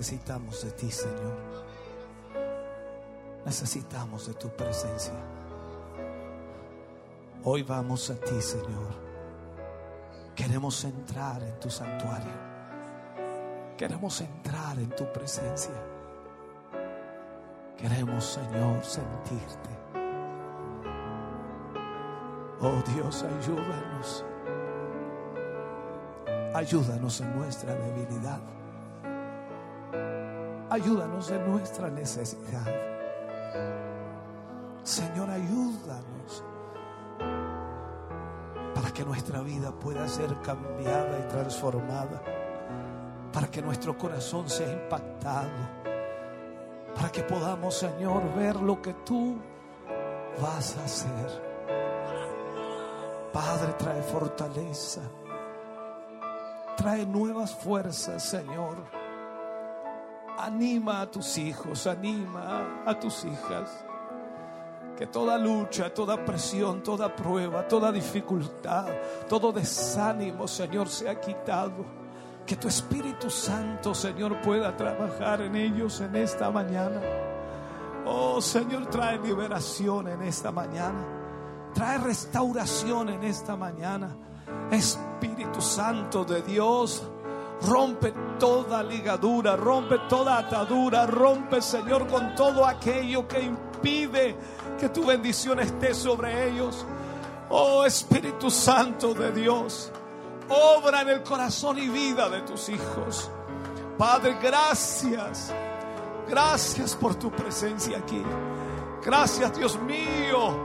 Necesitamos de ti, Señor. Necesitamos de tu presencia. Hoy vamos a ti, Señor. Queremos entrar en tu santuario. Queremos entrar en tu presencia. Queremos, Señor, sentirte. Oh Dios, ayúdanos. Ayúdanos en nuestra debilidad. Ayúdanos en nuestra necesidad. Señor, ayúdanos para que nuestra vida pueda ser cambiada y transformada. Para que nuestro corazón sea impactado. Para que podamos, Señor, ver lo que tú vas a hacer. Padre, trae fortaleza. Trae nuevas fuerzas, Señor. Anima a tus hijos, anima a tus hijas. Que toda lucha, toda presión, toda prueba, toda dificultad, todo desánimo, Señor, sea quitado. Que tu Espíritu Santo, Señor, pueda trabajar en ellos en esta mañana. Oh, Señor, trae liberación en esta mañana. Trae restauración en esta mañana. Espíritu Santo de Dios, rompe toda ligadura, rompe toda atadura, rompe, Señor, con todo aquello que impide que tu bendición esté sobre ellos. Oh Espíritu Santo de Dios, obra en el corazón y vida de tus hijos. Padre, gracias. Gracias por tu presencia aquí. Gracias, Dios mío,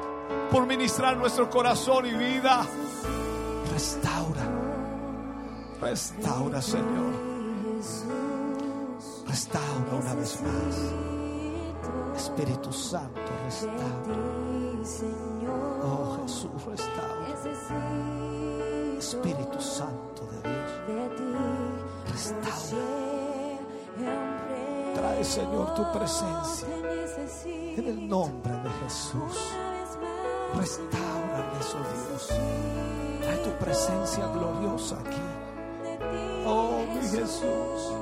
por ministrar nuestro corazón y vida. Restaura. Restaura, Señor. Restaura una vez más. Espíritu Santo, restaura. Oh Jesús, restaura. Espíritu Santo de Dios, restaura. Trae, Señor, tu presencia. En el nombre de Jesús. Restauranos, oh Dios. Trae tu presencia gloriosa aquí. Oh, mi Jesús.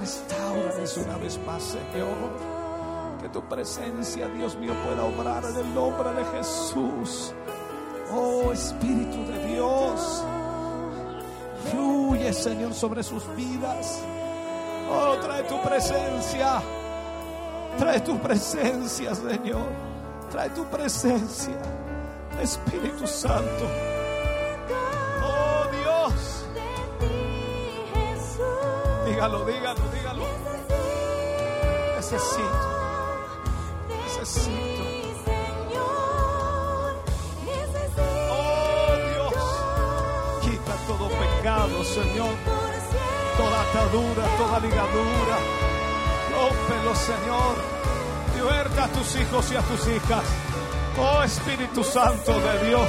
Restauranos una vez más, Señor. Que tu presencia, Dios mío, pueda obrar en el nombre de Jesús. Oh, Espíritu de Dios. Fluye, Señor, sobre sus vidas. Oh, trae tu presencia. Trae tu presencia, Señor. Trae tu presencia. Espíritu Santo. Dígalo, dígalo, dígalo. Necesito. Necesito. Oh, Dios. Quita todo pecado, Señor. Toda atadura, toda ligadura. Rómpelo, Señor. Liberta a tus hijos y a tus hijas. Oh Espíritu Santo de Dios.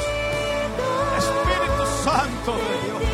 Espíritu Santo de Dios.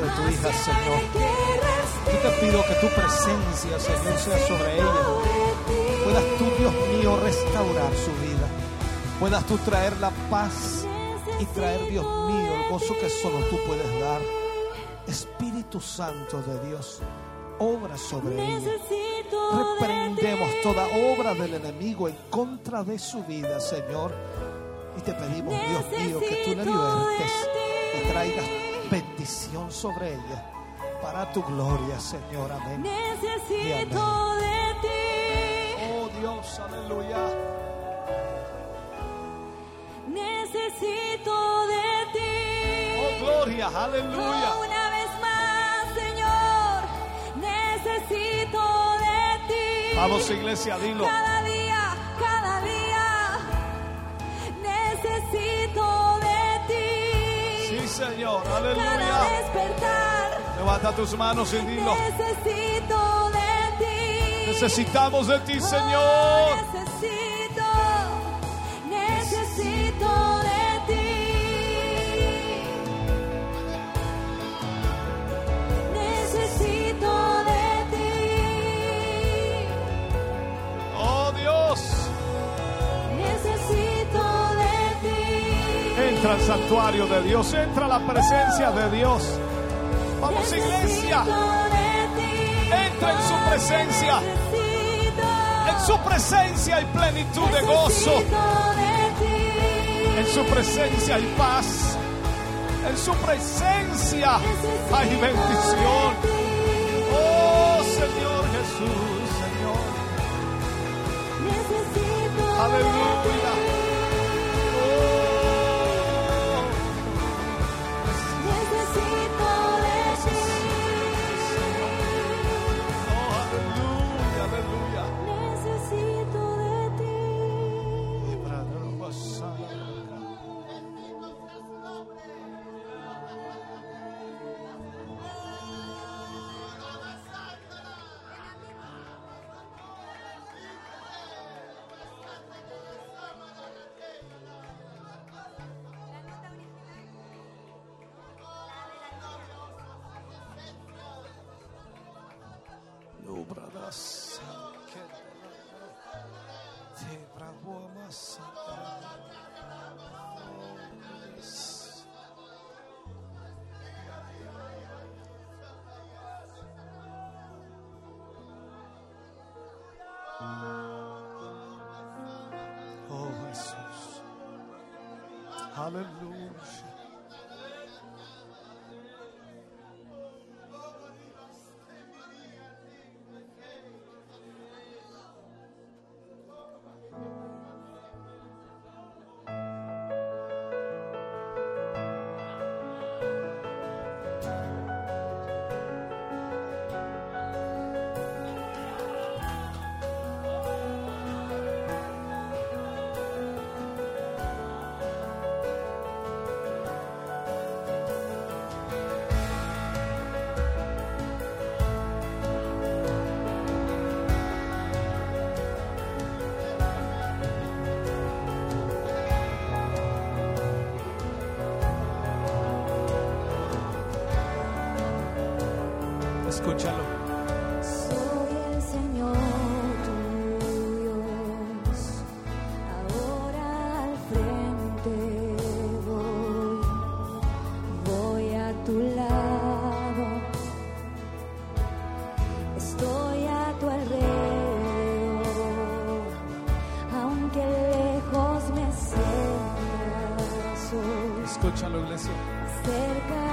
De tu hija, Señor. Yo te pido que tu presencia, Señor, sea sobre ella. Puedas tú, Dios mío, restaurar su vida. Puedas tú traer la paz y traer, Dios mío, el gozo que solo tú puedes dar. Espíritu Santo de Dios, obra sobre ella. Reprendemos toda obra del enemigo en contra de su vida, Señor. Y te pedimos, Dios mío, que tú la libertes y traigas bendición sobre ella para tu gloria, Señor. Amén. Necesito de ti. Oh Dios, aleluya. Necesito de ti. Oh gloria, aleluya. Oh, una vez más, Señor. Necesito de ti. Vamos, iglesia, dilo. Cada Señor, aleluya. despertar. Levanta tus manos y dilo. Necesito de ti. Necesitamos de ti, Señor. Entra al santuario de Dios, entra a la presencia de Dios. Vamos, iglesia. Entra en su presencia. En su presencia hay plenitud de gozo. En su presencia hay paz. En su presencia hay bendición. Oh Señor Jesús, Señor. Aleluya. massa, que de pra boa maçã. Escúchalo. Soy el Señor tu Dios, ahora al frente voy, voy a tu lado, estoy a tu alrededor, aunque lejos me sientas. Escúchalo, iglesia. Cerca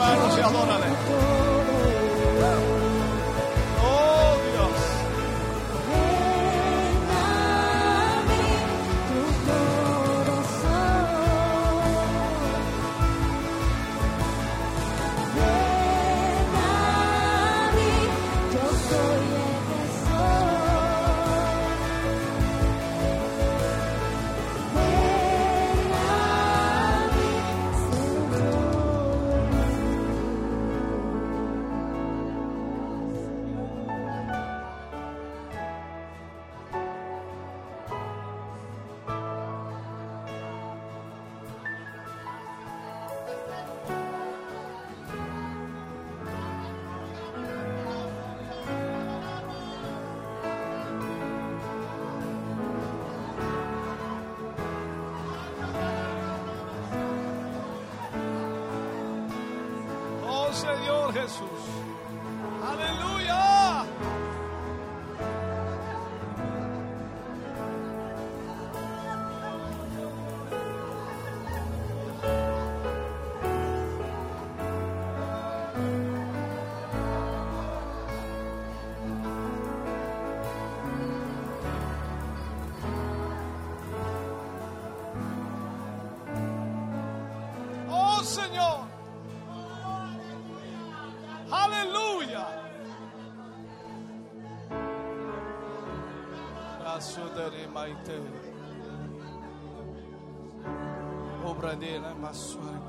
Levanta tus manos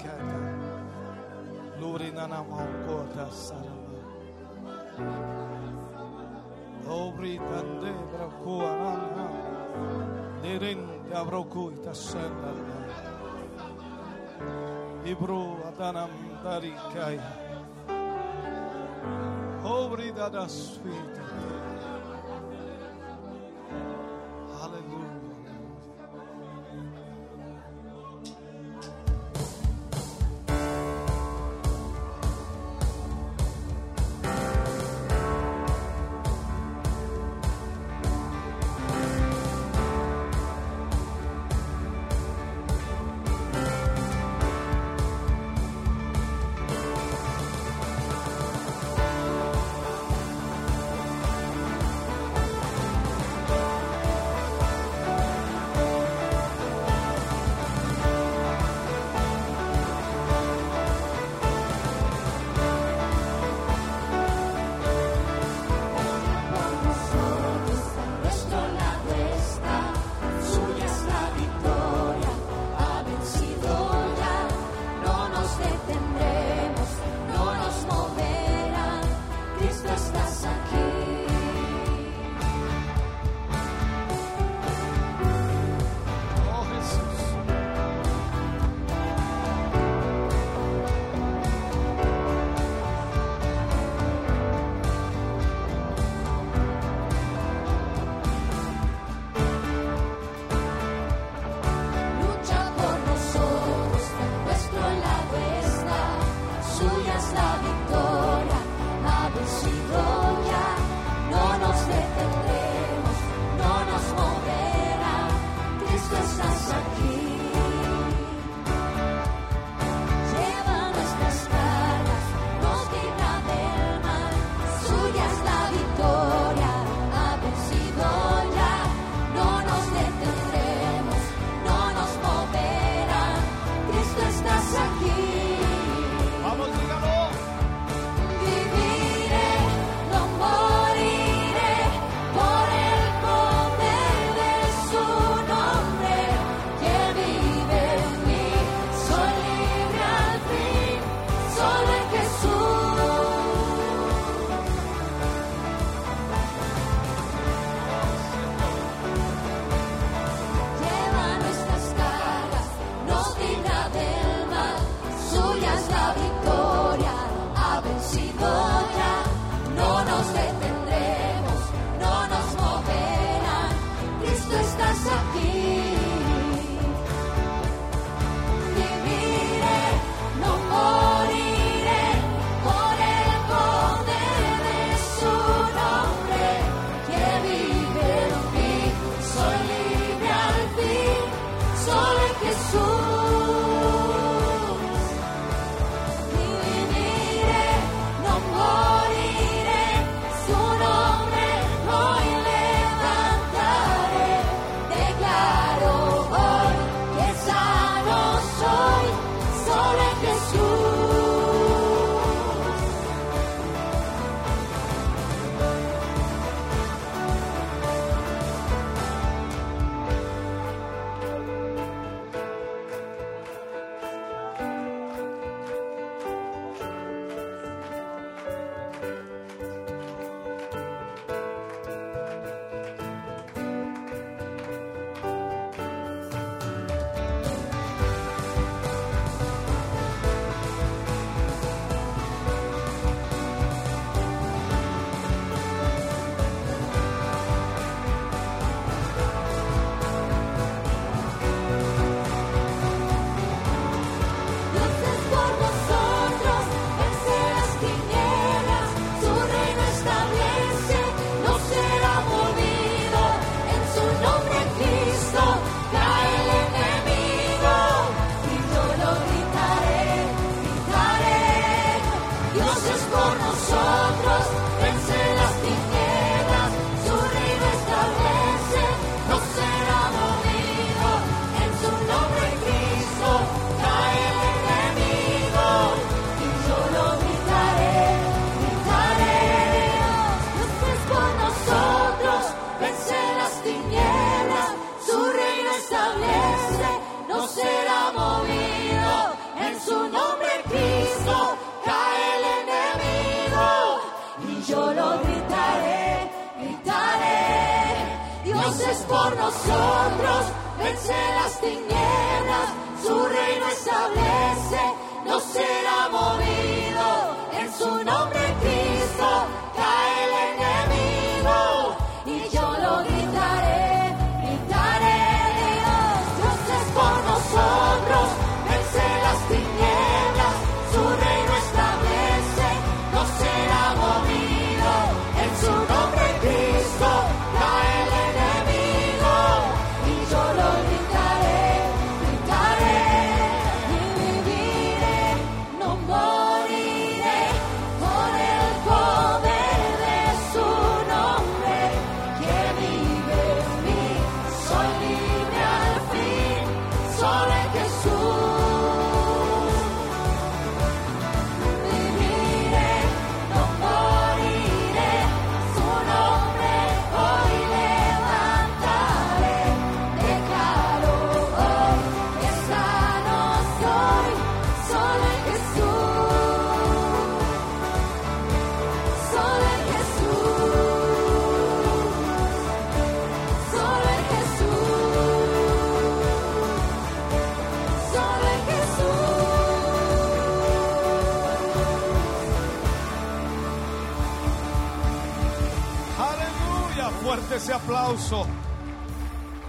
Kata. Lurinana Maukota Sarava. Obri Tande Brakua Rana. Lirin Gavroku Tasenda. Ibru Adanam Darikai. Obri Dada Sweet.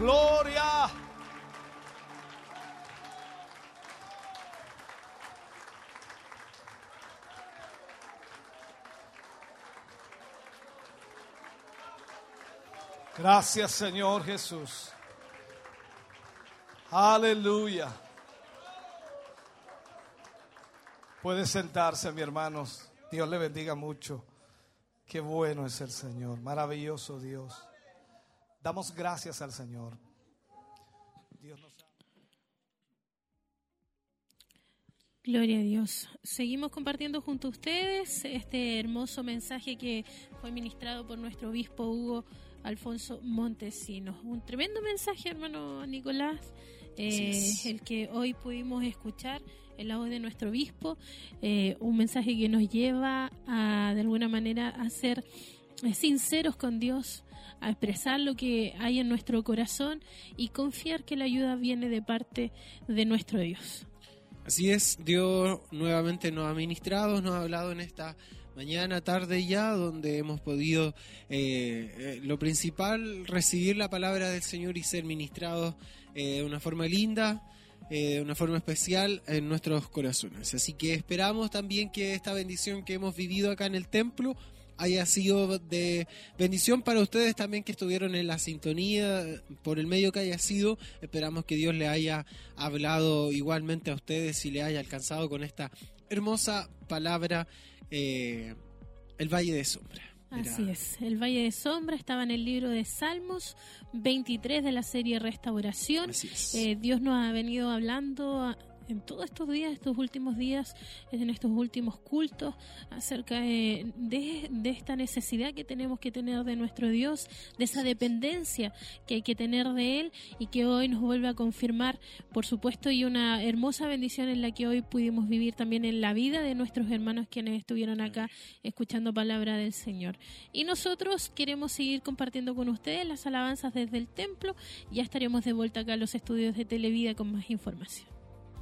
Gloria. Gracias Señor Jesús. Aleluya. Puede sentarse, mi hermanos. Dios le bendiga mucho. Qué bueno es el Señor, maravilloso Dios. Damos gracias al Señor. Dios nos Gloria a Dios. Seguimos compartiendo junto a ustedes este hermoso mensaje que fue ministrado por nuestro obispo Hugo Alfonso Montesinos. Un tremendo mensaje, hermano Nicolás, eh, es. el que hoy pudimos escuchar en la voz de nuestro obispo. eh, un mensaje que nos lleva a, de alguna manera, a ser eh, sinceros con Dios, a expresar lo que hay en nuestro corazón y confiar que la ayuda viene de parte de nuestro Dios. Así es, Dios nuevamente nos ha ministrado, nos ha hablado en esta mañana, tarde ya, donde hemos podido, eh, eh, lo principal, recibir la palabra del Señor y ser ministrados eh, de una forma linda, de una forma especial en nuestros corazones. Así que esperamos también que esta bendición que hemos vivido acá en el templo haya sido de bendición para ustedes también que estuvieron en la sintonía, por el medio que haya sido. Esperamos que Dios le haya hablado igualmente a ustedes y le haya alcanzado con esta hermosa palabra, eh, el Valle de Sombra. Así es, el Valle de Sombra estaba en el libro de Salmos 23 de la serie Restauración. Así es. Eh, Dios nos ha venido hablando en todos estos días, estos últimos días, en estos últimos cultos, acerca de, de- de esta necesidad que tenemos que tener de nuestro Dios, de esa dependencia que hay que tener de Él y que hoy nos vuelve a confirmar, por supuesto, y una hermosa bendición en la que hoy pudimos vivir también en la vida de nuestros hermanos quienes estuvieron acá escuchando palabra del Señor. Y nosotros queremos seguir compartiendo con ustedes las alabanzas desde el templo. Ya estaremos de vuelta acá a los estudios de Televida con más información.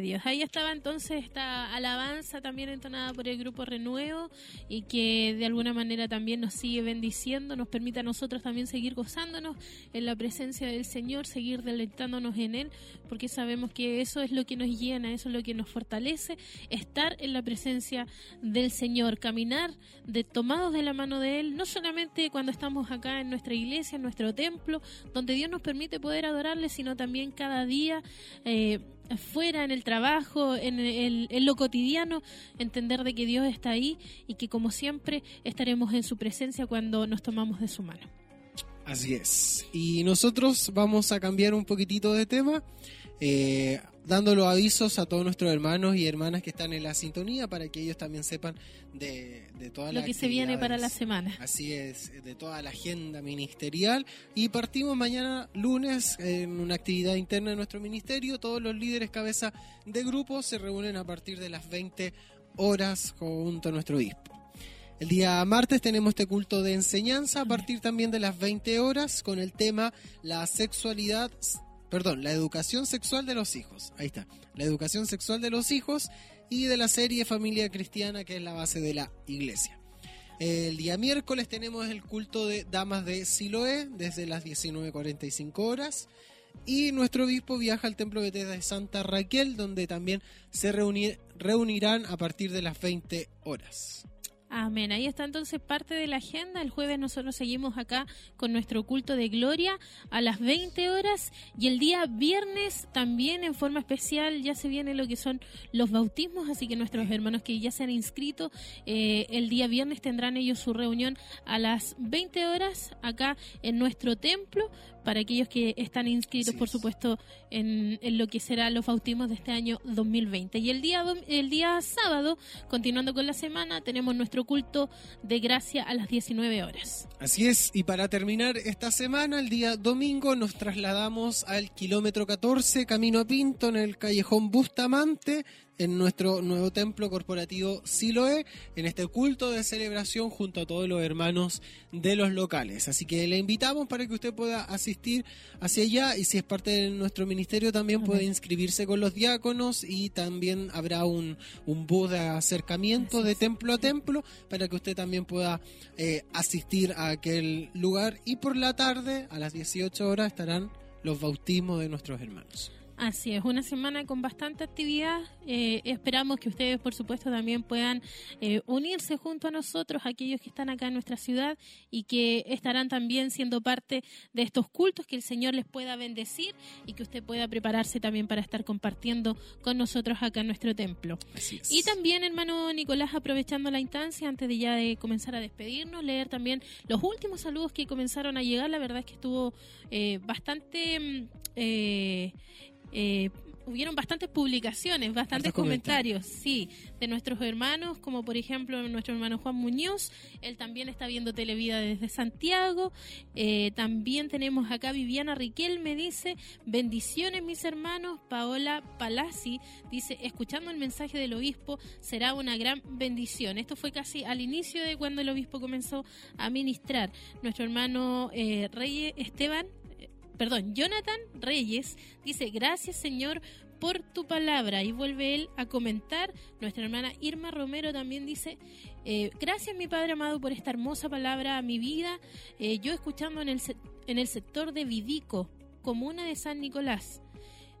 Dios. Ahí estaba entonces esta alabanza también entonada por el grupo Renuevo y que de alguna manera también nos sigue bendiciendo, nos permite a nosotros también seguir gozándonos en la presencia del Señor, seguir deleitándonos en Él, porque sabemos que eso es lo que nos llena, eso es lo que nos fortalece, estar en la presencia del Señor, caminar de tomados de la mano de Él, no solamente cuando estamos acá en nuestra iglesia, en nuestro templo, donde Dios nos permite poder adorarle, sino también cada día. Eh, fuera, en el trabajo, en, el- en lo cotidiano, entender de que Dios está ahí y que como siempre estaremos en su presencia cuando nos tomamos de su mano. Así es. Y nosotros vamos a cambiar un poquitito de tema, eh, dando los avisos a todos nuestros hermanos y hermanas que están en la sintonía para que ellos también sepan de, de todas Lo que se viene para la semana. Así es, de toda la agenda ministerial. Y partimos mañana lunes en una actividad interna de nuestro ministerio. Todos los líderes cabeza de grupo se reúnen a partir de las 20 horas junto a nuestro obispo. El día martes tenemos este culto de enseñanza a partir también de las 20 horas con el tema la sexualidad, perdón, la educación sexual de los hijos. Ahí está, la educación sexual de los hijos y de la serie Familia Cristiana que es la base de la iglesia. El día miércoles tenemos el culto de Damas de Siloé desde las 19.45 horas. Y nuestro obispo viaja al templo Bethesda de Santa Raquel, donde también se reuni- reunirán a partir de las 20 horas. Amén. Ahí está entonces parte de la agenda. El jueves nosotros seguimos acá con nuestro culto de gloria a las 20 horas y el día viernes también en forma especial ya se viene lo que son los bautismos, así que nuestros hermanos que ya se han inscrito eh, el día viernes tendrán ellos su reunión a las 20 horas acá en nuestro templo para aquellos que están inscritos, por es. supuesto, en, en lo que será los bautismos de este año 2020. Y el día, el día sábado, continuando con la semana, tenemos nuestro culto de gracia a las 19 horas. Así es, y para terminar esta semana, el día domingo, nos trasladamos al kilómetro 14, camino a Pinto, en el callejón Bustamante, en nuestro nuevo templo corporativo Siloé, en este culto de celebración junto a todos los hermanos de los locales. Así que le invitamos para que usted pueda asistir hacia allá y si es parte de nuestro ministerio también puede inscribirse con los diáconos y también habrá un, un bus de acercamiento de templo a templo para que usted también pueda eh, asistir a aquel lugar y por la tarde a las 18 horas estarán los bautismos de nuestros hermanos. Así es, una semana con bastante actividad. Eh, esperamos que ustedes, por supuesto, también puedan eh, unirse junto a nosotros, aquellos que están acá en nuestra ciudad y que estarán también siendo parte de estos cultos, que el Señor les pueda bendecir y que usted pueda prepararse también para estar compartiendo con nosotros acá en nuestro templo. Así es. Y también, hermano Nicolás, aprovechando la instancia, antes de ya de comenzar a despedirnos, leer también los últimos saludos que comenzaron a llegar. La verdad es que estuvo eh, bastante... eh, hubieron bastantes publicaciones, bastantes comentarios, sí, de nuestros hermanos, como por ejemplo nuestro hermano Juan Muñoz, él también está viendo Televida desde Santiago, Eh, también tenemos acá Viviana Riquel, me dice, bendiciones mis hermanos, Paola Palazzi dice, escuchando el mensaje del obispo será una gran bendición. Esto fue casi al inicio de cuando el obispo comenzó a ministrar. Nuestro hermano eh, Reyes Esteban perdón, Jonathan Reyes dice, gracias Señor por tu palabra. Y vuelve él a comentar. Nuestra hermana Irma Romero también dice, eh, gracias mi Padre amado por esta hermosa palabra a mi vida. Eh, yo escuchando en el, en el sector de Vidico, comuna de San Nicolás.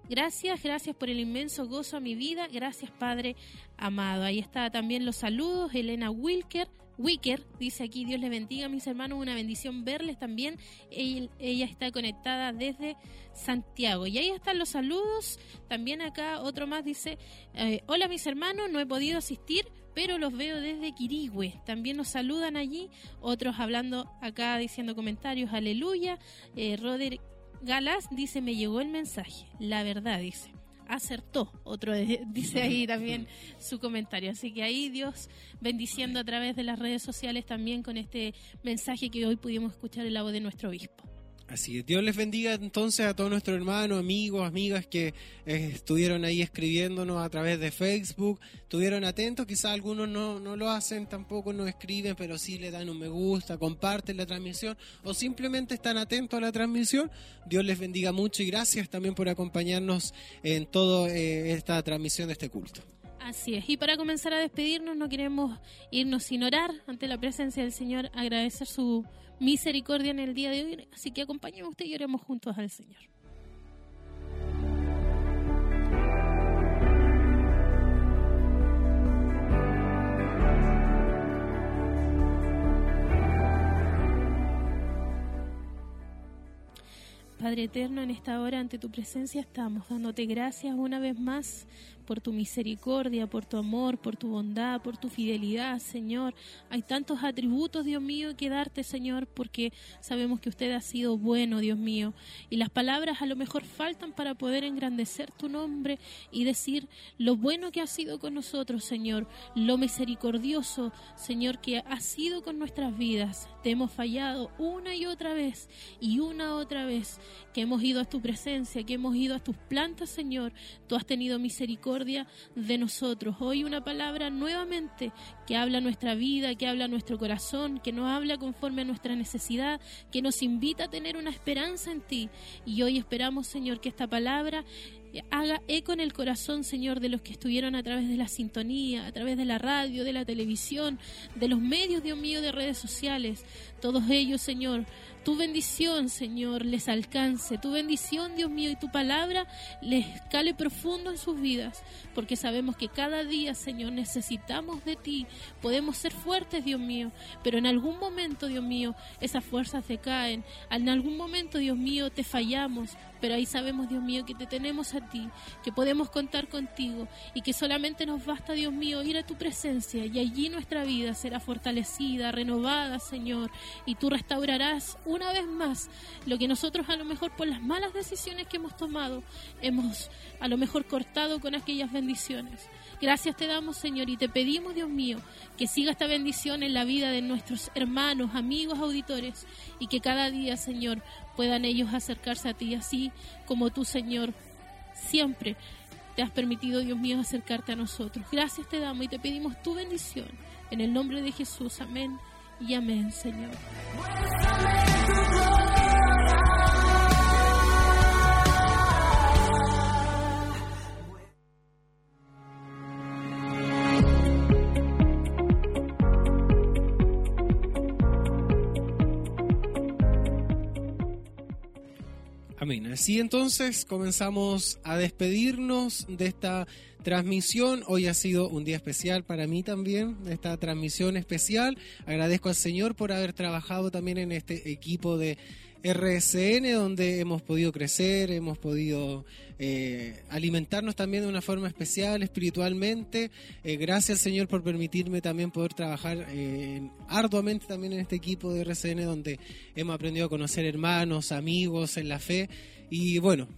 Gracias, gracias por el inmenso gozo a mi vida. Gracias, Padre amado. Ahí está también los saludos. Elena Wilker. Wicker dice aquí, Dios les bendiga, mis hermanos, una bendición verles también. Ella, está conectada desde Santiago. Y ahí están los saludos. También acá otro más dice, eh, hola mis hermanos, no he podido asistir, pero los veo desde Quirigüe. También nos saludan allí, otros hablando acá, diciendo comentarios, aleluya. Eh, Roder Galas dice, me llegó el mensaje, la verdad, dice. Acertó, otro (laughs) dice ahí también su comentario. Así que ahí Dios bendiciendo a través de las redes sociales también con este mensaje que hoy pudimos escuchar en la voz de nuestro obispo. Así es. Dios les bendiga entonces a todos nuestros hermanos, amigos, amigas que eh, estuvieron ahí escribiéndonos a través de Facebook. Estuvieron atentos, quizás algunos no, no lo hacen, tampoco nos escriben, pero sí le dan un me gusta, comparten la transmisión o simplemente están atentos a la transmisión. Dios les bendiga mucho y gracias también por acompañarnos en toda esta transmisión de este culto. Así es. Y para comenzar a despedirnos, no queremos irnos sin orar ante la presencia del Señor, agradecer su misericordia en el día de hoy. Así que acompáñenos usted y oremos juntos al Señor. Padre eterno, en esta hora ante tu presencia estamos dándote gracias una vez más por tu misericordia, por tu amor, por tu bondad, por tu fidelidad, Señor. Hay tantos atributos, Dios mío, que darte, Señor, porque sabemos que usted ha sido bueno, Dios mío. Y las palabras a lo mejor faltan para poder engrandecer tu nombre y decir lo bueno que ha sido con nosotros, Señor, lo misericordioso, Señor, que ha sido con nuestras vidas. Te hemos fallado una y otra vez y una otra vez que hemos ido a tu presencia, que hemos ido a tus plantas, Señor. Tú has tenido misericordia de nosotros. Hoy una palabra nuevamente que habla nuestra vida, que habla nuestro corazón, que nos habla conforme a nuestra necesidad, que nos invita a tener una esperanza en ti. Y hoy esperamos, Señor, que esta palabra haga eco en el corazón, Señor, de los que estuvieron a través de la sintonía, a través de la radio, de la televisión, de los medios, Dios mío, de redes sociales. Todos ellos, Señor, tu bendición, Señor, les alcance. Tu bendición, Dios mío, y tu palabra les cale profundo en sus vidas. Porque sabemos que cada día, Señor, necesitamos de ti. Podemos ser fuertes, Dios mío. Pero en algún momento, Dios mío, esas fuerzas decaen. En algún momento, Dios mío, te fallamos. Pero ahí sabemos, Dios mío, que te tenemos a ti, que podemos contar contigo y que solamente nos basta, Dios mío, ir a tu presencia y allí nuestra vida será fortalecida, renovada, Señor, y tú restaurarás una vez más lo que nosotros a lo mejor por las malas decisiones que hemos tomado hemos a lo mejor cortado con aquellas bendiciones. Gracias te damos, Señor, y te pedimos, Dios mío, que siga esta bendición en la vida de nuestros hermanos, amigos, auditores, y que cada día, Señor, puedan ellos acercarse a ti, así como tú, Señor, siempre te has permitido, Dios mío, acercarte a nosotros. Gracias te damos y te pedimos tu bendición. En el nombre de Jesús, amén y amén, Señor. Amén. Entonces comenzamos a despedirnos de esta transmisión. Hoy ha sido un día especial para mí también, esta transmisión especial. Agradezco al Señor por haber trabajado también en este equipo de RSN, donde hemos podido crecer, hemos podido eh, alimentarnos también de una forma especial, espiritualmente. Eh, gracias, Señor, por permitirme también poder trabajar eh, arduamente también en este equipo de RSN, donde hemos aprendido a conocer hermanos, amigos en la fe. Y bueno,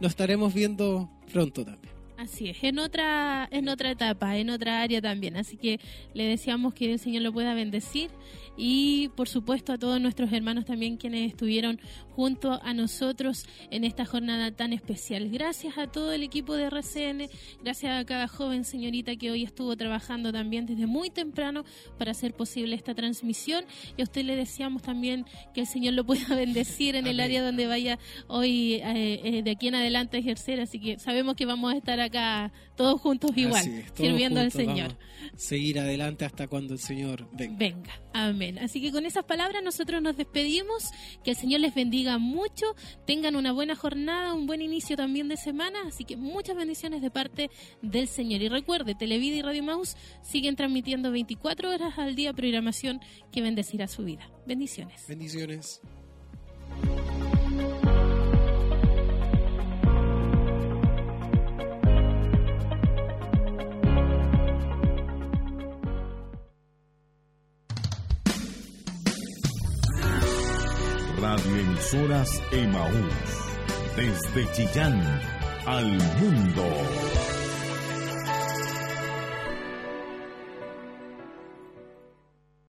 nos estaremos viendo pronto también. Así es, en otra, en otra etapa, en otra área también. Así que le deseamos que el Señor lo pueda bendecir y por supuesto a todos nuestros hermanos también quienes estuvieron junto a nosotros en esta jornada tan especial. Gracias a todo el equipo de RCN, gracias a cada joven señorita que hoy estuvo trabajando también desde muy temprano para hacer posible esta transmisión y a usted le deseamos también que el Señor lo pueda (laughs) bendecir en el área donde vaya hoy eh, eh, de aquí en adelante a ejercer, así que sabemos que vamos a estar acá todos juntos igual, Así es, todos sirviendo al Señor. Seguir adelante hasta cuando el Señor venga. Venga, amén. Así que con esas palabras nosotros nos despedimos. Que el Señor les bendiga mucho. Tengan una buena jornada, un buen inicio también de semana. Así que muchas bendiciones de parte del Señor. Y recuerde, Televida y Radio Maus siguen transmitiendo 24 horas al día programación que bendecirá su vida. Bendiciones. Bendiciones. Radioemisoras Emaús. Desde Chillán al mundo.